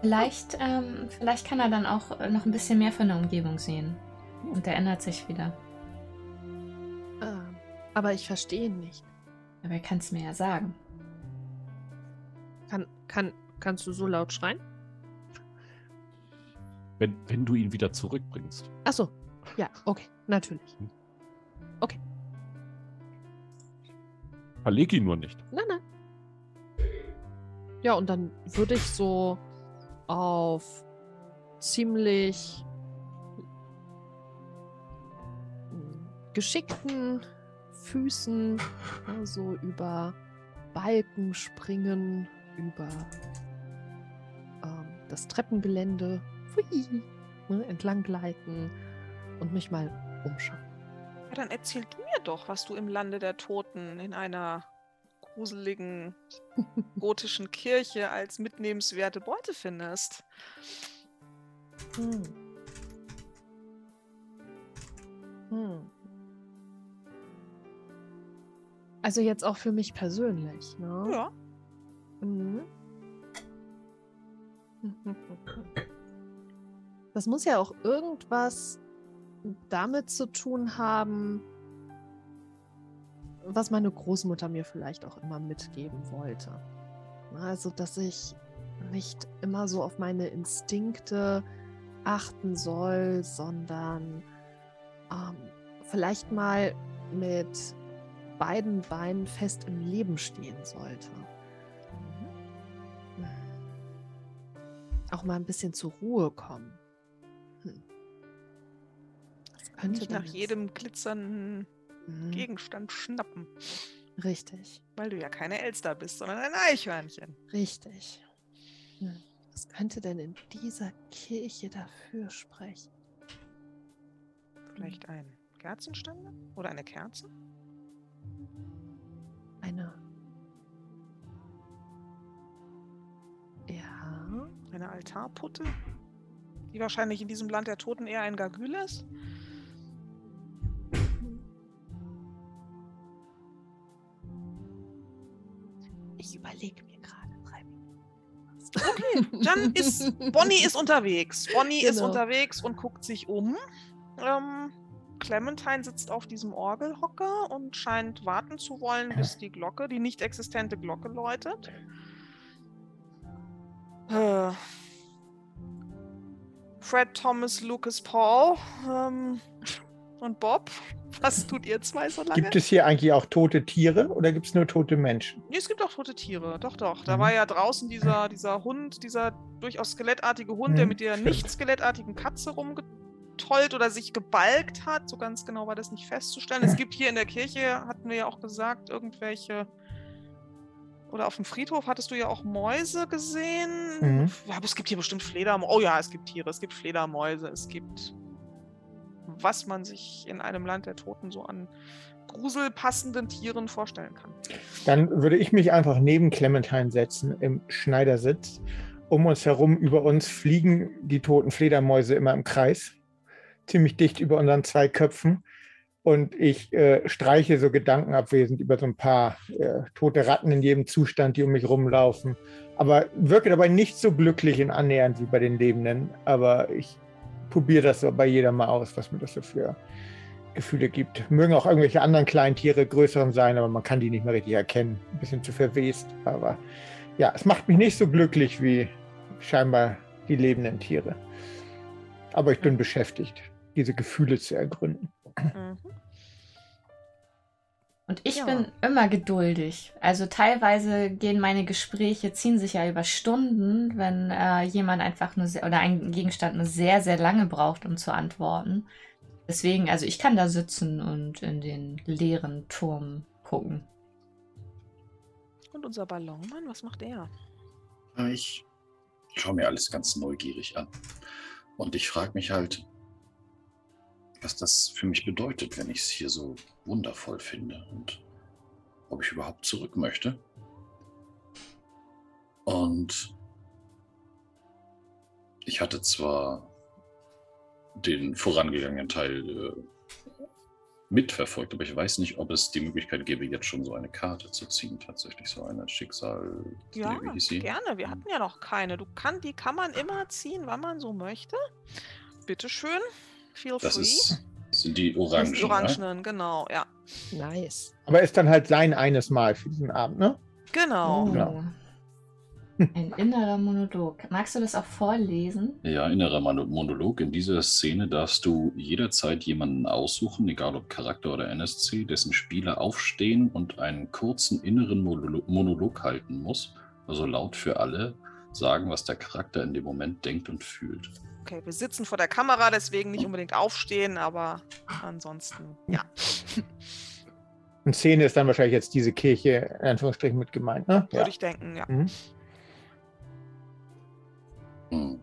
Vielleicht, ähm, vielleicht kann er dann auch noch ein bisschen mehr von der Umgebung sehen. Und erinnert sich wieder. Ähm, aber ich verstehe ihn nicht. Aber er kann es mir ja sagen. Kann, kann, kannst du so laut schreien? Wenn, wenn du ihn wieder zurückbringst. Achso, ja, okay, natürlich. Verleg ihn nur nicht. Nein, nein. Ja, und dann würde ich so auf ziemlich geschickten Füßen so über Balken springen, über ähm, das Treppengelände pfui, ne, entlang gleiten und mich mal umschauen. Ja, dann erzähl du mir doch, was du im Lande der Toten in einer gruseligen gotischen Kirche als mitnehmenswerte Beute findest. Hm. Hm. Also jetzt auch für mich persönlich, ne? Ja. Mhm. Das muss ja auch irgendwas damit zu tun haben, was meine Großmutter mir vielleicht auch immer mitgeben wollte. Also, dass ich nicht immer so auf meine Instinkte achten soll, sondern ähm, vielleicht mal mit beiden Beinen fest im Leben stehen sollte. Auch mal ein bisschen zur Ruhe kommen. Hm. Das könnte Nicht nach jedem glitzernden Mhm. Gegenstand schnappen. Richtig, Weil du ja keine Elster bist, sondern ein Eichhörnchen. richtig. Hm. Was könnte denn in dieser Kirche dafür sprechen? Vielleicht ein Kerzenständer? Oder eine Kerze? Eine. Ja. Eine Altarputte? Die wahrscheinlich in diesem Land der Toten eher ein Gargül ist? Ich überlege mir gerade drei Minuten. Okay, dann ist Bonnie ist unterwegs. Bonnie ist Genau. unterwegs und guckt sich um. Ähm, Clementine sitzt auf diesem Orgelhocker und scheint warten zu wollen, bis die Glocke, die nicht existente Glocke läutet. Äh, Fred, Thomas, Lucas, Paul ähm, und Bob. Was tut ihr zwei so lange? Gibt es hier eigentlich auch tote Tiere oder gibt es nur tote Menschen? Nee, es gibt auch tote Tiere, doch, doch. Da Mhm. war ja draußen dieser, dieser Hund, dieser durchaus skelettartige Hund, der Mhm, mit der stimmt. nicht skelettartigen Katze rumgetollt oder sich gebalgt hat. So ganz genau war das nicht festzustellen. Es gibt hier in der Kirche, hatten wir ja auch gesagt, irgendwelche. Oder auf dem Friedhof hattest du ja auch Mäuse gesehen. Mhm. Ja, aber es gibt hier bestimmt Fledermäuse. Oh ja, es gibt Tiere, es gibt Fledermäuse, es gibt. Was man sich in einem Land der Toten so an gruselpassenden Tieren vorstellen kann. Dann würde ich mich einfach neben Clementine setzen im Schneidersitz. Um uns herum, über uns fliegen die toten Fledermäuse immer im Kreis, ziemlich dicht über unseren zwei Köpfen. Und ich äh, streiche so gedankenabwesend über so ein paar äh, tote Ratten in jedem Zustand, die um mich rumlaufen. Aber wirke dabei nicht so glücklich und annähernd wie bei den Lebenden. Aber ich probiere das so bei jeder mal aus, was mir das so für Gefühle gibt. Mögen auch irgendwelche anderen kleinen Tiere größeren sein, aber man kann die nicht mehr richtig erkennen. Ein bisschen zu verwest. Aber ja, es macht mich nicht so glücklich wie scheinbar die lebenden Tiere. Aber ich bin beschäftigt, diese Gefühle zu ergründen. Mhm. Und ich Ja. bin immer geduldig. Also teilweise gehen meine Gespräche, ziehen sich ja über Stunden, wenn äh, jemand einfach nur sehr, oder ein Gegenstand nur sehr, sehr lange braucht, um zu antworten. Deswegen, also ich kann da sitzen und in den leeren Turm gucken. Und unser Ballonmann, was macht er? Ich schaue mir alles ganz neugierig an. Und ich frage mich halt, was das für mich bedeutet, wenn ich es hier so wundervoll finde und ob ich überhaupt zurück möchte. Und ich hatte zwar den vorangegangenen Teil äh, mitverfolgt, aber ich weiß nicht, ob es die Möglichkeit gäbe, jetzt schon so eine Karte zu ziehen, tatsächlich so eine Schicksal. Ja, gerne. Wir hatten ja noch keine. Du kann, die kann man immer ziehen, wann man so möchte. Bitteschön. Feel Das free. ist, das sind die Orangen. die Orangenen, genau, ja. Nice. Aber ist dann halt sein eines Mal für diesen Abend, ne? Genau. Oh. Ja. Ein innerer Monolog. Magst du das auch vorlesen? Ja, innerer Mono- Monolog. In dieser Szene darfst du jederzeit jemanden aussuchen, egal ob Charakter oder NSC, dessen Spieler aufstehen und einen kurzen inneren Monolo- Monolog halten muss. Also laut für alle sagen, was der Charakter in dem Moment denkt und fühlt. Okay, wir sitzen vor der Kamera, deswegen nicht unbedingt aufstehen, aber ansonsten, ja. Und Szene ist dann wahrscheinlich jetzt diese Kirche, in Anführungsstrichen, mit gemeint, ne? Würde ich denken, ja. Mhm. Hm.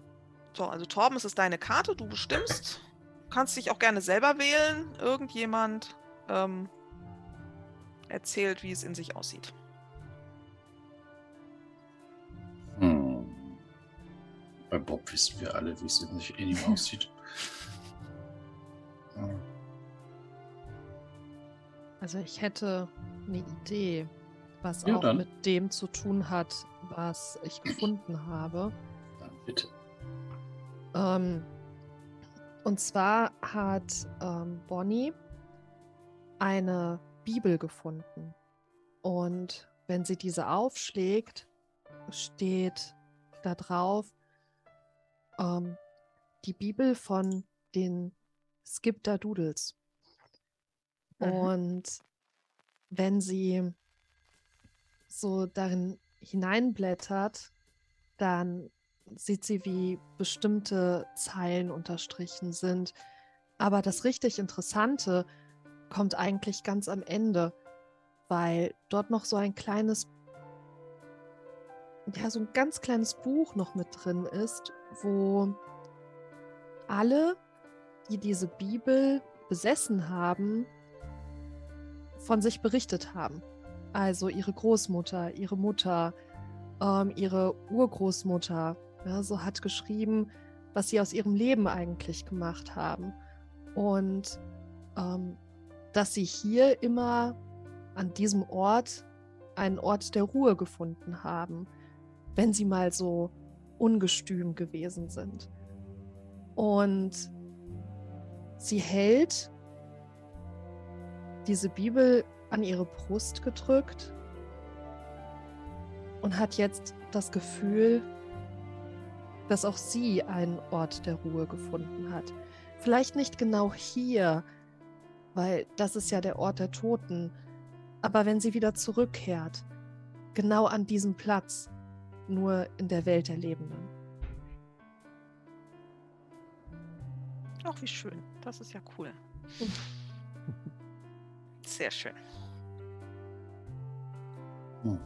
So, also Torben, es ist deine Karte, du bestimmst. Du kannst dich auch gerne selber wählen. Irgendjemand ähm, erzählt, wie es in sich aussieht. Bei Bob wissen wir alle, wie es in ihm aussieht. Also ich hätte eine Idee, was Ja, auch dann. mit dem zu tun hat, was ich gefunden habe. Dann bitte. Ähm, und zwar hat ähm, Bonnie eine Bibel gefunden. Und wenn sie diese aufschlägt, steht da drauf ähm, die Bibel von den Skipter Doodles. Mhm. Und wenn sie so darin hineinblättert, dann sieht sie, wie bestimmte Zeilen unterstrichen sind. Aber das richtig Interessante kommt eigentlich ganz am Ende, weil dort noch so ein kleines, ja, so ein ganz kleines Buch noch mit drin ist, wo alle, die diese Bibel besessen haben, von sich berichtet haben. Also ihre Großmutter, ihre Mutter, ähm, ihre Urgroßmutter, ja, so hat geschrieben, was sie aus ihrem Leben eigentlich gemacht haben. Und ähm, dass sie hier immer an diesem Ort einen Ort der Ruhe gefunden haben, wenn sie mal so ungestüm gewesen sind. Und sie hält diese Bibel an ihre Brust gedrückt und hat jetzt das Gefühl, dass auch sie einen Ort der Ruhe gefunden hat. Vielleicht nicht genau hier, weil das ist ja der Ort der Toten, aber wenn sie wieder zurückkehrt, genau an diesem Platz, nur in der Welt der Lebenden. Ach, wie schön. Das ist ja cool. Sehr schön. Hm.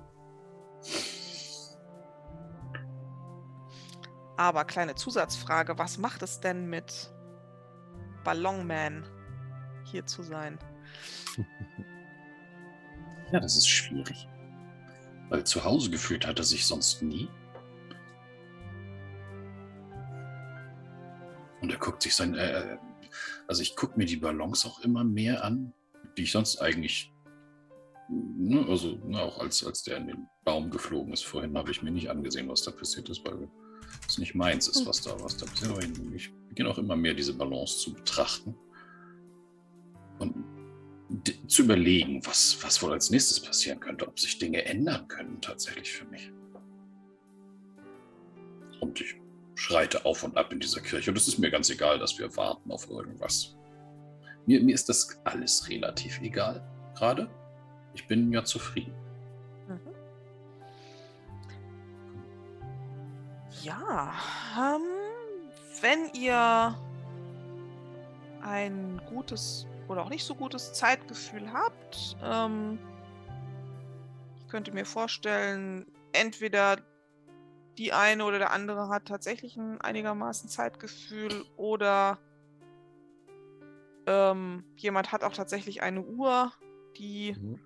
Aber kleine Zusatzfrage, was macht es denn mit Ballonman hier zu sein? Ja, das ist schwierig. Weil zu Hause gefühlt hat er sich sonst nie. Und er guckt sich sein. Äh, also ich gucke mir die Ballons auch immer mehr an, die ich sonst eigentlich. Ne, also ne, auch als, als der in den Baum geflogen ist vorhin, habe ich mir nicht angesehen, was da passiert ist, weil es nicht meins ist, was da, was da passiert. Aber ich, beginne auch immer mehr diese Balance zu betrachten. Und zu überlegen, was, was wohl als nächstes passieren könnte, ob sich Dinge ändern können tatsächlich für mich. Und ich schreite auf und ab in dieser Kirche und es ist mir ganz egal, dass wir warten auf irgendwas. Mir, mir ist das alles relativ egal gerade. Ich bin ja zufrieden. Mhm. Ja, ähm, wenn ihr ein gutes oder auch nicht so gutes Zeitgefühl habt, ähm, ich könnte mir vorstellen, entweder die eine oder der andere hat tatsächlich ein einigermaßen Zeitgefühl oder ähm, jemand hat auch tatsächlich eine Uhr, die Mhm.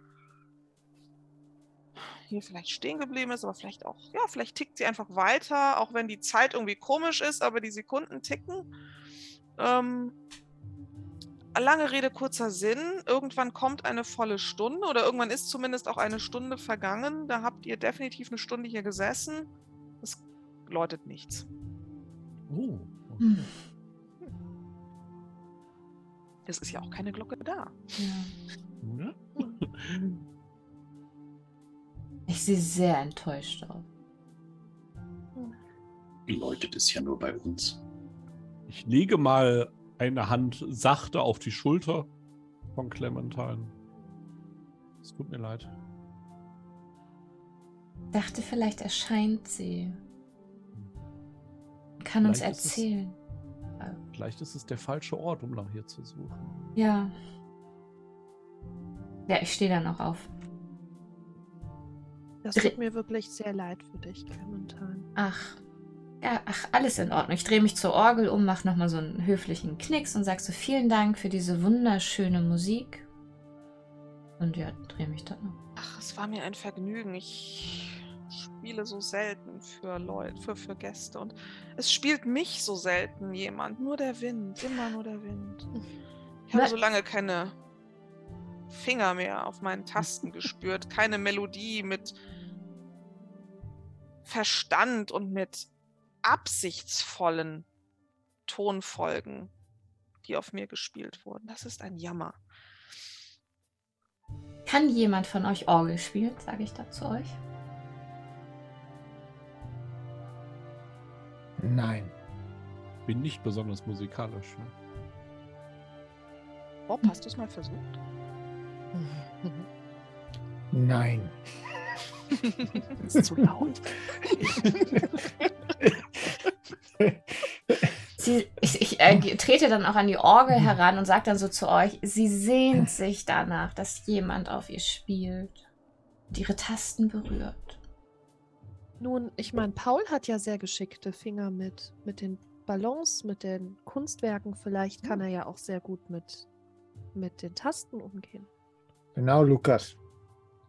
hier vielleicht stehen geblieben ist, aber vielleicht auch, ja, vielleicht tickt sie einfach weiter, auch wenn die Zeit irgendwie komisch ist, aber die Sekunden ticken. Ähm, lange Rede, kurzer Sinn. Irgendwann kommt eine volle Stunde oder irgendwann ist zumindest auch eine Stunde vergangen. Da habt ihr definitiv eine Stunde hier gesessen. Es läutet nichts. Oh. Hm. Es ist ja auch keine Glocke da. Ja. Ich sehe sehr enttäuscht aus. Läutet es ja nur bei uns. Ich lege mal eine Hand sachte auf die Schulter von Clementine. Es tut mir leid. Dachte, vielleicht erscheint sie. Kann uns Vielleicht ist es- erzählen. Vielleicht ist es der falsche Ort, um nach hier zu suchen. Ja. Ja, ich stehe dann auch auf. Das tut mir wirklich sehr leid für dich, Clementine. Ach. Ja, ach, alles in Ordnung. Ich drehe mich zur Orgel um, mache nochmal so einen höflichen Knicks und sag so vielen Dank für diese wunderschöne Musik. Und ja, drehe mich dann um. Ach, es war mir ein Vergnügen. Ich spiele so selten für Leute, für, für Gäste. Und es spielt mich so selten jemand. Nur der Wind, immer nur der Wind. Ich habe so lange keine Finger mehr auf meinen Tasten gespürt. Keine Melodie mit Verstand und mit absichtsvollen Tonfolgen, die auf mir gespielt wurden. Das ist ein Jammer. Kann jemand von euch Orgel spielen, sage ich da zu euch. Nein. Bin nicht besonders musikalisch. Ne? Bob, hast du es mal versucht? Nein. Das ist zu laut. Sie, ich ich äh, trete dann auch an die Orgel heran und sage dann so zu euch, sie sehnt sich danach, dass jemand auf ihr spielt und ihre Tasten berührt. Nun, ich meine, Paul hat ja sehr geschickte Finger mit, mit den Ballons, mit den Kunstwerken. Vielleicht kann er ja auch sehr gut mit, mit den Tasten umgehen. Genau, Lukas.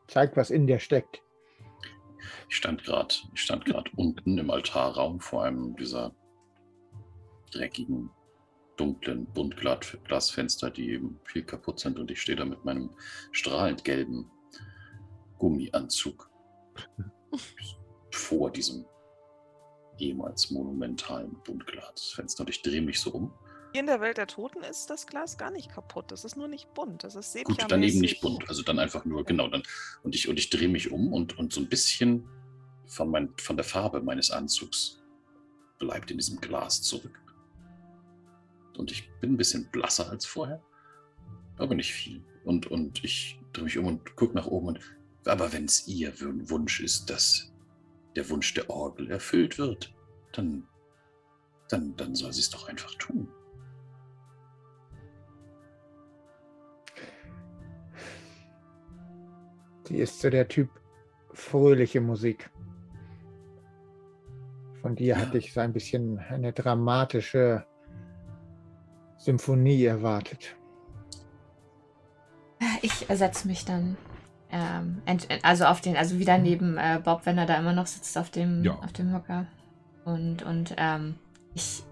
Zeig, was in dir steckt. Ich stand gerade, ich stand gerade unten im Altarraum vor einem dieser dreckigen, dunklen Buntglasfenster, die eben viel kaputt sind und ich stehe da mit meinem strahlend gelben Gummianzug vor diesem ehemals monumentalen Buntglasfenster und ich drehe mich so um. Hier in der Welt der Toten ist das Glas gar nicht kaputt. Das ist nur nicht bunt. Das ist Gut, dann eben nicht bunt, also dann einfach nur, genau, dann und ich, und ich drehe mich um und, und so ein bisschen von, mein, von der Farbe meines Anzugs bleibt in diesem Glas zurück. Und ich bin ein bisschen blasser als vorher, aber nicht viel. Und, und ich drehe mich um und gucke nach oben und, aber wenn es ihr Wun- Wunsch ist, dass der Wunsch der Orgel erfüllt wird, dann, dann, dann soll sie es doch einfach tun. Sie ist so der Typ fröhliche Musik. Von dir Ja. hatte ich so ein bisschen eine dramatische Symphonie erwartet. Ich setze mich dann, ähm, ent, also auf den, also wieder neben äh, Bob, wenn er da immer noch sitzt auf dem, Ja. auf dem Hocker. Und, und ähm, ich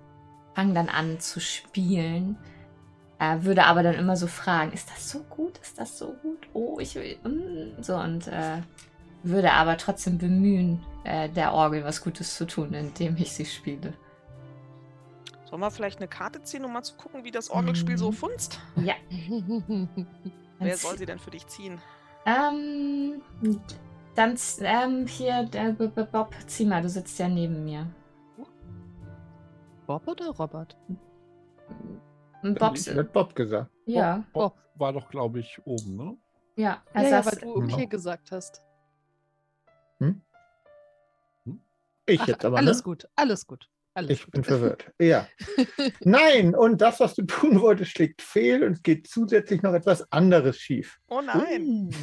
fange dann an zu spielen. Äh, würde aber dann immer so fragen, ist das so gut? Ist das so gut? Oh, ich will. Mm, so und äh, würde aber trotzdem bemühen, äh, der Orgel was Gutes zu tun, indem ich sie spiele. Sollen wir vielleicht eine Karte ziehen, um mal zu gucken, wie das Orgelspiel so Mhm. funzt? Ja. Wer soll sie denn für dich ziehen? Ähm, dann ähm, hier, der B -B Bob, zieh mal, du sitzt ja neben mir. Bob oder Robert? Bob, Das wird Bob gesagt. ja, Bob war doch, glaube ich, oben, ne? ja, er Ja, ja, weil du okay Genau. gesagt hast. Ich Ach, jetzt aber. alles ne? gut, alles gut. Alles Ich gut. bin verwirrt. Ja. Nein, und das, was du tun wolltest, schlägt fehl und es geht zusätzlich noch etwas anderes schief. Oh nein.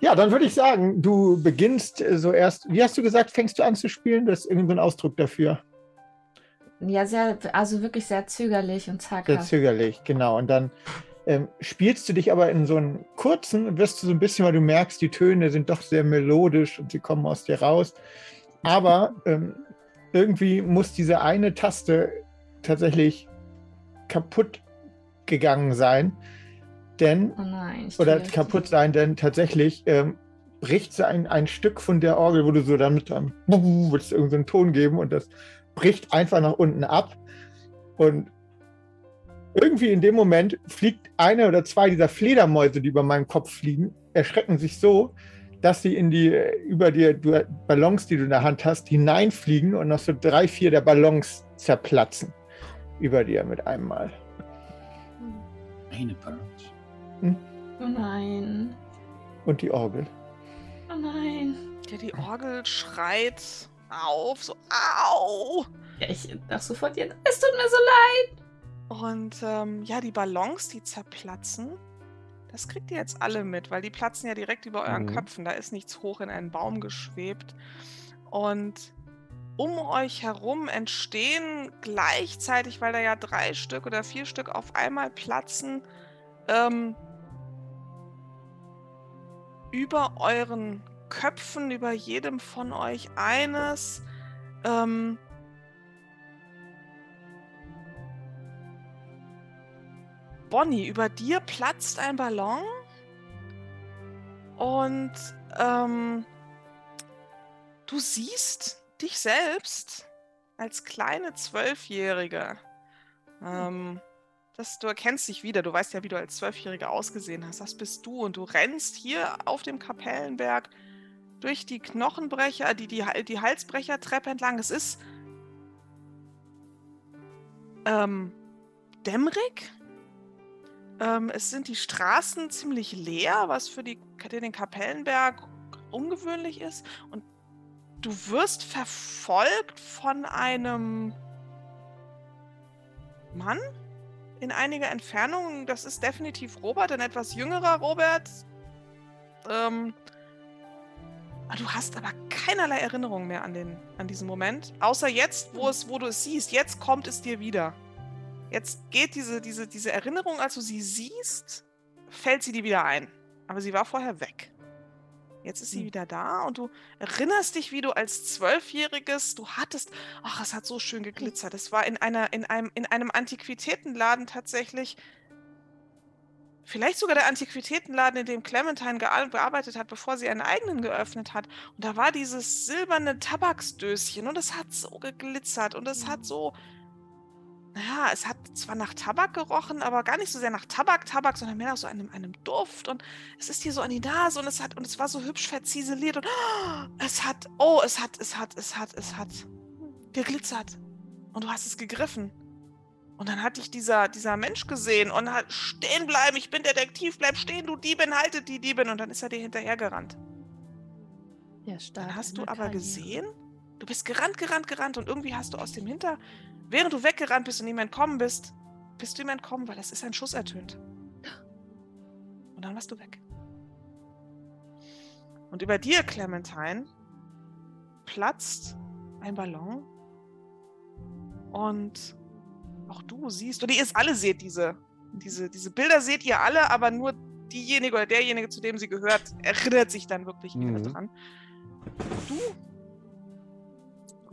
Ja, dann würde ich sagen, du beginnst äh, so erst, wie hast du gesagt, fängst du an zu spielen? Das ist irgendwie so ein Ausdruck dafür. ja, sehr, also wirklich sehr zögerlich und Sehr zaghaft. zögerlich, genau. Und dann ähm, spielst du dich aber in so einen kurzen, wirst du so ein bisschen, weil du merkst, die Töne sind doch sehr melodisch und sie kommen aus dir raus. Aber ähm, irgendwie muss diese eine Taste tatsächlich kaputt gegangen sein. Denn, Oh nein. oder kaputt sein, denn tatsächlich ähm, bricht so ein, ein Stück von der Orgel, wo du so damit dann willst du irgendeinen Ton geben und das bricht einfach nach unten ab. Und irgendwie in dem Moment fliegt eine oder zwei dieser Fledermäuse, die über meinem Kopf fliegen, erschrecken sich so, dass sie in die über die du- Ballons, die du in der Hand hast, hineinfliegen und noch so drei, vier der Ballons zerplatzen über dir mit einem Mal. Eine Balance. Oh nein. Und die Orgel. Oh nein. Ja, die Orgel schreit auf, so au. Ja, ich dachte sofort, jetzt, es tut mir so leid. Und ähm, ja, die Ballons, die zerplatzen, das kriegt ihr jetzt alle mit, weil die platzen ja direkt über euren Mhm. Köpfen. Da ist nichts hoch in einen Baum geschwebt. Und um euch herum entstehen gleichzeitig, weil da ja drei Stück oder vier Stück auf einmal platzen, ähm, über euren Köpfen, über jedem von euch eines. Ähm, Bonnie, über dir platzt ein Ballon und ähm, du siehst dich selbst als kleine Zwölfjährige. Ähm, das, du erkennst dich wieder, du weißt ja, wie du als Zwölfjährige ausgesehen hast. Das bist du und du rennst hier auf dem Kapellenberg durch die Knochenbrecher, die, die, die Halsbrechertreppe entlang. Es ist ähm, dämmerig. Ähm, es sind die Straßen ziemlich leer, was für die, den Kapellenberg ungewöhnlich ist. Und du wirst verfolgt von einem Mann in einiger Entfernung. Das ist definitiv Robert, ein etwas jüngerer Robert. Ähm, du hast aber keinerlei Erinnerung mehr an, den, an diesen Moment. Außer jetzt, wo, es, wo du es siehst. Jetzt kommt es dir wieder. Jetzt geht diese, diese, diese Erinnerung, als du sie siehst, fällt sie dir wieder ein. Aber sie war vorher weg. Jetzt ist sie Hm. wieder da und du erinnerst dich, wie du als Zwölfjähriges, du hattest, ach, es hat so schön geglitzert. Es war in, einer, in, einem, in einem Antiquitätenladen tatsächlich, vielleicht sogar der Antiquitätenladen, in dem Clementine gea- gearbeitet hat, bevor sie einen eigenen geöffnet hat. Und da war dieses silberne Tabaksdöschen und es hat so geglitzert und es hat so, naja, es hat zwar nach Tabak gerochen, aber gar nicht so sehr nach Tabak, Tabak, sondern mehr nach so einem, einem Duft. Und es ist dir so an die Nase und es hat, und es war so hübsch verziseliert und oh, es hat, oh, es hat, es hat, es hat, es hat geglitzert. Und du hast es gegriffen. Und dann hat dich dieser, dieser Mensch gesehen und hat stehen bleiben, ich bin Detektiv, bleib stehen, du Diebin, haltet die Diebin. Und dann ist er dir hinterhergerannt. Der Start Dann hast du aber Karriere. gesehen, du bist gerannt, gerannt, gerannt und irgendwie hast du aus dem Hinter, während du weggerannt bist und ihm entkommen bist, bist du ihm entkommen, weil es ist ein Schuss ertönt. Und dann warst du weg. Und über dir, Clementine, platzt ein Ballon und auch du siehst, oder ihr es alle seht diese, diese, diese Bilder seht ihr alle, aber nur diejenige oder derjenige, zu dem sie gehört, erinnert sich dann wirklich wieder Mhm. dran. Du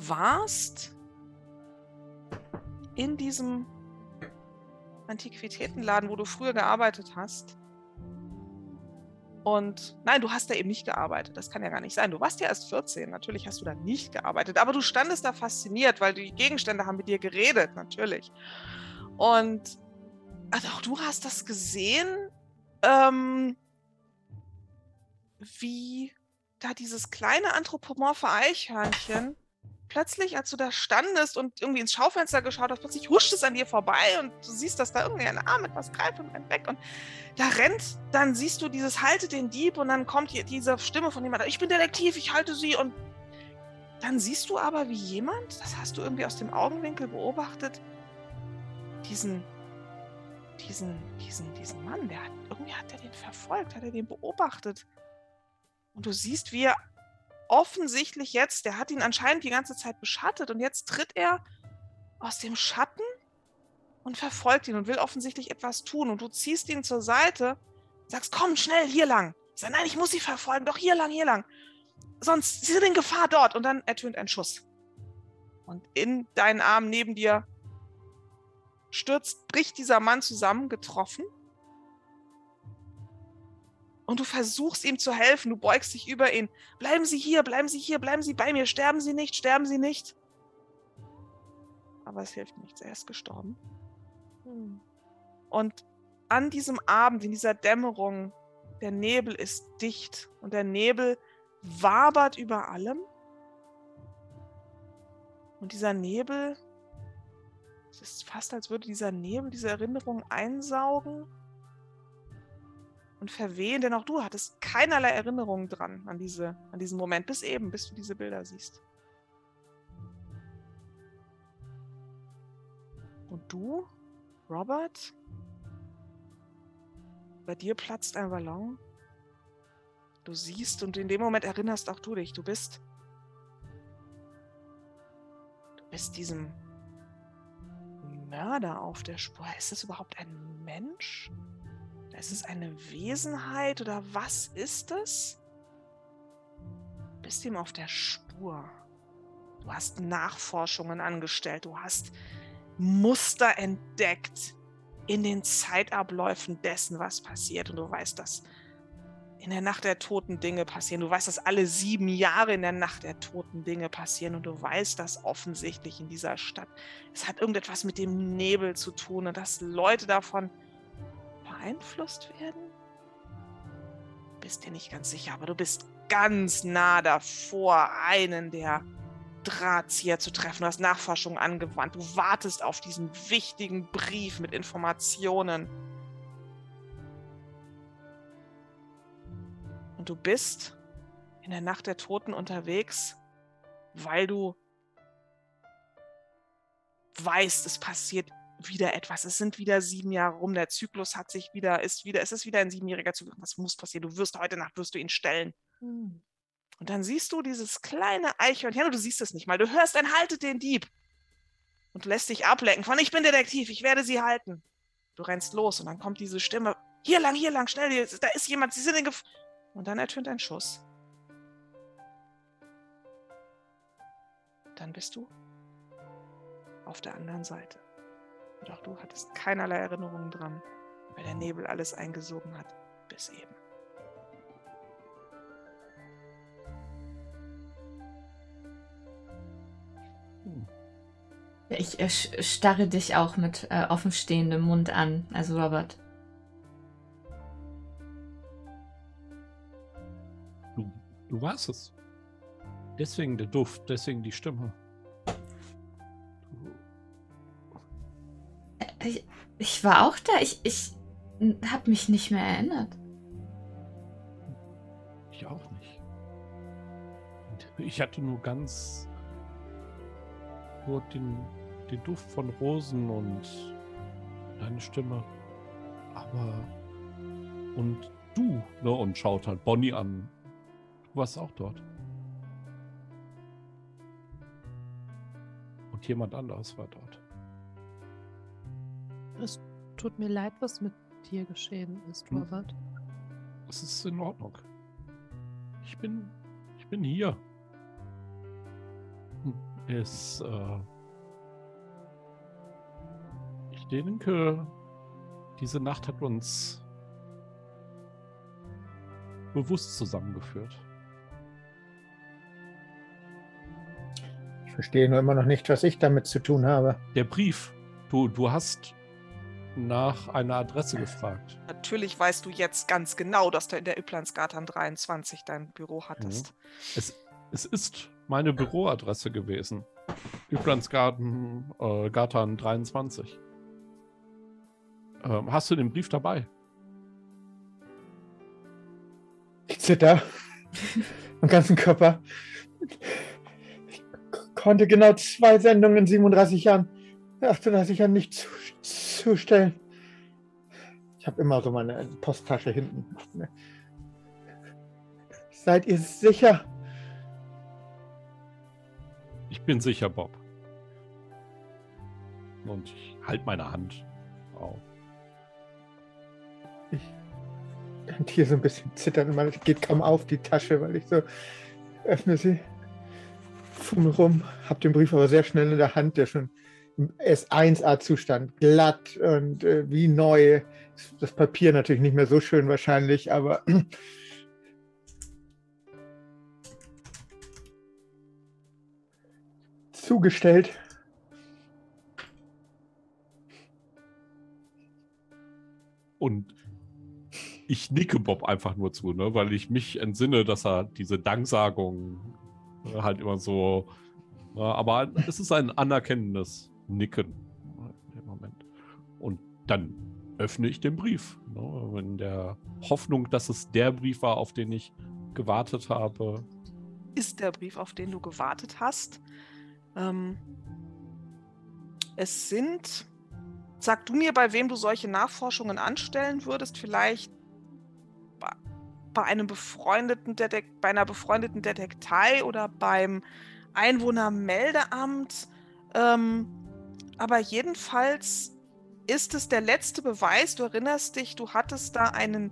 warst in diesem Antiquitätenladen, wo du früher gearbeitet hast. Und nein, du hast da eben nicht gearbeitet. Das kann ja gar nicht sein. Du warst ja erst 14. Natürlich hast du da nicht gearbeitet. Aber du standest da fasziniert, weil die Gegenstände haben mit dir geredet, natürlich. Und also auch du hast das gesehen, ähm, wie da dieses kleine anthropomorphe Eichhörnchen plötzlich, als du da standest und irgendwie ins Schaufenster geschaut hast, plötzlich huscht es an dir vorbei und du siehst, dass da irgendwie ein Arm etwas greift und rennt weg und da rennt, dann siehst du dieses Halte den Dieb und dann kommt hier diese Stimme von jemand, ich bin Detektiv, ich halte sie und dann siehst du aber, wie jemand, das hast du irgendwie aus dem Augenwinkel beobachtet, diesen, diesen, diesen, diesen Mann, der hat, irgendwie hat er den verfolgt, hat er den beobachtet. Und du siehst, wie er offensichtlich jetzt, der hat ihn anscheinend die ganze Zeit beschattet und jetzt tritt er aus dem Schatten und verfolgt ihn und will offensichtlich etwas tun. Und du ziehst ihn zur Seite, sagst, komm schnell hier lang. Ich sag, nein, ich muss sie verfolgen, doch hier lang, hier lang. Sonst sie sind in Gefahr dort. Und dann ertönt ein Schuss. Und in deinen Arm neben dir stürzt, bricht dieser Mann zusammen, getroffen. Und du versuchst ihm zu helfen, du beugst dich über ihn. Bleiben Sie hier, bleiben Sie hier, bleiben Sie bei mir, sterben Sie nicht, sterben Sie nicht. Aber es hilft nichts, er ist gestorben. Hm. Und an diesem Abend, in dieser Dämmerung, der Nebel ist dicht und der Nebel wabert über allem. Und dieser Nebel, es ist fast, als würde dieser Nebel diese Erinnerung einsaugen und verwehen, denn auch du hattest keinerlei Erinnerungen dran an, diese, an diesen Moment, bis eben, bis du diese Bilder siehst. Und du, Robert, bei dir platzt ein Ballon. Du siehst und in dem Moment erinnerst auch du dich, du bist du bist diesem Mörder auf der Spur. Ist das überhaupt ein Mensch? Ist es eine Wesenheit oder was ist es? Du bist ihm auf der Spur. Du hast Nachforschungen angestellt. Du hast Muster entdeckt in den Zeitabläufen dessen, was passiert. Und du weißt, dass in der Nacht der Toten Dinge passieren. Du weißt, dass alle sieben Jahre in der Nacht der Toten Dinge passieren. Und du weißt, dass offensichtlich in dieser Stadt es hat irgendetwas mit dem Nebel zu tun und dass Leute davon beeinflusst werden? Bist dir nicht ganz sicher, aber du bist ganz nah davor, einen der Drahtzieher zu treffen. Du hast Nachforschungen angewandt. Du wartest auf diesen wichtigen Brief mit Informationen. Und du bist in der Nacht der Toten unterwegs, weil du weißt, es passiert wieder etwas. Es sind wieder sieben Jahre rum. Der Zyklus hat sich wieder, ist wieder, es ist wieder ein siebenjähriger Zyklus. Was muss passieren? Du wirst heute Nacht, wirst du ihn stellen. Hm. Und dann siehst du dieses kleine Eichhörnchen, du siehst es nicht mal. Du hörst ein Haltet den Dieb. Und lässt dich ablenken von Ich bin Detektiv, ich werde sie halten. Du rennst los und dann kommt diese Stimme. Hier lang, hier lang, schnell, da ist jemand, sie sind in Gef Und dann ertönt ein Schuss. Dann bist du auf der anderen Seite. Und auch du hattest keinerlei Erinnerungen dran, weil der Nebel alles eingesogen hat, bis eben. Ich äh, starre dich auch mit äh, offenstehendem Mund an, also Robert. Du, du warst es. Deswegen der Duft, deswegen die Stimme. Ich, ich war auch da. Ich, ich habe mich nicht mehr erinnert. Ich auch nicht. Ich hatte nur ganz nur den, den Duft von Rosen und deine Stimme. Aber und du, ne? Und schaut halt Bonnie an. Du warst auch dort. Und jemand anderes war dort. Es tut mir leid, was mit dir geschehen ist, hm. Robert. Es ist in Ordnung. Ich bin. Ich bin hier. Hm, es. Äh, ich denke, diese Nacht hat uns bewusst zusammengeführt. Ich verstehe nur immer noch nicht, was ich damit zu tun habe. Der Brief. Du, du hast nach einer Adresse gefragt. Natürlich weißt du jetzt ganz genau, dass du in der Üblandsgatan 23 dein Büro hattest. Mhm. Es, es ist meine Büroadresse gewesen. Üblandsgarten äh, Gatan 23. Ähm, hast du den Brief dabei? Ich zitter. Am ganzen Körper. Ich konnte genau zwei Sendungen in 37 Jahren, 38 Jahren nicht zustellen. Ich habe immer so meine Posttasche hinten. Seid ihr sicher? Ich bin sicher, Bob. Und ich halte meine Hand auf. Ich kann hier so ein bisschen zittern. Man geht kaum auf die Tasche, weil ich so öffne sie, fummel rum, habe den Brief aber sehr schnell in der Hand, der schon S1A-Zustand, glatt und äh, wie neu. Das Papier natürlich nicht mehr so schön wahrscheinlich, aber zugestellt. Und ich nicke Bob einfach nur zu, ne? weil ich mich entsinne, dass er diese Danksagung äh, halt immer so. Äh, aber es ist ein anerkennendes Nicken Moment. Und dann öffne ich den Brief. Ne? In der Hoffnung, dass es der Brief war, auf den ich gewartet habe. Ist der Brief, auf den du gewartet hast? Ähm, es sind Sag du mir, bei wem du solche Nachforschungen anstellen würdest, vielleicht bei einem befreundeten Detek bei einer befreundeten Detektei oder beim Einwohnermeldeamt. Ähm, aber jedenfalls ist es der letzte Beweis. Du erinnerst dich, du hattest da einen,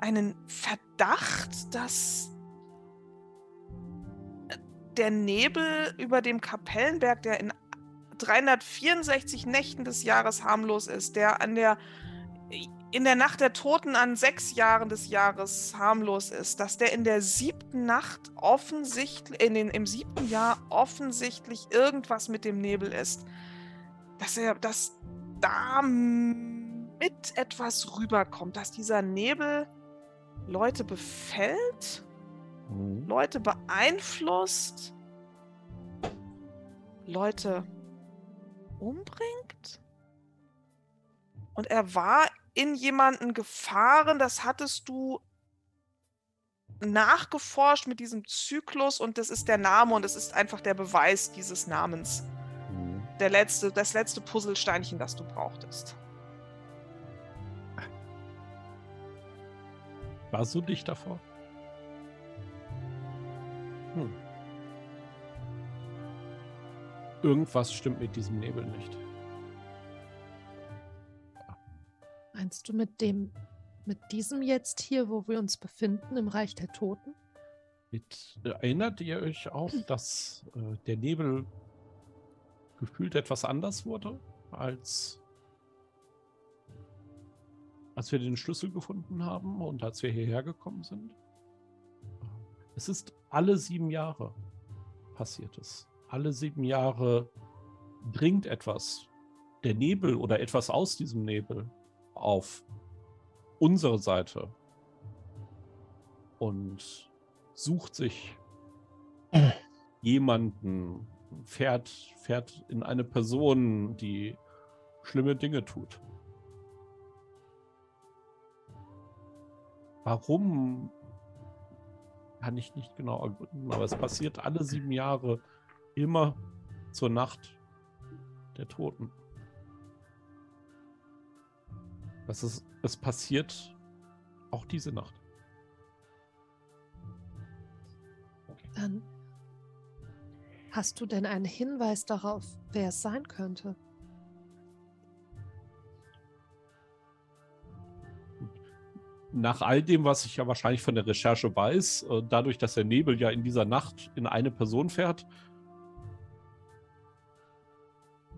einen Verdacht, dass der Nebel über dem Kapellenberg, der in 364 Nächten des Jahres harmlos ist, der an der in der Nacht der Toten an sechs Jahren des Jahres harmlos ist, dass der in der siebten Nacht offensichtlich, in den, im siebten Jahr offensichtlich irgendwas mit dem Nebel ist. Dass er, dass da mit etwas rüberkommt, dass dieser Nebel Leute befällt, mhm. Leute beeinflusst, Leute umbringt? Und er war in jemanden gefahren, das hattest du nachgeforscht mit diesem Zyklus und das ist der Name und es ist einfach der Beweis dieses Namens. Der letzte, das letzte Puzzlesteinchen, das du brauchtest. War so dicht davor? Hm. Irgendwas stimmt mit diesem Nebel nicht. Meinst du mit dem, mit diesem jetzt hier, wo wir uns befinden, im Reich der Toten? Mit, erinnert ihr euch auch, dass äh, der Nebel gefühlt etwas anders wurde, als, als wir den Schlüssel gefunden haben und als wir hierher gekommen sind? Es ist alle sieben Jahre passiert es alle sieben Jahre dringt etwas, der Nebel oder etwas aus diesem Nebel auf unsere Seite und sucht sich jemanden, fährt, fährt in eine Person, die schlimme Dinge tut. Warum kann ich nicht genau ergründen, aber es passiert alle sieben Jahre immer zur Nacht der Toten. Das ist, es passiert auch diese Nacht. Dann hast du denn einen Hinweis darauf, wer es sein könnte? Nach all dem, was ich ja wahrscheinlich von der Recherche weiß, äh, dadurch, dass der Nebel ja in dieser Nacht in eine Person fährt,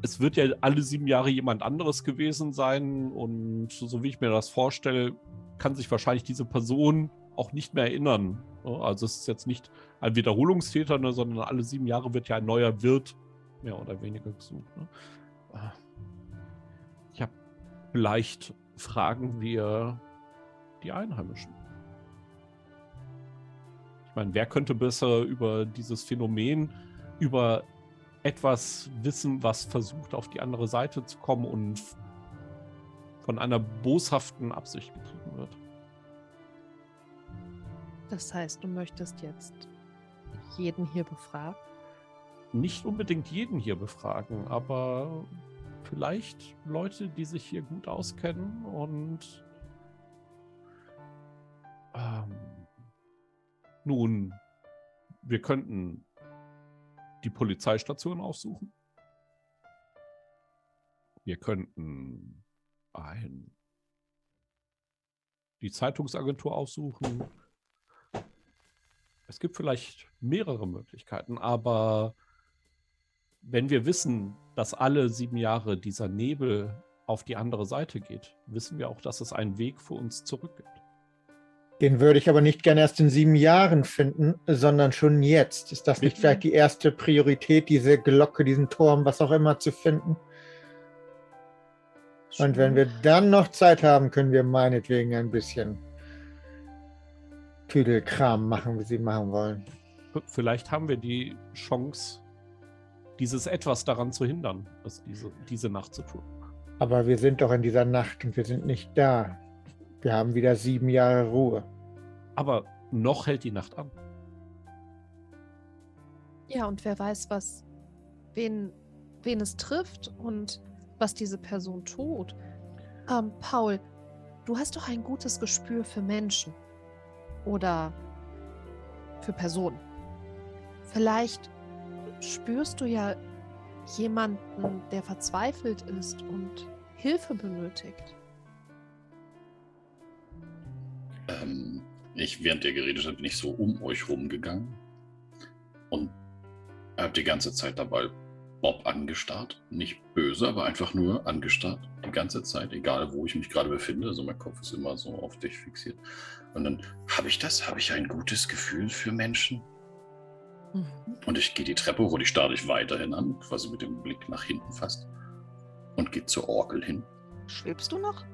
es wird ja alle sieben Jahre jemand anderes gewesen sein und so wie ich mir das vorstelle, kann sich wahrscheinlich diese Person auch nicht mehr erinnern. Also es ist jetzt nicht ein Wiederholungstäter, ne, sondern alle sieben Jahre wird ja ein neuer Wirt mehr oder weniger gesucht. Ne? Ich habe vielleicht fragen wir die Einheimischen. Ich meine, wer könnte besser über dieses Phänomen, über etwas wissen, was versucht, auf die andere Seite zu kommen und von einer boshaften Absicht getrieben. Das heißt, du möchtest jetzt jeden hier befragen? Nicht unbedingt jeden hier befragen, aber vielleicht Leute, die sich hier gut auskennen und ähm, nun, wir könnten die Polizeistation aufsuchen. Wir könnten ein, die Zeitungsagentur aufsuchen. Es gibt vielleicht mehrere Möglichkeiten, aber wenn wir wissen, dass alle sieben Jahre dieser Nebel auf die andere Seite geht, wissen wir auch, dass es einen Weg für uns zurück gibt. Den würde ich aber nicht gerne erst in sieben Jahren finden, sondern schon jetzt. Ist das nicht Mhm. vielleicht die erste Priorität, diese Glocke, diesen Turm, was auch immer zu finden? Und wenn wir dann noch Zeit haben, können wir meinetwegen ein bisschen Tüdelkram machen, wie Sie machen wollen. Vielleicht haben wir die Chance, dieses etwas daran zu hindern, es diese, diese Nacht zu tun. Aber wir sind doch in dieser Nacht und wir sind nicht da. Wir haben wieder sieben Jahre Ruhe. Aber noch hält die Nacht an. Ja, und wer weiß, was, wen, wen es trifft und was diese Person tut. Ähm, Paul, du hast doch ein gutes Gespür für Menschen. Oder für Personen. Vielleicht spürst du ja jemanden, der verzweifelt ist und Hilfe benötigt. Ähm, ich, während ihr geredet habt, bin ich so um euch rumgegangen und habe die ganze Zeit dabei Bob angestarrt. Nicht böse, aber einfach nur angestarrt. Die ganze Zeit, egal wo ich mich gerade befinde. Also mein Kopf ist immer so auf dich fixiert. Und dann habe ich das, habe ich ein gutes Gefühl für Menschen. Mhm. Und ich gehe die Treppe hoch, die starre ich weiterhin an, quasi mit dem Blick nach hinten fast. Und gehe zur Orgel hin. Schwebst du noch?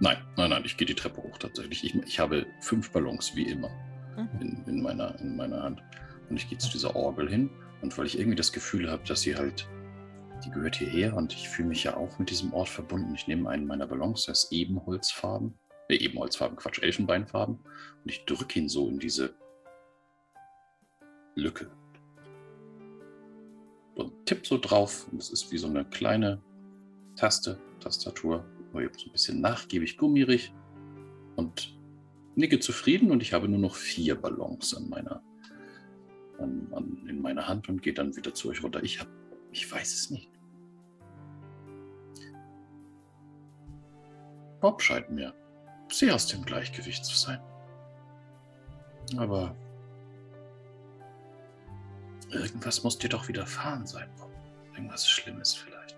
Nein, nein, nein, ich gehe die Treppe hoch tatsächlich. Ich, ich habe fünf Ballons, wie immer, Mhm. in, in, meiner, in meiner Hand. Und ich gehe zu dieser Orgel hin. Und weil ich irgendwie das Gefühl habe, dass sie halt, die gehört hierher und ich fühle mich ja auch mit diesem Ort verbunden. Ich nehme einen meiner Ballons, der ist Ebenholzfarben. Äh, Ebenholzfarben, Quatsch, Elfenbeinfarben. Und ich drücke ihn so in diese Lücke. Und tipp so drauf. Und es ist wie so eine kleine Taste, Tastatur. Nur eben so ein bisschen nachgiebig, gummierig. Und nicke zufrieden und ich habe nur noch vier Ballons an meiner, an, an, in meiner Hand und gehe dann wieder zu euch runter. Ich habe, ich weiß es nicht. Bob scheint mir sehr aus dem Gleichgewicht zu sein. Aber irgendwas muss dir doch widerfahren sein, Bob. Irgendwas Schlimmes vielleicht.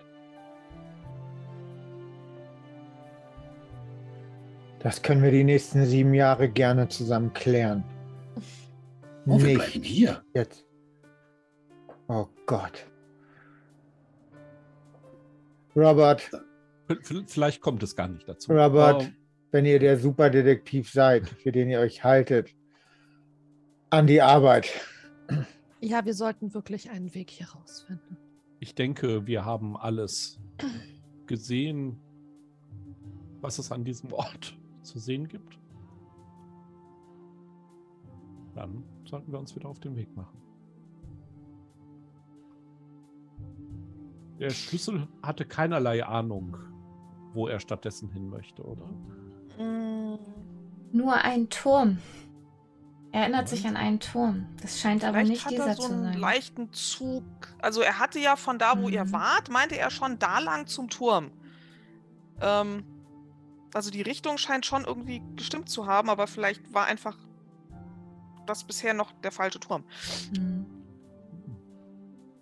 Das können wir die nächsten sieben Jahre gerne zusammen klären. Oh, wir Nicht bleiben hier. jetzt. Oh Gott. Robert, Vielleicht kommt es gar nicht dazu. Robert, wenn ihr der Superdetektiv seid, für den ihr euch haltet, an die Arbeit. Ja, wir sollten wirklich einen Weg hier rausfinden. ich denke, wir haben alles gesehen, was es an diesem Ort zu sehen gibt. Dann sollten wir uns wieder auf den Weg machen. Der Schlüssel hatte keinerlei Ahnung, wo er stattdessen hin möchte, oder? Mm, Nur ein Turm. Er erinnert sich an einen Turm. Das scheint aber Vielleicht nicht hat dieser er so zu einen sein. leichten Zug. Also er hatte ja von da, wo ihr Mhm. wart, meinte er schon da lang zum Turm. Ähm, also die Richtung scheint schon irgendwie gestimmt zu haben, aber vielleicht war einfach das bisher noch der falsche Turm. Hm.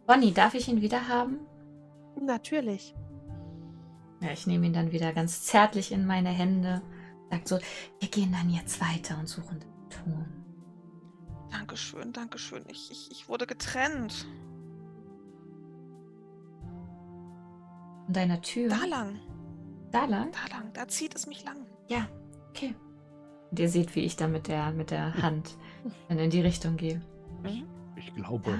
Bonnie, darf ich ihn wieder haben? Natürlich. Ja, ich nehme ihn dann wieder ganz zärtlich in meine Hände. Sagt so, wir gehen dann jetzt weiter und suchen den Turm. Dankeschön, Dankeschön. Ich, ich, ich wurde getrennt. Von deiner Tür. Da lang, Da lang? da lang, da zieht es mich lang. Ja, okay. Und ihr seht, wie ich da mit der, mit der Hand dann in die Richtung gehe. Mhm. Ich glaube,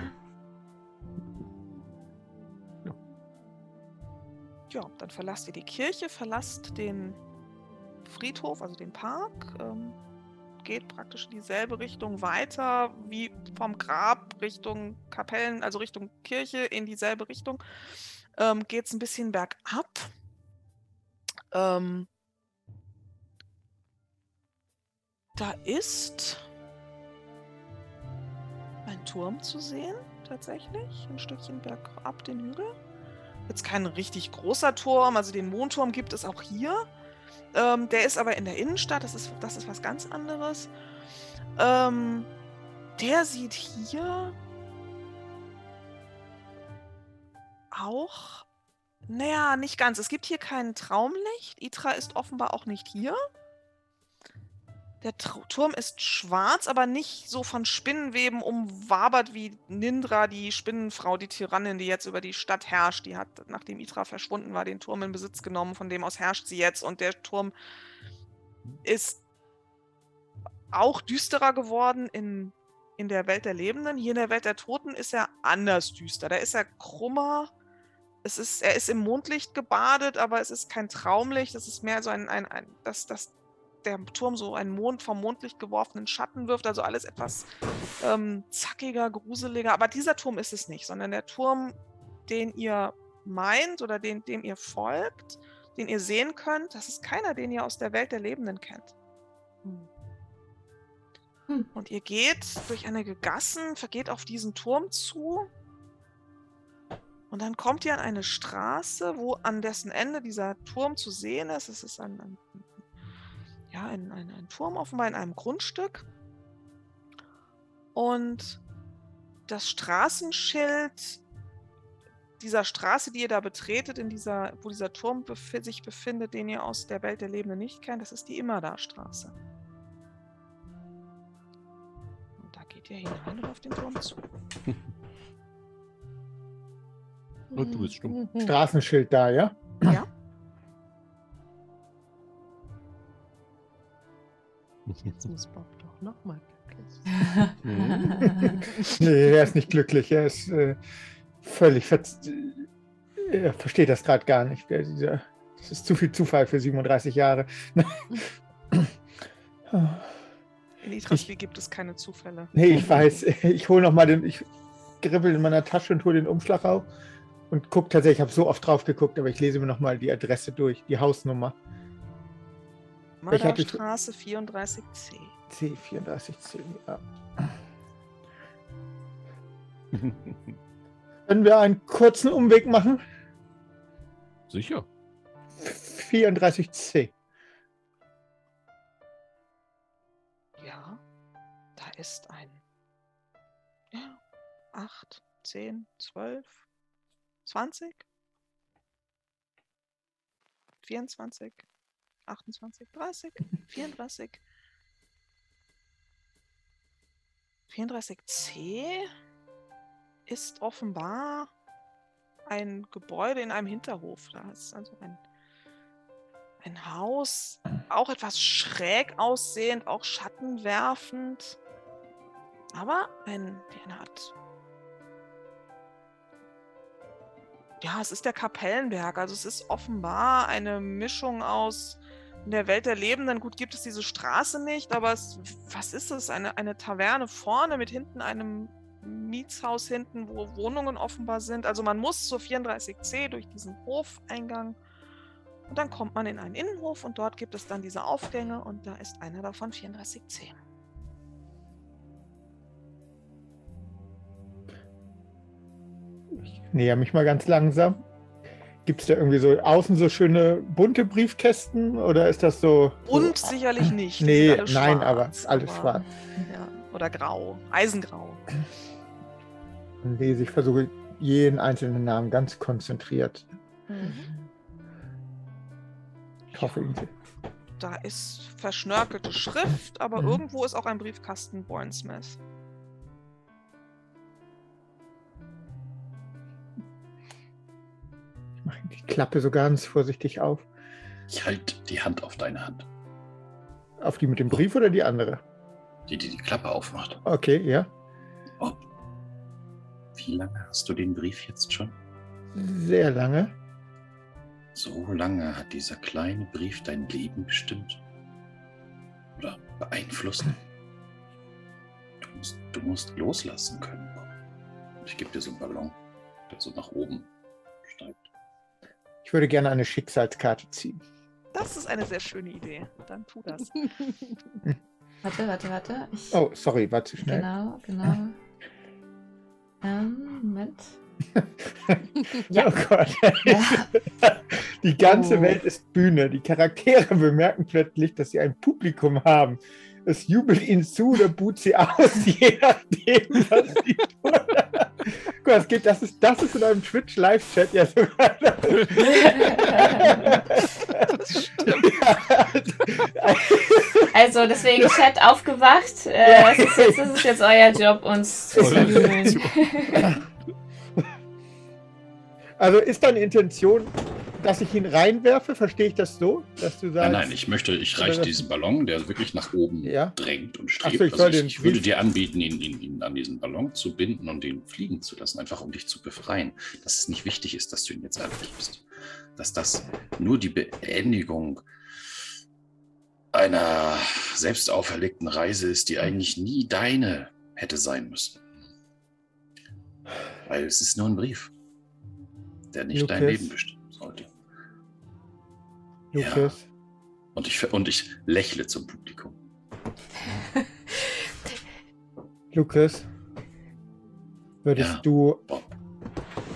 Ja, dann verlasst ihr die Kirche, verlasst den Friedhof, also den Park, ähm, geht praktisch in dieselbe Richtung weiter wie vom Grab Richtung Kapellen, also Richtung Kirche in dieselbe Richtung. Ähm, geht es ein bisschen bergab. Ähm, da ist ein Turm zu sehen, tatsächlich. Ein Stückchen bergab den Hügel. Jetzt kein richtig großer Turm, also den Mondturm gibt es auch hier. Ähm, der ist aber in der Innenstadt, das ist, das ist was ganz anderes. Ähm, der sieht hier auch. Naja, nicht ganz. Es gibt hier kein Traumlicht. Itra ist offenbar auch nicht hier. Der Turm ist schwarz, aber nicht so von Spinnenweben umwabert wie Nindra, die Spinnenfrau, die Tyrannin, die jetzt über die Stadt herrscht. Die hat, nachdem Itra verschwunden war, den Turm in Besitz genommen. Von dem aus herrscht sie jetzt. Und der Turm ist auch düsterer geworden in, in der Welt der Lebenden. Hier in der Welt der Toten ist er anders düster. Da ist er krummer. Es ist, er ist im Mondlicht gebadet, aber es ist kein Traumlicht. Es ist mehr so ein, ein, ein dass, dass der Turm so einen Mond vom Mondlicht geworfenen Schatten wirft. Also alles etwas ähm, zackiger, gruseliger. Aber dieser Turm ist es nicht, sondern der Turm, den ihr meint oder den, dem ihr folgt, den ihr sehen könnt, das ist keiner, den ihr aus der Welt der Lebenden kennt. Hm. Hm. Und ihr geht durch einige Gassen, vergeht auf diesen Turm zu. Und dann kommt ihr an eine Straße, wo an dessen Ende dieser Turm zu sehen ist. Es ist ein, ein, ja, ein, ein, ein Turm offenbar in einem Grundstück. Und das Straßenschild dieser Straße, die ihr da betretet, in dieser, wo dieser Turm befi sich befindet, den ihr aus der Welt der Lebenden nicht kennt, das ist die Immerda-Straße. Und da geht ihr hinein und auf den Turm zu. Und du bist stumm. Straßenschild da, ja? Ja? Jetzt muss Bob doch nochmal glücklich. Nee, er ist nicht glücklich. Er ist äh, völlig verz Er versteht das gerade gar nicht. Das ist zu viel Zufall für 37 Jahre. In Itrasby gibt es keine Zufälle. Nee, ich weiß. Ich hole nochmal den. Ich gribbel in meiner Tasche und hole den Umschlag auf und gucke tatsächlich. Ich habe so oft drauf geguckt, aber ich lese mir nochmal die Adresse durch, die Hausnummer. Ich hatte- Straße 34c. C34C. Ja. Können wir einen kurzen Umweg machen? Sicher. 34C. Ja, da ist ein. Ja, 8, 10, 12, 20, 24, 28, 30, 34. 34c ist offenbar ein Gebäude in einem Hinterhof. Da ist also ein, ein Haus, auch etwas schräg aussehend, auch schattenwerfend. Aber ein, wie eine Art. Ja, es ist der Kapellenberg. Also es ist offenbar eine Mischung aus in der Welt der Lebenden. Gut, gibt es diese Straße nicht, aber es, was ist es? Eine, eine Taverne vorne mit hinten einem Mietshaus hinten, wo Wohnungen offenbar sind. Also man muss zur 34c durch diesen Hofeingang und dann kommt man in einen Innenhof und dort gibt es dann diese Aufgänge und da ist einer davon 34c. Ich näher mich mal ganz langsam. Gibt es da irgendwie so außen so schöne bunte Briefkästen oder ist das so? Und so sicherlich nicht. Nee, nein, aber schwarz, alles aber- schwarz. Ja, oder grau, eisengrau. Dann lese ich, versuche jeden einzelnen Namen ganz konzentriert. Ich hoffe, ihn Da ist verschnörkelte Schrift, aber Mhm. irgendwo ist auch ein Briefkasten Bourne mache die Klappe so ganz vorsichtig auf. Ich halte die Hand auf deine Hand. Auf die mit dem Brief oder die andere? Die, die die Klappe aufmacht. Okay, ja. Ob. Wie lange hast du den Brief jetzt schon? Sehr lange. So lange hat dieser kleine Brief dein Leben bestimmt. Oder beeinflusst. Du musst, du musst loslassen können. Ich gebe dir so einen Ballon, der so nach oben. Ich würde gerne eine Schicksalskarte ziehen. Das ist eine sehr schöne Idee. Dann tu das. Warte, warte, warte. Ich, Oh, sorry, war zu schnell. Genau, genau. Ähm, Moment. Oh Gott. Ja. Die ganze Oh. Welt ist Bühne. Die Charaktere bemerken plötzlich, dass sie ein Publikum haben. Es jubelt ihnen zu oder buht sie aus, je nachdem, was sie tun. Guck, das, geht, das, ist, das ist in einem Twitch-Live-Chat ja sogar. Also deswegen Chat aufgewacht. Äh, das, ist jetzt, das ist jetzt euer Job, uns zu. Also ist deine Intention, dass ich ihn reinwerfe? Verstehe ich das so? Dass du sagst, Nein, nein, ich möchte, ich reiche diesen Ballon, der wirklich nach oben Ja. drängt und strebt. so, ich also ich, ich würde dir anbieten, ihn, ihn, ihn an diesen Ballon zu binden und ihn fliegen zu lassen, einfach um dich zu befreien. Dass es nicht wichtig ist, dass du ihn jetzt abgibst. Dass das nur die Beendigung einer selbst auferlegten Reise ist, die eigentlich nie deine hätte sein müssen. Weil es ist nur ein Brief, der nicht dein Lukas. Leben bestimmen sollte. Lukas, Und ich, und ich lächle zum Publikum. Lukas, würdest Ja. du Bob.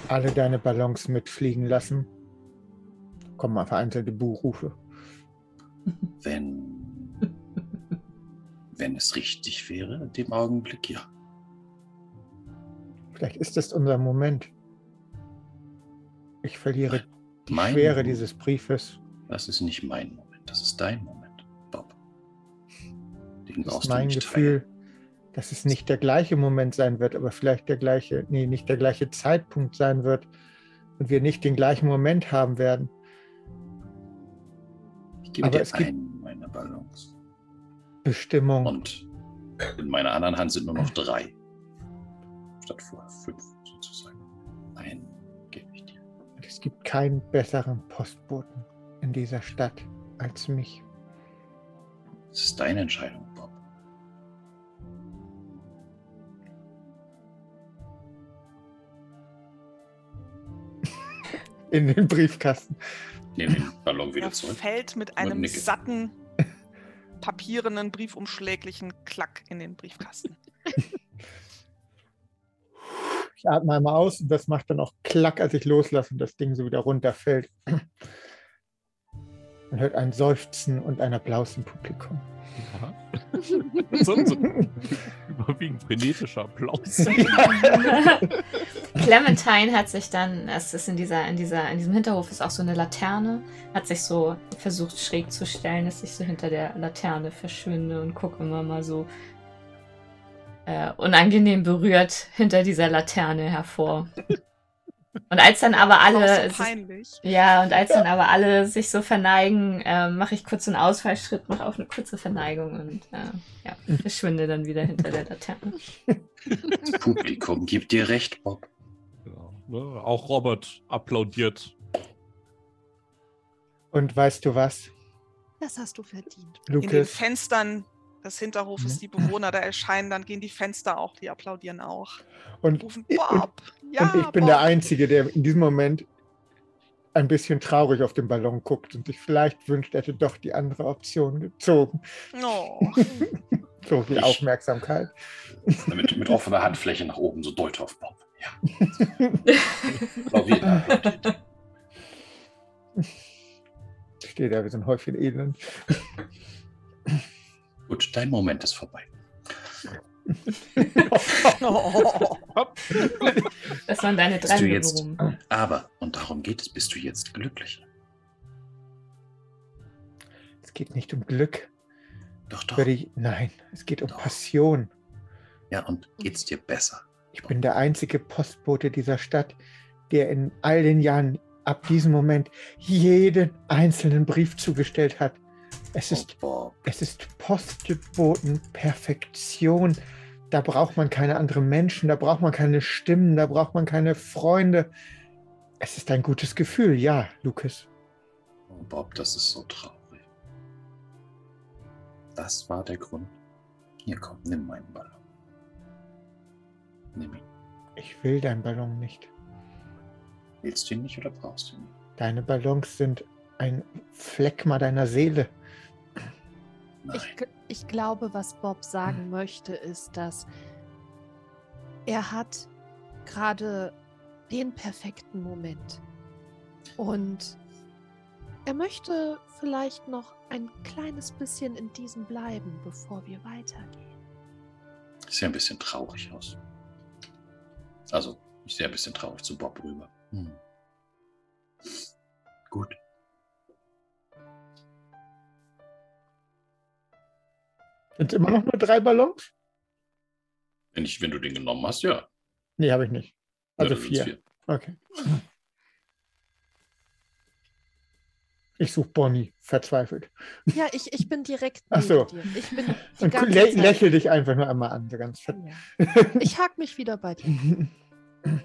alle deine Ballons mitfliegen lassen? Kommen mal vereinzelte Buchrufe. Wenn, wenn es richtig wäre, in dem Augenblick, ja. Vielleicht ist das unser Moment. Ich verliere die Mein Schwere Moment. dieses Briefes. Das ist nicht mein Moment, das ist dein Moment, Bob. Den Das ist mein Gefühl, dass es nicht der gleiche Moment sein wird, aber vielleicht der gleiche, nee, nicht der gleiche Zeitpunkt sein wird und wir nicht den gleichen Moment haben werden. teilen. Ich gebe aber dir es gibt- einen meiner Ballons. Bestimmung. Und in meiner anderen Hand sind nur noch drei. Statt vorher fünf, sozusagen. Einen gebe ich dir. Und es gibt keinen besseren Postboten in dieser Stadt als mich. Es ist deine Entscheidung, Bob. In den Briefkasten. Nehme den Ballon wieder Er zurück. fällt mit einem satten, papierenen, briefumschläglichen Klack in den Briefkasten. Ich atme einmal aus und das macht dann auch Klack, als ich loslasse und das Ding so wieder runterfällt. Man hört ein Seufzen und ein Applaus im Publikum. Ja. so, so überwiegend frenetischer Applaus. Clementine hat sich dann, es ist in dieser, in dieser, in diesem Hinterhof ist auch so eine Laterne, hat sich so versucht schräg zu stellen, dass ich so hinter der Laterne verschwinde und gucke immer mal so äh, unangenehm berührt hinter dieser Laterne hervor. Und als dann aber Auch alle so sich, ja, und als dann aber alle sich so verneigen, ähm, mache ich kurz einen Ausfallschritt, mache auch eine kurze Verneigung und äh, ja, verschwinde dann wieder hinter der Laterne. Das Publikum gibt dir recht, Bob. Ja, ne? Auch Robert applaudiert. Und weißt du was, Das hast du verdient. In den Lukas? Fenstern des Hinterhofes, Mhm. die Bewohner da erscheinen, dann gehen die Fenster auch, die applaudieren auch. Und, Rufen, und, Bob! Ja, und ich bin Bob. der Einzige, der in diesem Moment ein bisschen traurig auf den Ballon guckt und sich vielleicht wünscht, er hätte doch die andere Option gezogen. Oh. So viel Ich- Aufmerksamkeit. Mit, mit offener Handfläche nach oben, so deut auf Bob. Ja. Applaudiert. Steht da wie so ein Häufchen Elend. Gut, dein Moment ist vorbei. Das waren deine drei jetzt, aber, und darum geht es, bist du jetzt glücklich? Es geht nicht um Glück. Doch, doch. Ich, nein, es geht um Doch. Passion. Ja, und geht's dir besser? Ich bin der einzige Postbote dieser Stadt, der in all den Jahren ab diesem Moment jeden einzelnen Brief zugestellt hat. Es ist, Oh, Bob. es ist Postbotenperfektion. Da braucht man keine anderen Menschen, da braucht man keine Stimmen, da braucht man keine Freunde. Es ist ein gutes Gefühl, ja, Lukas. Oh, Bob, das ist so traurig. Das war der Grund. Hier komm, nimm meinen Ballon. Nimm ihn. Ich will deinen Ballon nicht. Willst du ihn nicht oder brauchst du ihn? Deine Ballons sind ein Phlegma deiner Seele. Ich, ich glaube, was Bob sagen möchte, ist, dass er hat gerade den perfekten Moment. Und er möchte vielleicht noch ein kleines bisschen in diesem bleiben, bevor wir weitergehen. Sieht ja ein bisschen traurig aus. Also, ich sehe ein bisschen traurig zu Bob rüber. Hm. Gut. Sind immer noch nur drei Ballons? Wenn, ich, wenn du den genommen hast, ja. Nee, habe ich nicht. Also Ja, sind's vier. Okay. Ich suche Bonnie, verzweifelt. Ja, ich, ich bin direkt Ach so. dir. Ich bin Und lä lächel dich einfach nur einmal an. So ganz Ja. Ich hake mich wieder bei dir.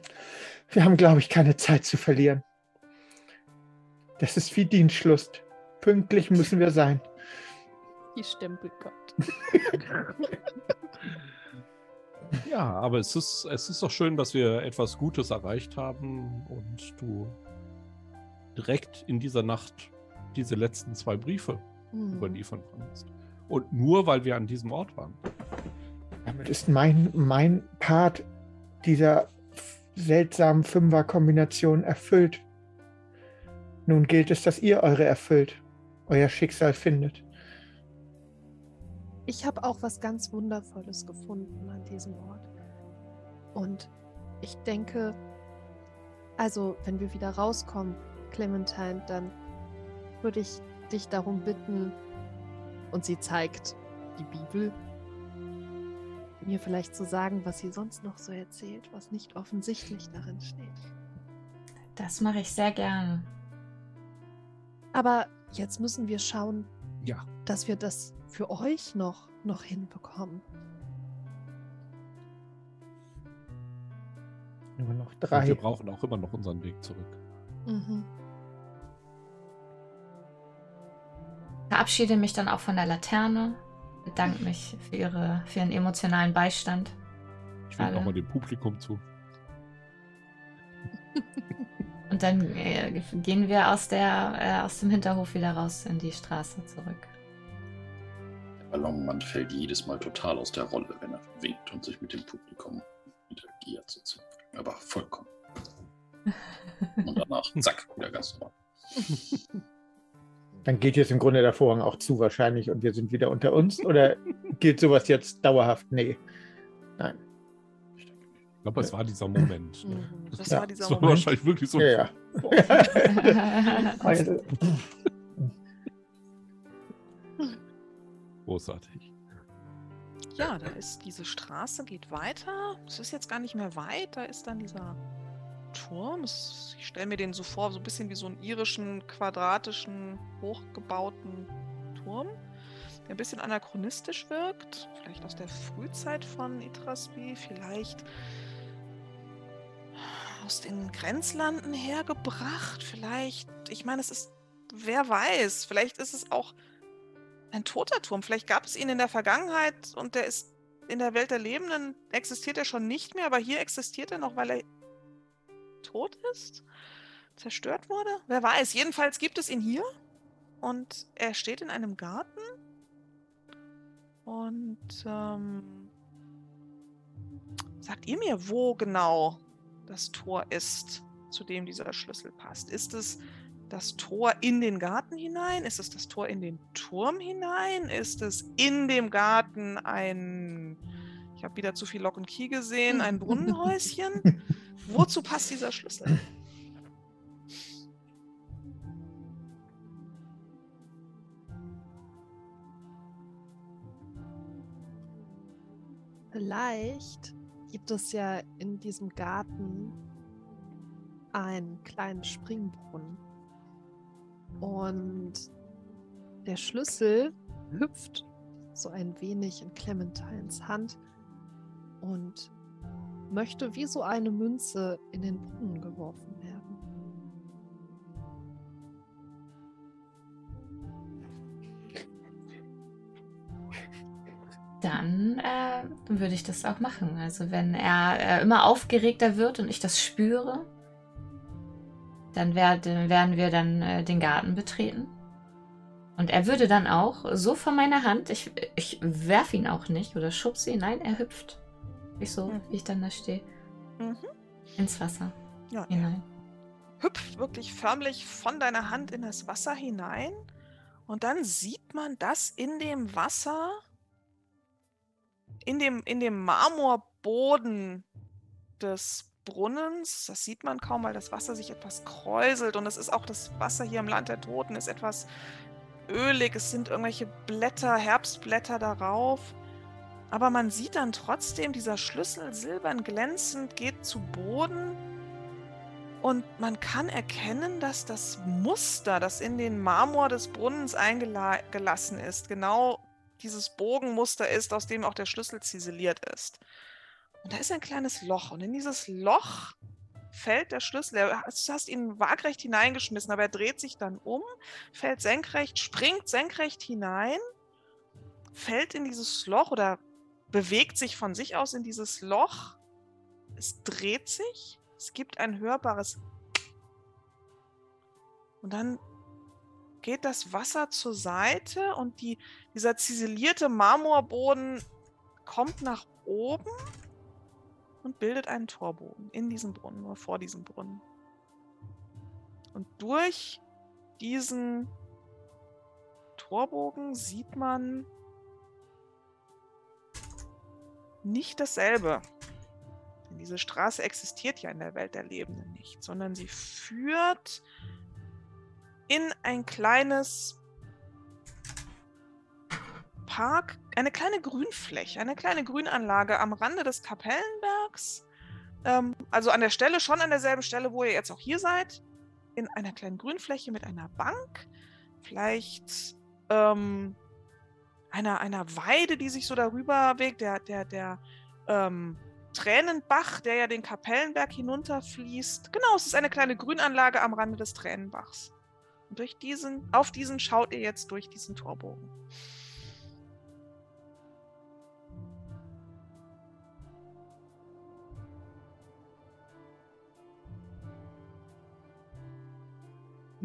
Wir haben, glaube ich, keine Zeit zu verlieren. Das ist wie Dienstschluss. Pünktlich müssen wir sein. Die Stempel kommt. Ja, aber es ist, es ist doch schön, dass wir etwas Gutes erreicht haben und du direkt in dieser Nacht diese letzten zwei Briefe Mhm. überliefern kannst. Und nur weil wir an diesem Ort waren. Damit ist mein, mein Part dieser seltsamen Fünfer-Kombination erfüllt. Nun gilt es, dass ihr eure erfüllt, euer Schicksal findet. Ich habe auch was ganz Wundervolles gefunden an diesem Ort. Und ich denke, also wenn wir wieder rauskommen, Clementine, dann würde ich dich darum bitten, und sie zeigt die Bibel, mir vielleicht zu sagen, was sie sonst noch so erzählt, was nicht offensichtlich darin steht. Das mache ich sehr gerne. Aber jetzt müssen wir schauen, Ja, dass wir das für euch noch, noch hinbekommen. Nur noch und drei. wir brauchen auch immer noch unseren Weg zurück. Mhm. Verabschiede mich dann auch von der Laterne. Bedanke mich für, ihre, für ihren emotionalen Beistand. Ich will Alle. nochmal dem Publikum zu. Und dann äh, gehen wir aus, der, äh, aus dem Hinterhof wieder raus in die Straße zurück. Ballonmann fällt jedes Mal total aus der Rolle, wenn er winkt und sich mit dem Publikum interagiert. sozusagen. Aber vollkommen. Und danach, zack, wieder ganz normal. Dann geht jetzt im Grunde der Vorhang auch zu wahrscheinlich und wir sind wieder unter uns? Oder gilt sowas jetzt dauerhaft? Nee. Nein. Ich glaube, es war dieser Moment. Ne? Das Ja, war dieser Das war Moment. wahrscheinlich wirklich so. Ja, ja. Großartig. Ja, da ist diese Straße, geht weiter. Es ist jetzt gar nicht mehr weit. Da ist dann dieser Turm. Ich stelle mir den so vor, so ein bisschen wie so einen irischen, quadratischen, hochgebauten Turm, der ein bisschen anachronistisch wirkt. Vielleicht aus der Frühzeit von Itrasby, vielleicht aus den Grenzlanden hergebracht. Vielleicht, ich meine, es ist, wer weiß, vielleicht ist es auch ein toter Turm. Vielleicht gab es ihn in der Vergangenheit und der ist in der Welt der Lebenden, existiert er schon nicht mehr, aber hier existiert er noch, weil er tot ist, zerstört wurde. Wer weiß. Jedenfalls gibt es ihn hier und er steht in einem Garten. Und ähm, sagt ihr mir, wo genau das Tor ist, zu dem dieser Schlüssel passt? Ist es das Tor in den Garten hinein? Ist es das Tor in den Turm hinein? Ist es in dem Garten ein, ich habe wieder zu viel Lock und Key gesehen, ein Brunnenhäuschen? Wozu passt dieser Schlüssel? Vielleicht gibt es ja in diesem Garten einen kleinen Springbrunnen. Und der Schlüssel hüpft so ein wenig in Clementines Hand und möchte wie so eine Münze in den Brunnen geworfen werden. Dann äh, würde ich das auch machen. Also wenn er äh, immer aufgeregter wird und ich das spüre, dann werde, werden wir dann äh, den Garten betreten. Und er würde dann auch so von meiner Hand, ich, ich werfe ihn auch nicht oder schubse ihn, nein, er hüpft. Ich so, Mhm. wie ich dann da stehe, Mhm. ins Wasser Ja, er hinein. hüpft wirklich förmlich von deiner Hand in das Wasser hinein. Und dann sieht man, dass in dem Wasser, in dem, in dem Marmorboden des Brunnens. Das sieht man kaum, weil das Wasser sich etwas kräuselt. Und es ist auch das Wasser hier im Land der Toten ist etwas ölig. Es sind irgendwelche Blätter, Herbstblätter darauf. Aber man sieht dann trotzdem, dieser Schlüssel silbern glänzend geht zu Boden. Und man kann erkennen, dass das Muster, das in den Marmor des Brunnens eingelassen ist, genau dieses Bogenmuster ist, aus dem auch der Schlüssel ziseliert ist. Und da ist ein kleines Loch. Und in dieses Loch fällt der Schlüssel. Du hast ihn waagrecht hineingeschmissen, aber er dreht sich dann um, fällt senkrecht, springt senkrecht hinein, fällt in dieses Loch oder bewegt sich von sich aus in dieses Loch. Es dreht sich. Es gibt ein hörbares. Und dann geht das Wasser zur Seite und die, dieser ziselierte Marmorboden kommt nach oben und bildet einen Torbogen in diesem Brunnen oder vor diesem Brunnen. Und durch diesen Torbogen sieht man nicht dasselbe. Denn diese Straße existiert ja in der Welt der Lebenden nicht, sondern sie führt in ein kleines Park, eine kleine Grünfläche, eine kleine Grünanlage am Rande des Kapellenbergs. Ähm, also an der Stelle, schon an derselben Stelle, wo ihr jetzt auch hier seid. In einer kleinen Grünfläche mit einer Bank. Vielleicht ähm, einer, einer Weide, die sich so darüber bewegt, der, der, der ähm, Tränenbach, der ja den Kapellenberg hinunterfließt. Genau, es ist eine kleine Grünanlage am Rande des Tränenbachs. Und durch diesen, auf diesen schaut ihr jetzt durch diesen Torbogen.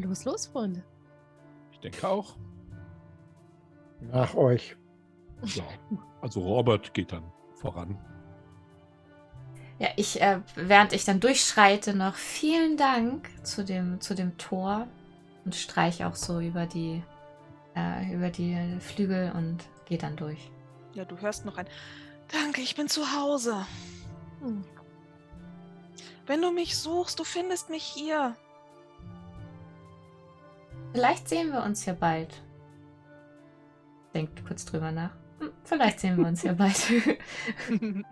Los, los, Freunde. Ich denke auch. Nach euch. Ja. Also Robert geht dann voran. Ja, ich, äh, während ich dann durchschreite, noch vielen Dank zu dem, zu dem Tor und streiche auch so über die, äh, über die Flügel und gehe dann durch. Ja, du hörst noch ein Danke, ich bin zu Hause. Hm. Wenn du mich suchst, du findest mich hier. Vielleicht sehen wir uns ja bald. Denkt kurz drüber nach. Hm, vielleicht sehen wir uns ja bald.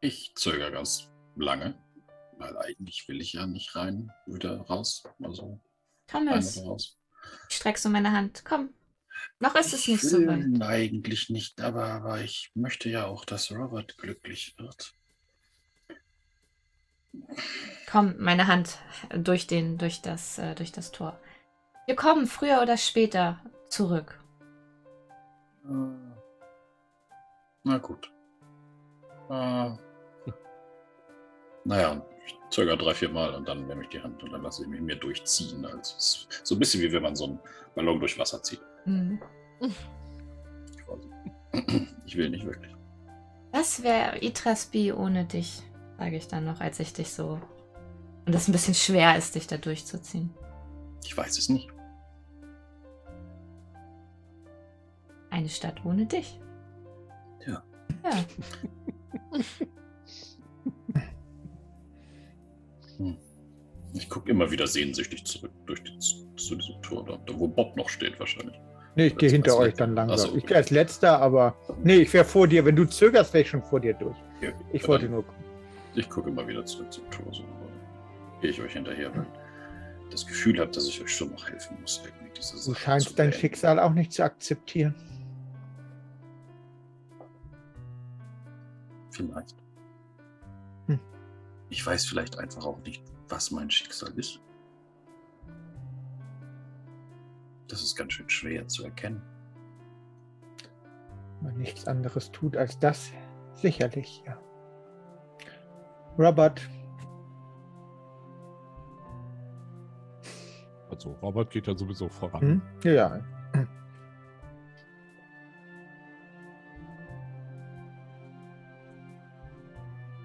ich zögere ganz lange, weil eigentlich will ich ja nicht rein, wieder raus. Also Thomas, raus. streckst du meine Hand. Komm. Noch ist es nicht so weit. Eigentlich nicht, aber, aber ich möchte ja auch, dass Robert glücklich wird. Komm, meine Hand durch, den, durch, das, äh, durch das Tor. Wir kommen früher oder später zurück. Äh, na gut. Äh, naja, ich zögere drei, vier Mal und dann nehme ich die Hand und dann lasse ich mich mir durchziehen. Also so ein bisschen wie wenn man so einen Ballon durch Wasser zieht. Mhm. Ich will nicht wirklich. Was wäre Itrasbi ohne dich? Sage ich dann noch, als ich dich so. Und es ein bisschen schwer ist, dich da durchzuziehen. Ich weiß es nicht. Eine Stadt ohne dich. Ja. Ja. hm. Ich gucke immer wieder sehnsüchtig zurück durch die, zu diesem Tor, da, wo Bob noch steht wahrscheinlich. Nee, ich gehe hinter euch dann langsam. So, okay. Ich gehe als letzter, aber nee, ich wäre vor dir. Wenn du zögerst, wäre ich schon vor dir durch. Okay. Ich wollte nur gucken. Ich gucke immer wieder zurück zum Tor, so gehe ich euch hinterher, weil das Gefühl habe, dass ich euch schon noch helfen muss. Diese du scheinst dein Schicksal auch nicht zu akzeptieren. Vielleicht. Hm. Ich weiß vielleicht einfach auch nicht, was mein Schicksal ist. Das ist ganz schön schwer zu erkennen. Wenn man nichts anderes tut als das, sicherlich, ja. Robert. Also Robert geht ja sowieso voran. Hm? Ja, ja.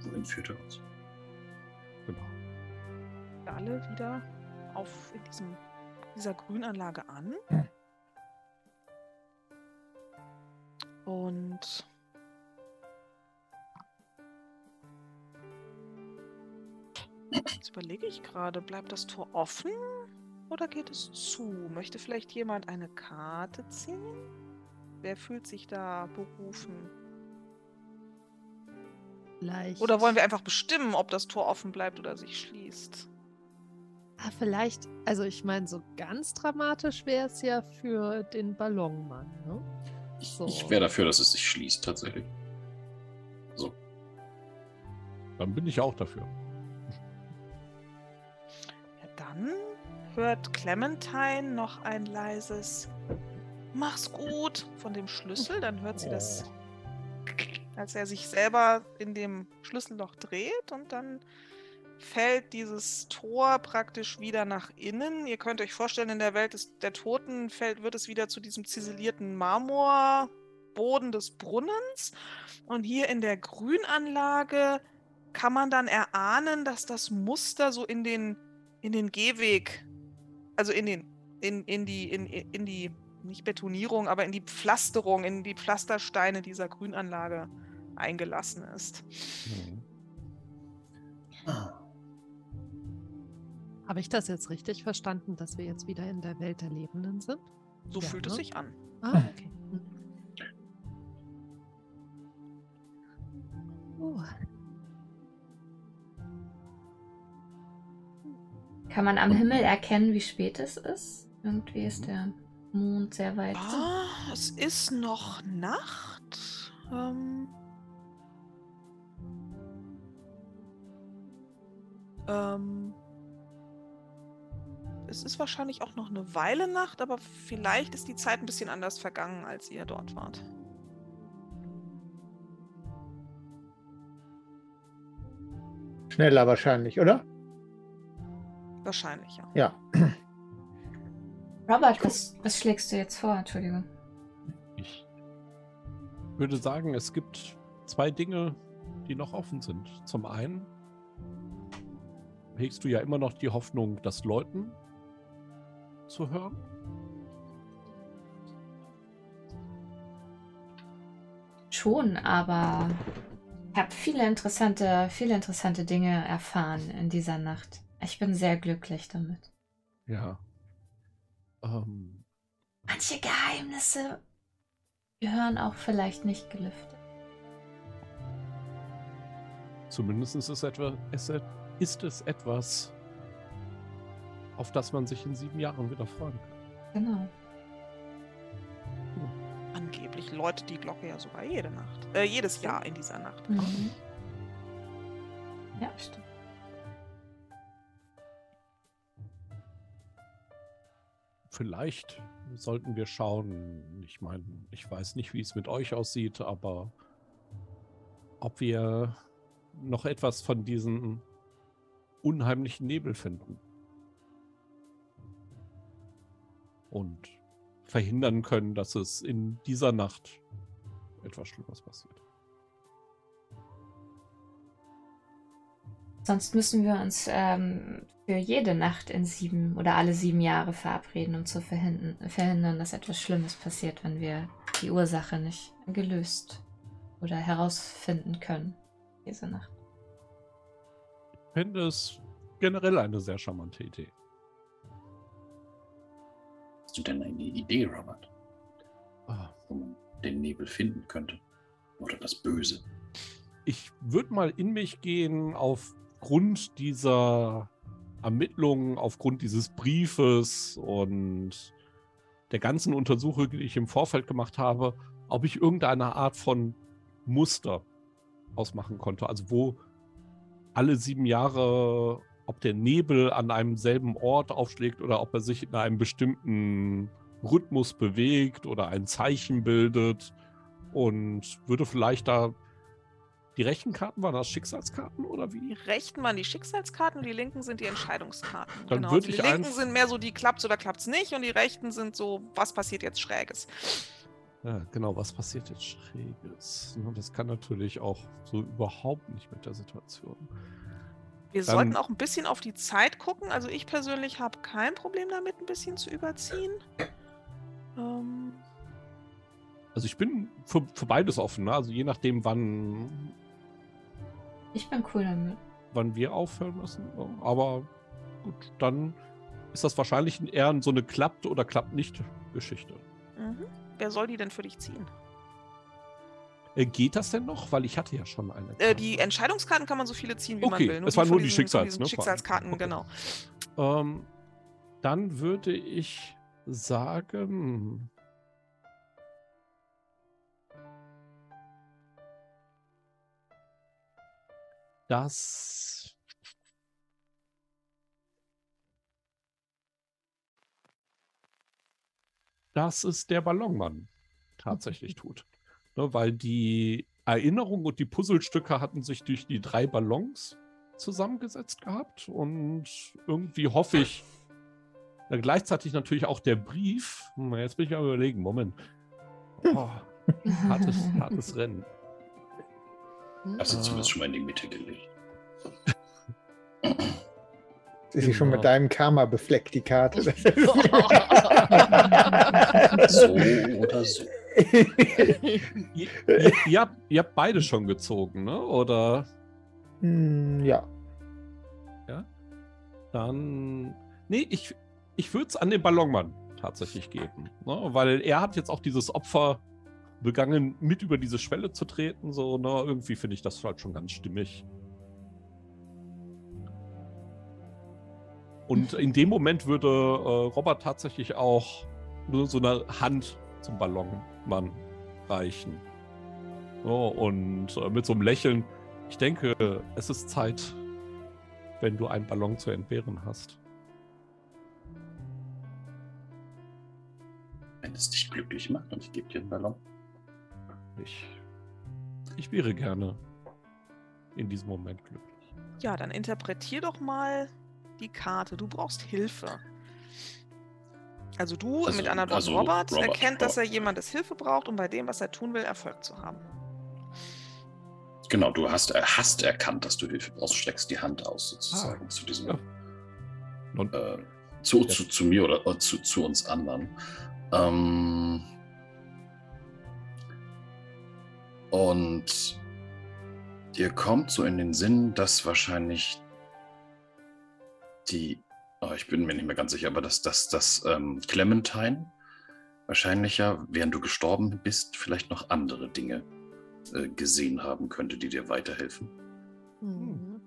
Wohin führt er uns? Genau. Alle wieder auf in diesem, dieser Grünanlage an. Hm. Und Jetzt überlege ich gerade, bleibt das Tor offen oder geht es zu? Möchte vielleicht jemand eine Karte ziehen? Wer fühlt sich da berufen? Vielleicht. Oder wollen wir einfach bestimmen, ob das Tor offen bleibt oder sich schließt? Ah, vielleicht, also ich meine, so ganz dramatisch wäre es ja für den Ballonmann, ne? Ich, So. ich wäre dafür, dass es sich schließt, tatsächlich. So. Dann bin ich auch dafür. Dann hört Clementine noch ein leises Mach's gut von dem Schlüssel. Dann hört sie das, als er sich selber in dem Schlüsselloch dreht und dann fällt dieses Tor praktisch wieder nach innen. Ihr könnt euch vorstellen, in der Welt des, der Toten fällt, wird es wieder zu diesem ziselierten Marmorboden des Brunnens. Und hier in der Grünanlage kann man dann erahnen, dass das Muster so in den, in den Gehweg, also in den, in, in die, in, in die, nicht Betonierung, aber in die Pflasterung, in die Pflastersteine dieser Grünanlage eingelassen ist. Mhm. Habe ich das jetzt richtig verstanden, dass wir jetzt wieder in der Welt der Lebenden sind? So Ja, fühlt es ne? sich an. Ah, okay. Hm. Uh, Kann man am Himmel erkennen, wie spät es ist? Irgendwie ist der Mond sehr weit. Ah, es ist noch Nacht. Ähm, ähm, es ist wahrscheinlich auch noch eine Weile Nacht, aber vielleicht ist die Zeit ein bisschen anders vergangen, als ihr dort wart. Schneller wahrscheinlich, oder? Wahrscheinlich, ja. Ja. Robert, was, was schlägst du jetzt vor? Entschuldigung. Ich würde sagen, es gibt zwei Dinge, die noch offen sind. Zum einen hegst du ja immer noch die Hoffnung, das Läuten zu hören. Schon, aber ich habe viele interessante, viele interessante Dinge erfahren in dieser Nacht. Ich bin sehr glücklich damit. Ja. Ähm, Manche Geheimnisse gehören auch vielleicht nicht gelüftet. zumindest ist es, etwa, ist es etwas, auf das man sich in sieben Jahren wieder freuen kann. Genau. Angeblich läutet die Glocke ja sogar jede Nacht. Äh, jedes Jahr in dieser Nacht. Mhm. Ja, stimmt. Vielleicht sollten wir schauen, ich meine, ich weiß nicht, wie es mit euch aussieht, aber ob wir noch etwas von diesem unheimlichen Nebel finden. Und verhindern können, dass es in dieser Nacht etwas Schlimmes passiert. Sonst müssen wir uns ähm, für jede Nacht in sieben oder alle sieben Jahre verabreden, um zu verhindern, verhindern, dass etwas Schlimmes passiert, wenn wir die Ursache nicht gelöst oder herausfinden können. Diese Nacht. Ich finde es generell eine sehr charmante Idee. Hast du denn eine Idee, Robert, Ah, wo man den Nebel finden könnte? Oder das Böse? Ich würde mal in mich gehen aufgrund dieser Ermittlungen, aufgrund dieses Briefes und der ganzen Untersuchung, die ich im Vorfeld gemacht habe, ob ich irgendeine Art von Muster ausmachen konnte. Also wo alle sieben Jahre, ob der Nebel an einem selben Ort aufschlägt oder ob er sich in einem bestimmten Rhythmus bewegt oder ein Zeichen bildet und würde vielleicht da die rechten Karten waren das Schicksalskarten oder Die wie? rechten waren die Schicksalskarten und die linken sind die Entscheidungskarten. Dann genau. würd Die ich linken einf- sind mehr so, die klappt's oder klappt's nicht und die rechten sind so, was passiert jetzt Schräges. Ja, genau, was passiert jetzt Schräges? Das kann natürlich auch so überhaupt nicht mit der Situation. Wir Dann- sollten auch ein bisschen auf die Zeit gucken. Also ich persönlich habe kein Problem damit, ein bisschen zu überziehen. Ähm, Also ich bin für, für beides offen, ne? Also je nachdem, wann. Ich bin cool damit. wann wir aufhören müssen. Aber gut, dann ist das wahrscheinlich eher so eine klappt oder klappt nicht Geschichte. Mhm. Wer soll die denn für dich ziehen? Äh, geht das denn noch? Weil ich hatte ja schon eine. Äh, die Entscheidungskarten kann man so viele ziehen, wie Okay, man will. es waren nur die diesen- Schicksals- ne. Schicksalskarten, Okay. genau. Ähm, dann würde ich sagen. Dass. Dass es der Ballonmann tatsächlich tut. Ne, weil die Erinnerung und die Puzzlestücke hatten sich durch die drei Ballons zusammengesetzt gehabt und irgendwie hoffe ich, ja, gleichzeitig natürlich auch der Brief. Hm, Jetzt bin ich am überlegen, Moment. Oh, hartes, hartes Rennen. Hast du Ah. zumindest schon mal in die Mitte gelegt. Ist sie schon Genau. mit deinem Karma befleckt, die Karte? So oder so. ihr, ihr, ihr, habt, ihr habt beide schon gezogen, ne? Oder Hm, ja. dann. Nee, ich, ich würde es an den Ballonmann tatsächlich geben. Ne? Weil er hat jetzt auch dieses Opfer begangen, mit über diese Schwelle zu treten. So, ne? Irgendwie finde ich das halt schon ganz stimmig. Und in dem Moment würde äh, Robert tatsächlich auch nur so eine Hand zum Ballonmann reichen. So, und äh, mit so einem Lächeln, ich denke, es ist Zeit, wenn du einen Ballon zu entbehren hast. Wenn es dich glücklich macht und ich gebe dir einen Ballon. Ich, ich wäre gerne in diesem Moment glücklich. Ja, dann interpretier doch mal die Karte. Du brauchst Hilfe. Also du, Also- mit Worten also Robert, Robert, erkennt, dass ja. er jemandes Hilfe braucht, um bei dem, was er tun will, Erfolg zu haben. Genau, du hast, äh, hast erkannt, dass du Hilfe brauchst, streckst die Hand aus, sozusagen, zu diesem, Ja. Und äh, zu, zu, zu mir oder äh, zu, zu uns anderen. Ähm, und dir kommt so in den Sinn, dass wahrscheinlich die, oh, ich bin mir nicht mehr ganz sicher, aber dass, dass, dass ähm, Clementine wahrscheinlich ja, während du gestorben bist, vielleicht noch andere Dinge äh, gesehen haben könnte, die dir weiterhelfen Mhm.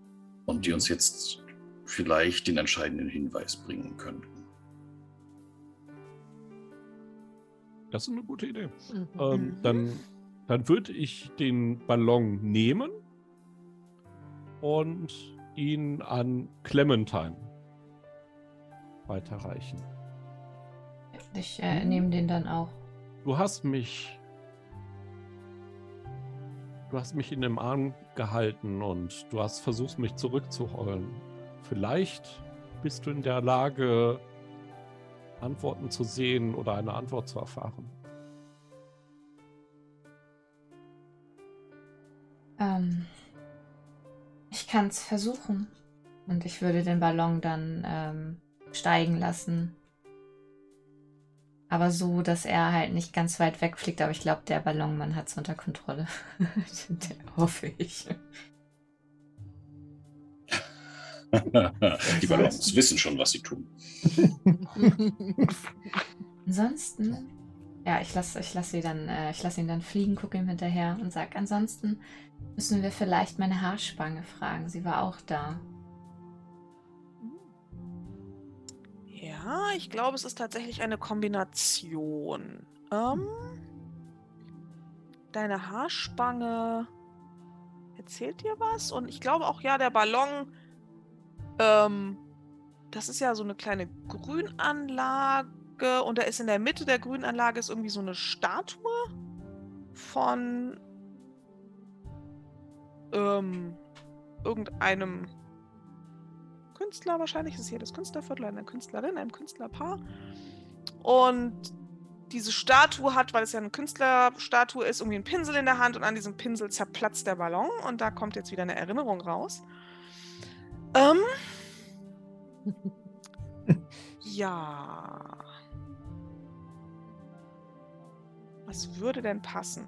und die uns jetzt vielleicht den entscheidenden Hinweis bringen könnten. das ist eine gute Idee. Mhm. Ähm, dann, dann würde ich den Ballon nehmen und ihn an Clementine weiterreichen. Ich äh, nehme den dann auch. Du hast mich. Du hast mich in dem Arm gehalten und du hast versucht, mich zurückzuholen. Vielleicht bist du in der Lage, Antworten zu sehen oder eine Antwort zu erfahren. Ähm, ich kann es versuchen. Und ich würde den Ballon dann ähm, steigen lassen. Aber so, dass er halt nicht ganz weit wegfliegt. Aber ich glaube, der Ballonmann hat es unter Kontrolle. der hoffe ich. die Ballons wissen schon, was sie tun. Ansonsten, ja, ich lasse ich lass sie dann, äh, ich lasse ihn dann fliegen, gucke ihm hinterher und sag, ansonsten müssen wir vielleicht meine Haarspange fragen. Sie war auch da. Ja, ich glaube, es ist tatsächlich eine Kombination. Ähm, deine Haarspange erzählt dir was? Und ich glaube auch, ja, der Ballon, ähm, das ist ja so eine kleine Grünanlage und da ist in der Mitte der Grünanlage ist irgendwie so eine Statue von ähm, irgendeinem Künstler wahrscheinlich. Das ist hier das Künstlerviertel, eine Künstlerin, ein Künstlerpaar. Und diese Statue hat, weil es ja eine Künstlerstatue ist, irgendwie einen Pinsel in der Hand und an diesem Pinsel zerplatzt der Ballon und da kommt jetzt wieder eine Erinnerung raus. Ähm, ja. Was würde denn passen?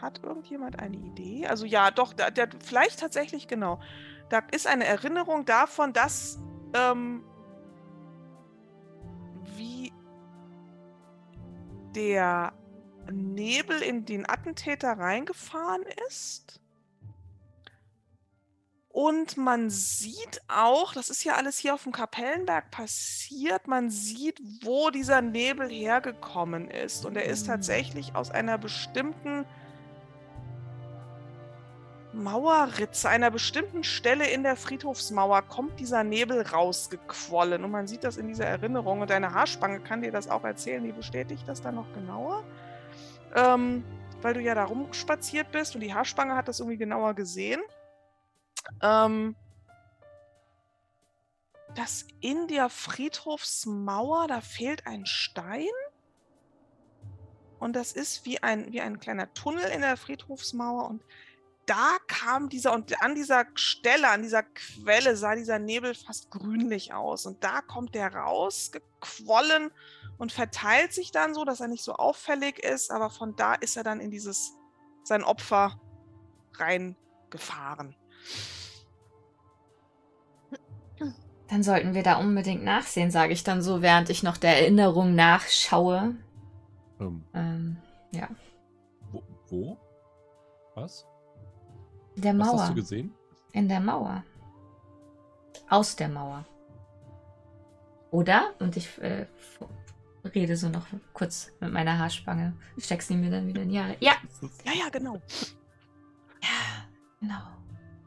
Hat irgendjemand eine Idee? Also ja, doch, der, der, vielleicht tatsächlich genau. da ist eine Erinnerung davon, dass ähm, wie der Nebel in den Attentäter reingefahren ist. Und man sieht auch, das ist ja alles hier auf dem Kapellenberg passiert, man sieht, wo dieser Nebel hergekommen ist. Und er ist tatsächlich aus einer bestimmten Mauerritze, einer bestimmten Stelle in der Friedhofsmauer, kommt dieser Nebel rausgequollen. Und man sieht das in dieser Erinnerung. Und deine Haarspange kann dir das auch erzählen. Die bestätigt das dann noch genauer. Ähm, weil du ja da rumspaziert bist und die Haarspange hat das irgendwie genauer gesehen. Ähm, dass in der Friedhofsmauer, da fehlt ein Stein. Und das ist wie ein, wie ein kleiner Tunnel in der Friedhofsmauer. Und da kam dieser, und an dieser Stelle, an dieser Quelle sah dieser Nebel fast grünlich aus. Und da kommt der raus, gequollen und verteilt sich dann so, dass er nicht so auffällig ist. Aber von da ist er dann in dieses, sein Opfer reingefahren. Dann sollten wir da unbedingt nachsehen, sage ich dann so, während ich noch der Erinnerung nachschaue. Ähm, Ähm, ja. wo, wo? Was? Der Was hast Mauer. du gesehen? In der Mauer. Aus der Mauer. Oder? Und ich äh, rede so noch kurz mit meiner Haarspange. Steck sie mir dann wieder in die Haare. Ja, Ja, ja, genau. ja, genau.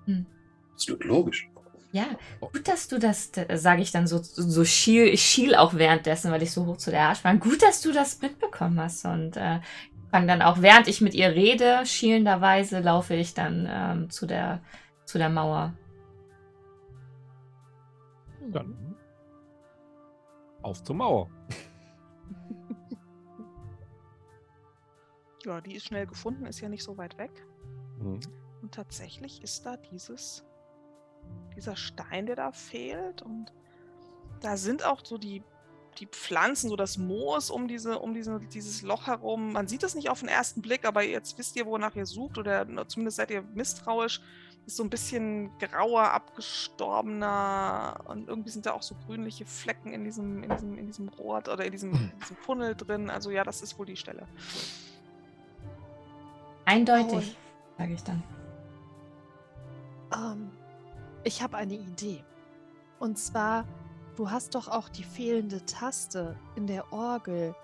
Hm. Absolut logisch. Ja, gut, dass du das, sage ich dann so, so schiel, ich schiel auch währenddessen, weil ich so hoch zu der Haarspange. Gut, dass du das mitbekommen hast und äh, kann dann auch, während ich mit ihr rede, schielenderweise laufe ich dann ähm, zu der, zu der Mauer. Dann auf zur Mauer. Ja, die ist schnell gefunden, ist ja nicht so weit weg. Mhm. Und tatsächlich ist da dieses, dieser Stein, der da fehlt. Und da sind auch so die, die Pflanzen, so das Moos um, diese, um diese, dieses Loch herum. Man sieht das nicht auf den ersten Blick, aber jetzt wisst ihr, wonach ihr sucht, oder zumindest seid ihr misstrauisch. Ist so ein bisschen grauer, abgestorbener und irgendwie sind da auch so grünliche Flecken in diesem, in diesem, in diesem Rohr oder in diesem, in diesem Tunnel drin. Also ja, das ist wohl die Stelle. Eindeutig, sage ich dann. Ähm, ich habe eine Idee. Und zwar, du hast doch auch die fehlende Taste in der Orgel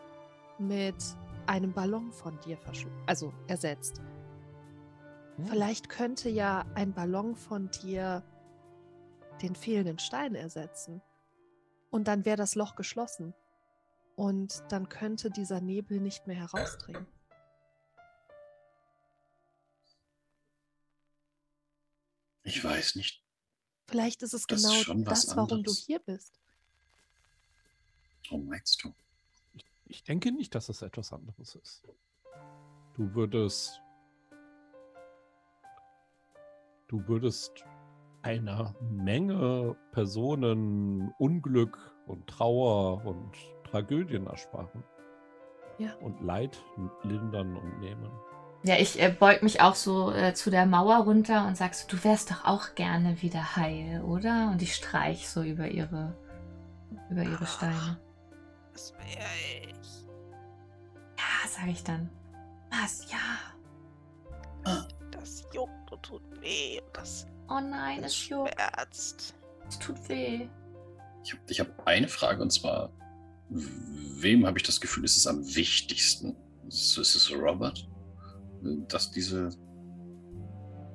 mit einem Ballon von dir verschoben, also ersetzt. Hm. Vielleicht könnte ja ein Ballon von dir den fehlenden Stein ersetzen. Und dann wäre das Loch geschlossen. Und dann könnte dieser Nebel nicht mehr herausdringen. Ich weiß nicht. Vielleicht ist es Das ist genau was das, warum du anderes. hier bist. Oh, meinst du? Ich, ich denke nicht, dass es etwas anderes ist. Du würdest. Du würdest einer Menge Personen Unglück und Trauer und Tragödien ersparen. Ja. Und Leid lindern und nehmen. Ja, ich äh, beug mich auch so äh, zu der Mauer runter und sagst, du wärst doch auch gerne wieder heil, oder? Und ich streich so über ihre, über ihre Steine. Das wäre ich. Ja, sage ich dann. Was? Ja. Das juckt und tut weh. Und das Oh nein, es juckt. schmerzt. Es tut weh. Ich habe ich hab eine Frage und zwar: Wem habe ich das Gefühl, ist es am wichtigsten? Ist es, ist es Robert? Dass diese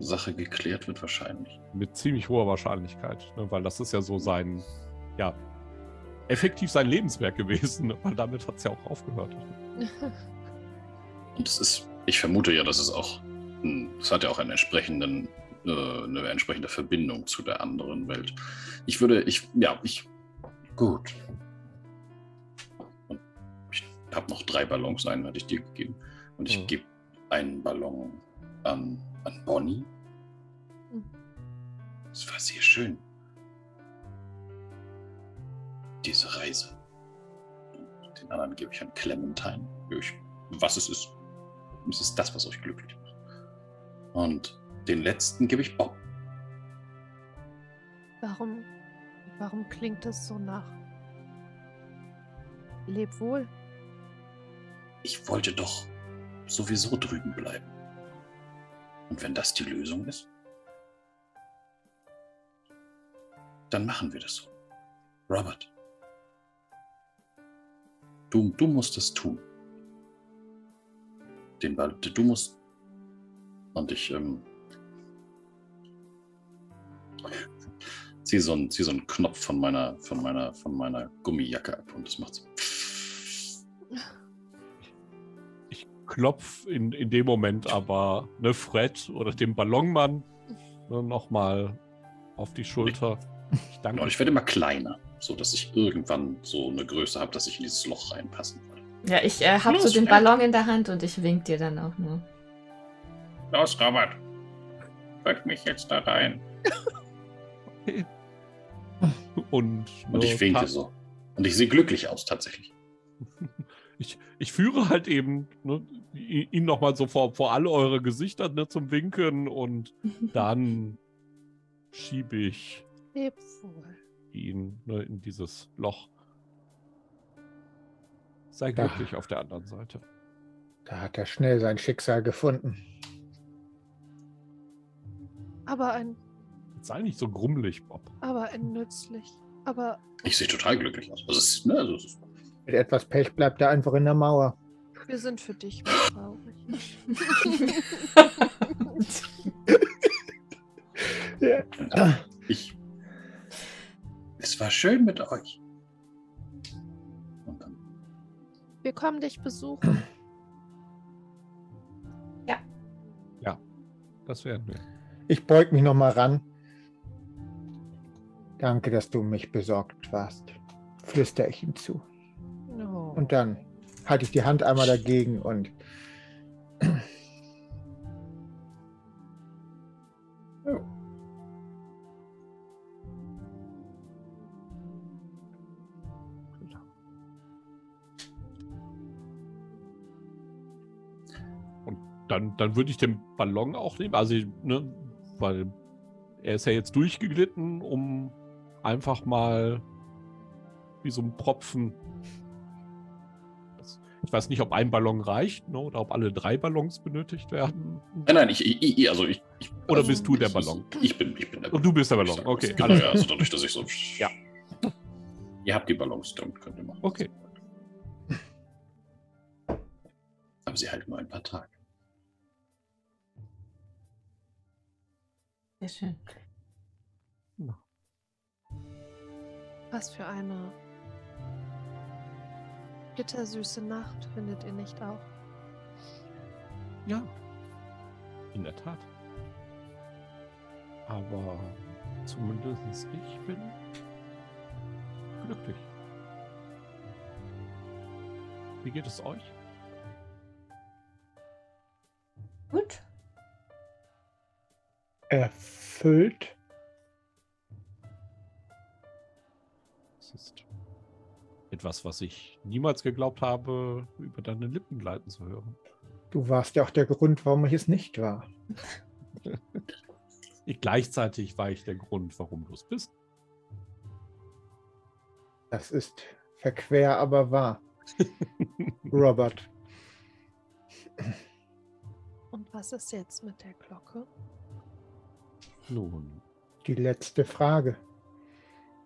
Sache geklärt wird, wahrscheinlich. Mit ziemlich hoher Wahrscheinlichkeit. Ne? Weil das ist ja so sein, ja, effektiv sein Lebenswerk gewesen. Weil damit hat es ja auch aufgehört. Und es ist, ich vermute ja, dass es auch, hm, es hat ja auch einen entsprechenden, äh, eine entsprechende Verbindung zu der anderen Welt. Ich würde, ich, ja, ich, gut. Und ich habe noch drei Ballons, einen hatte ich dir gegeben. Und ich Mhm. gebe einen Ballon an, an Bonnie. Es war sehr schön. Diese Reise. Den anderen gebe ich an Clementine. Ich, was es ist. Es ist das, was euch glücklich macht. Und den letzten gebe ich Bob. Warum, warum klingt es so nach? Leb wohl. Ich wollte doch sowieso drüben bleiben. Und wenn das die Lösung ist, dann machen wir das so. Robert, du, du musst es tun. Den Ball, du musst. Und ich ähm, ziehe so, einen, zieh so einen Knopf von meiner, von meiner, von meiner Gummijacke ab und das macht so. Klopf in, in dem Moment aber ne, Fred oder dem Ballonmann ne, nochmal auf die Schulter. Ich danke. Und ich werde immer kleiner, so dass ich irgendwann so eine Größe habe, dass ich in dieses Loch reinpassen würde. Ja, ich äh, habe so den. Ballon in der Hand und ich wink dir dann auch nur. Los, Robert. Drück mich jetzt da rein. Und, Und ich winke so. Und ich sehe glücklich aus, tatsächlich. Ich, ich führe halt eben ne, ihn nochmal so vor, vor alle eure Gesichter ne, zum Winken und dann schiebe ich ihn ne, in dieses Loch. Sei Ja. glücklich auf der anderen Seite. Da hat er schnell sein Schicksal gefunden. Aber ein, Sei nicht so grummelig, Bob. aber ein nützlich. Aber Ich sehe total glücklich aus. Also ne, also Mit etwas Pech bleibt er einfach in der Mauer. Wir sind für dich traurig. Ja. ich. Es war schön mit euch. Und dann, Wir kommen dich besuchen. Das werden wir. Ich beug mich nochmal ran. Danke, dass du um mich besorgt warst. Flüster ich ihm zu. No. Und dann halte ich die Hand einmal dagegen und Dann, dann würde ich den Ballon auch nehmen. Also, ne, weil er ist ja jetzt durchgeglitten, um einfach mal wie so ein Propfen. Ich weiß nicht, ob ein Ballon reicht ne, oder ob alle drei Ballons benötigt werden. nein, nein, ich, ich, ich also ich. ich Oder also bist du der ich- Ballon? Ich bin, ich bin der Und du bist der Ballon. Okay, Genau, ja, also dadurch, dass ich so. Ja. Ihr habt die Ballons, dann könnt ihr machen. Okay. Aber sie halten nur ein paar Tage. Sehr schön. Was für eine bittersüße Nacht, findet ihr nicht auch? Ja, in der Tat. Aber zumindest ich bin glücklich. Wie geht es euch? Gut. erfüllt. Etwas, was ich niemals geglaubt habe, über deine Lippen gleiten zu hören. Du warst ja auch der Grund, warum ich es nicht war. Ich, gleichzeitig war ich der Grund, warum du es bist. Das ist verquer, aber wahr. Robert, Und was ist jetzt mit der Glocke? Nun, die letzte Frage,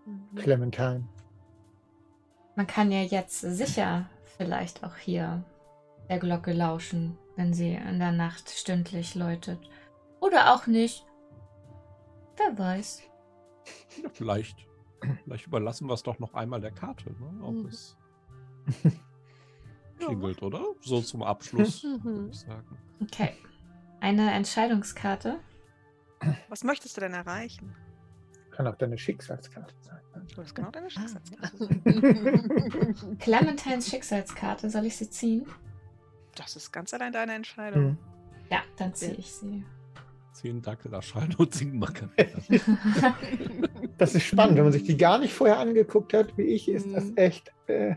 Mhm. Clementine. Man kann ja jetzt sicher vielleicht auch hier der Glocke lauschen, wenn sie in der Nacht stündlich läutet. Oder auch nicht. Wer weiß. ja, vielleicht, vielleicht überlassen wir es doch noch einmal der Karte, ne? ob Mhm. es klingelt, oder? So zum Abschluss, würde Mhm. ich sagen. Okay. Eine Entscheidungskarte. Was möchtest du denn erreichen? Kann auch deine Schicksalskarte sein. Du hast genau deine Schicksalskarte. Clementines Schicksalskarte. Soll ich sie ziehen? Das ist ganz allein deine Entscheidung. Hm. Ja, dann ziehe ich sie. Zehn Dackel erscheinen und singen Macker. Das ist spannend, wenn man sich die gar nicht vorher angeguckt hat, wie ich, ist das Mhm. echt. Äh,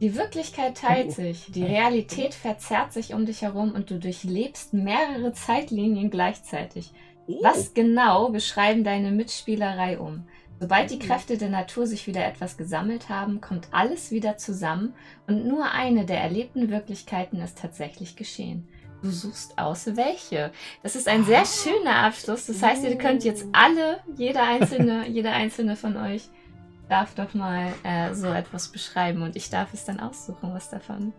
Die Wirklichkeit teilt sich, die Realität verzerrt sich um dich herum und du durchlebst mehrere Zeitlinien gleichzeitig. Oh. Was genau beschreiben deine Mitspielerei um? Sobald die Mhm. Kräfte der Natur sich wieder etwas gesammelt haben, kommt alles wieder zusammen und nur eine der erlebten Wirklichkeiten ist tatsächlich geschehen. Du suchst aus, welche. Das ist ein sehr schöner Abschluss. Das heißt, ihr könnt jetzt alle, jeder einzelne, jeder einzelne von euch darf doch mal äh, so etwas beschreiben und ich darf es dann aussuchen, was davon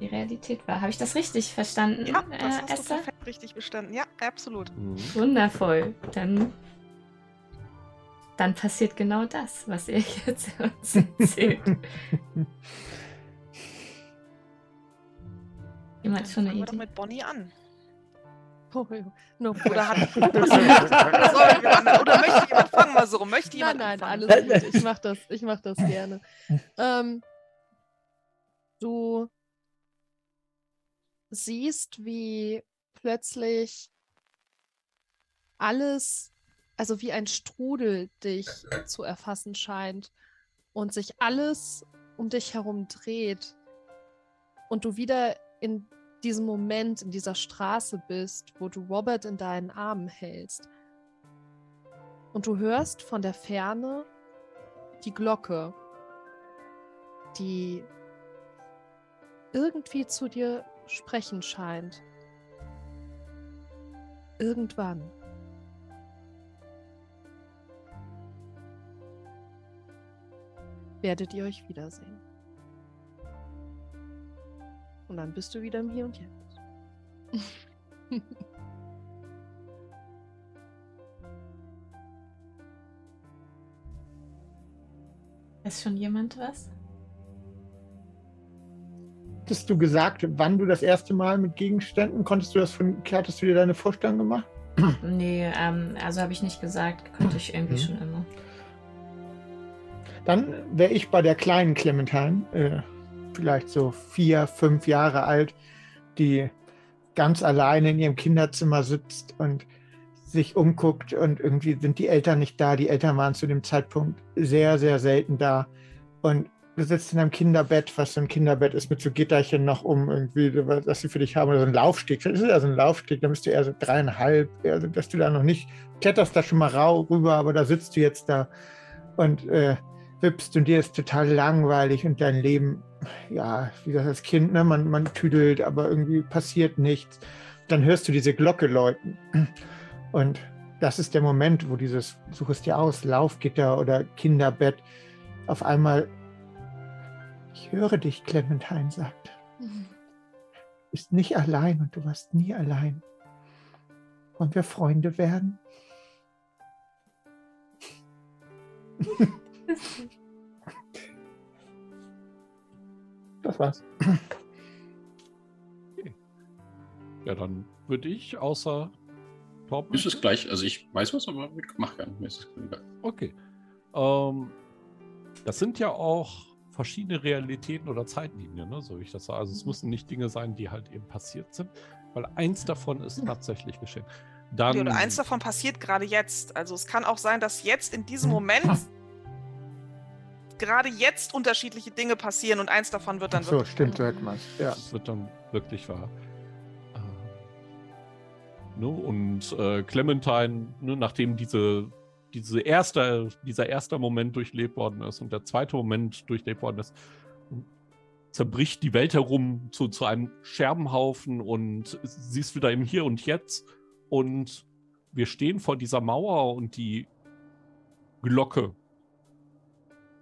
die Realität war. Habe ich das richtig verstanden, Ja, das äh, hast du Esther? perfekt richtig bestanden. Ja, absolut. Mhm. Wundervoll. Dann, dann passiert genau das, was ihr jetzt uns erzählt. Jemand Dann schon eine fangen wir doch Idee? mit Bonnie an. Oh, no Oder hat. Sorry, oder möchte jemand fangen mal so rum? Möchte Nein, jemand nein, anfangen? alles gut. Ich mach das, ich mach das gerne. Ähm, du siehst, wie plötzlich alles, also wie ein Strudel dich zu erfassen scheint und sich alles um dich herum dreht und du wieder in diesem Moment, in dieser Straße bist, wo du Robert in deinen Armen hältst. Und du hörst von der Ferne die Glocke, die irgendwie zu dir sprechen scheint. Irgendwann. Werdet ihr euch wiedersehen. Und dann bist du wieder im Hier und Jetzt. Ist schon jemand was? Hattest du gesagt, wann du das erste Mal mit Gegenständen, konntest du das von, hattest du dir deine Vorstellung gemacht? Nee, ähm, also habe ich nicht gesagt. Konnte ich irgendwie Mhm. schon immer. Dann wäre ich bei der kleinen Clementine, äh, vielleicht so vier, fünf Jahre alt, die ganz alleine in ihrem Kinderzimmer sitzt und sich umguckt und irgendwie sind die Eltern nicht da. Die Eltern waren zu dem Zeitpunkt sehr, sehr selten da. Und du sitzt in einem Kinderbett, was so ein Kinderbett ist, mit so Gitterchen noch um irgendwie, was sie für dich haben, oder so ein Laufsteg. Das ist ja so ein Laufsteg, da bist du eher so dreieinhalb, also dass du da noch nicht, kletterst da schon mal rau rüber, aber da sitzt du jetzt da und äh, wippst und dir ist total langweilig und dein Leben, ja, wie das als Kind, ne, man, man tüdelt, aber irgendwie passiert nichts. Dann hörst du diese Glocke läuten. Und das ist der Moment, wo dieses, such es dir aus, Laufgitter oder Kinderbett, auf einmal, ich höre dich, Clementine sagt. Du bist nicht allein und du warst nie allein. Wollen wir Freunde werden? Das war's. Ja, dann würde ich außer Torben. Ist es gleich? Also ich weiß was, aber ich mach gerne. Mir ist es egal. Okay. Ähm, das sind ja auch verschiedene Realitäten oder Zeitlinien, ne? so wie ich das sage. Also es müssen nicht Dinge sein, die halt eben passiert sind, weil eins davon ist tatsächlich geschehen. Dann, Oder eins davon passiert gerade jetzt. Also es kann auch sein, dass jetzt in diesem Hm. Moment gerade jetzt unterschiedliche Dinge passieren und eins davon wird dann so, wirklich. stimmt, so hätten wir es. Ja. Das wird dann wirklich wahr. Äh, ne? Und äh, Clementine, ne, nachdem diese, diese erste, dieser erste Moment durchlebt worden ist und der zweite Moment durchlebt worden ist, zerbricht die Welt herum zu, zu einem Scherbenhaufen und sie ist wieder im Hier und Jetzt. Und wir stehen vor dieser Mauer und die Glocke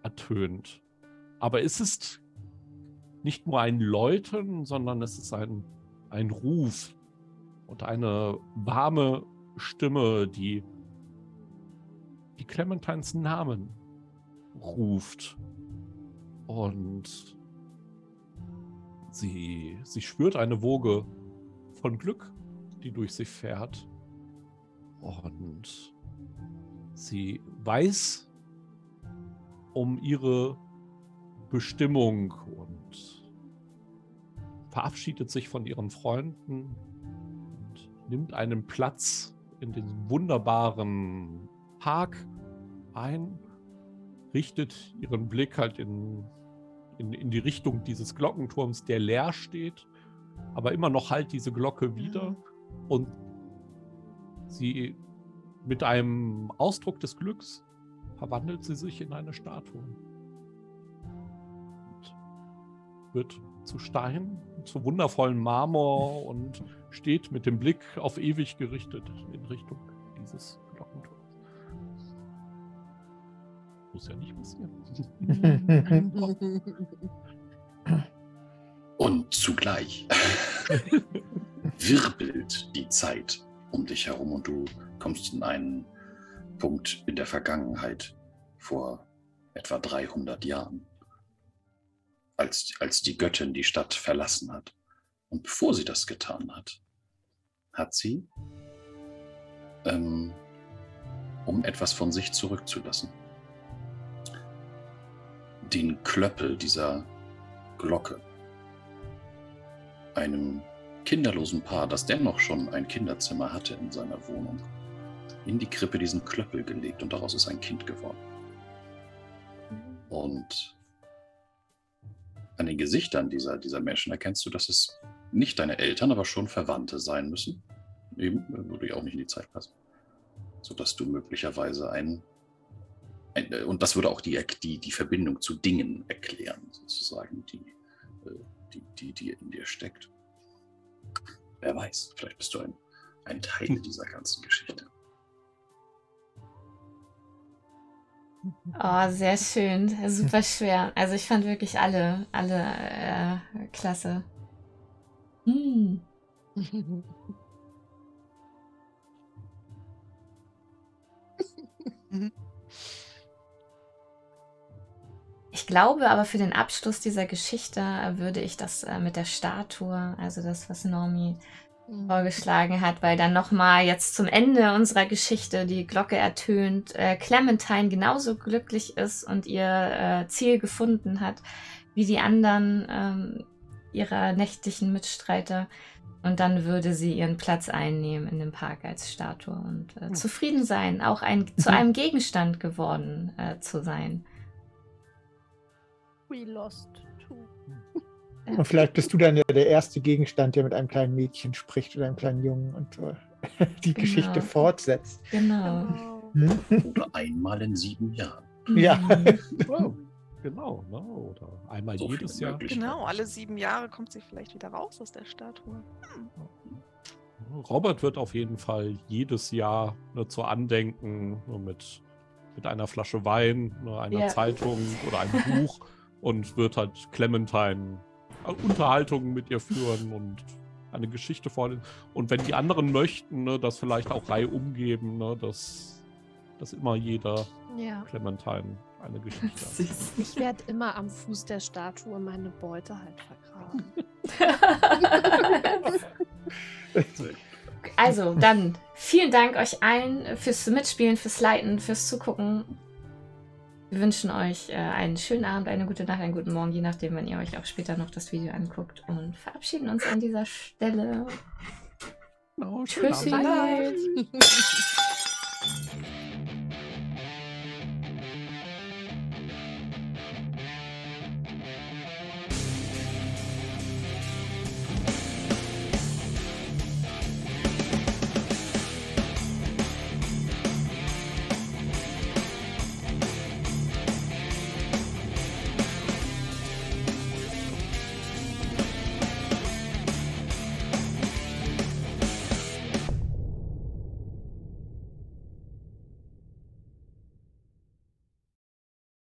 ertönt. Aber es ist nicht nur ein Läuten, sondern es ist ein, ein Ruf und eine warme Stimme, die, die Clementines Namen ruft. Und sie, sie spürt eine Woge von Glück, die durch sie fährt. Und sie weiß um ihre Bestimmung und verabschiedet sich von ihren Freunden und nimmt einen Platz in den wunderbaren Park ein, richtet ihren Blick halt in, in, in die Richtung dieses Glockenturms, der leer steht, aber immer noch halt diese Glocke wieder. Und Sie mit einem Ausdruck des Glücks verwandelt sie sich in eine Statue. Und wird zu Stein, zu wundervollen Marmor und steht mit dem Blick auf ewig gerichtet in Richtung dieses Glockenturms. Muss ja nicht passieren. Und zugleich wirbelt die Zeit um dich herum und du kommst in einen Punkt in der Vergangenheit vor etwa 300 Jahren, als, als die Göttin die Stadt verlassen hat. Und bevor sie das getan hat, hat sie, ähm, um etwas von sich zurückzulassen, den Klöppel dieser Glocke einem kinderlosen Paar, das dennoch schon ein Kinderzimmer hatte in seiner Wohnung, in die Krippe diesen Klöppel gelegt und daraus ist ein Kind geworden. Und an den Gesichtern dieser, dieser Menschen erkennst du, dass es nicht deine Eltern, aber schon Verwandte sein müssen. Eben, würde ja auch nicht in die Zeit passen. Sodass du möglicherweise ein, ein und das würde auch die, die, die Verbindung zu Dingen erklären, sozusagen, die, äh, die, die, die in dir steckt. Wer weiß, vielleicht bist du ein, ein Teil dieser ganzen Geschichte. Oh, sehr schön. Super schwer. Also ich fand wirklich alle, alle äh, klasse. Hm. Ich glaube aber für den Abschluss dieser Geschichte würde ich das äh, mit der Statue, also das, was Normi mhm. Vorgeschlagen hat, weil dann nochmal jetzt zum Ende unserer Geschichte die Glocke ertönt, äh, Clementine genauso glücklich ist und ihr äh, Ziel gefunden hat, wie die anderen ähm, ihrer nächtlichen Mitstreiter. Und dann würde sie ihren Platz einnehmen in dem Park als Statue und äh, mhm. zufrieden sein, auch ein, zu einem Gegenstand geworden äh, zu sein. We lost. Und vielleicht bist du dann ja der erste Gegenstand, der mit einem kleinen Mädchen spricht oder einem kleinen Jungen und uh, die genau. Geschichte fortsetzt. Genau. Hm? Oder einmal in sieben Jahren. Ja. Oh, genau, ne? oder einmal so jedes Jahr. Genau, alle sieben Jahre kommt sie vielleicht wieder raus aus der Statue. Hm. Robert wird auf jeden Fall jedes Jahr ne, zu Andenken nur mit, mit einer Flasche Wein, ne, einer ja. Zeitung oder einem Buch und wird halt Clementine äh, Unterhaltungen mit ihr führen und eine Geschichte vorlesen. Und wenn die anderen möchten, ne, das vielleicht auch Reihe umgeben, ne, dass, dass immer jeder ja. Clementine eine Geschichte hat. Ich werde immer am Fuß der Statue meine Beute halt vergraben. also, dann vielen Dank euch allen fürs Mitspielen, fürs Leiten, fürs Zugucken. Wir wünschen euch äh, einen schönen Abend, eine gute Nacht, einen guten Morgen, je nachdem, wenn ihr euch auch später noch das Video anguckt. Und verabschieden uns an dieser Stelle. Oh, Tschüssi.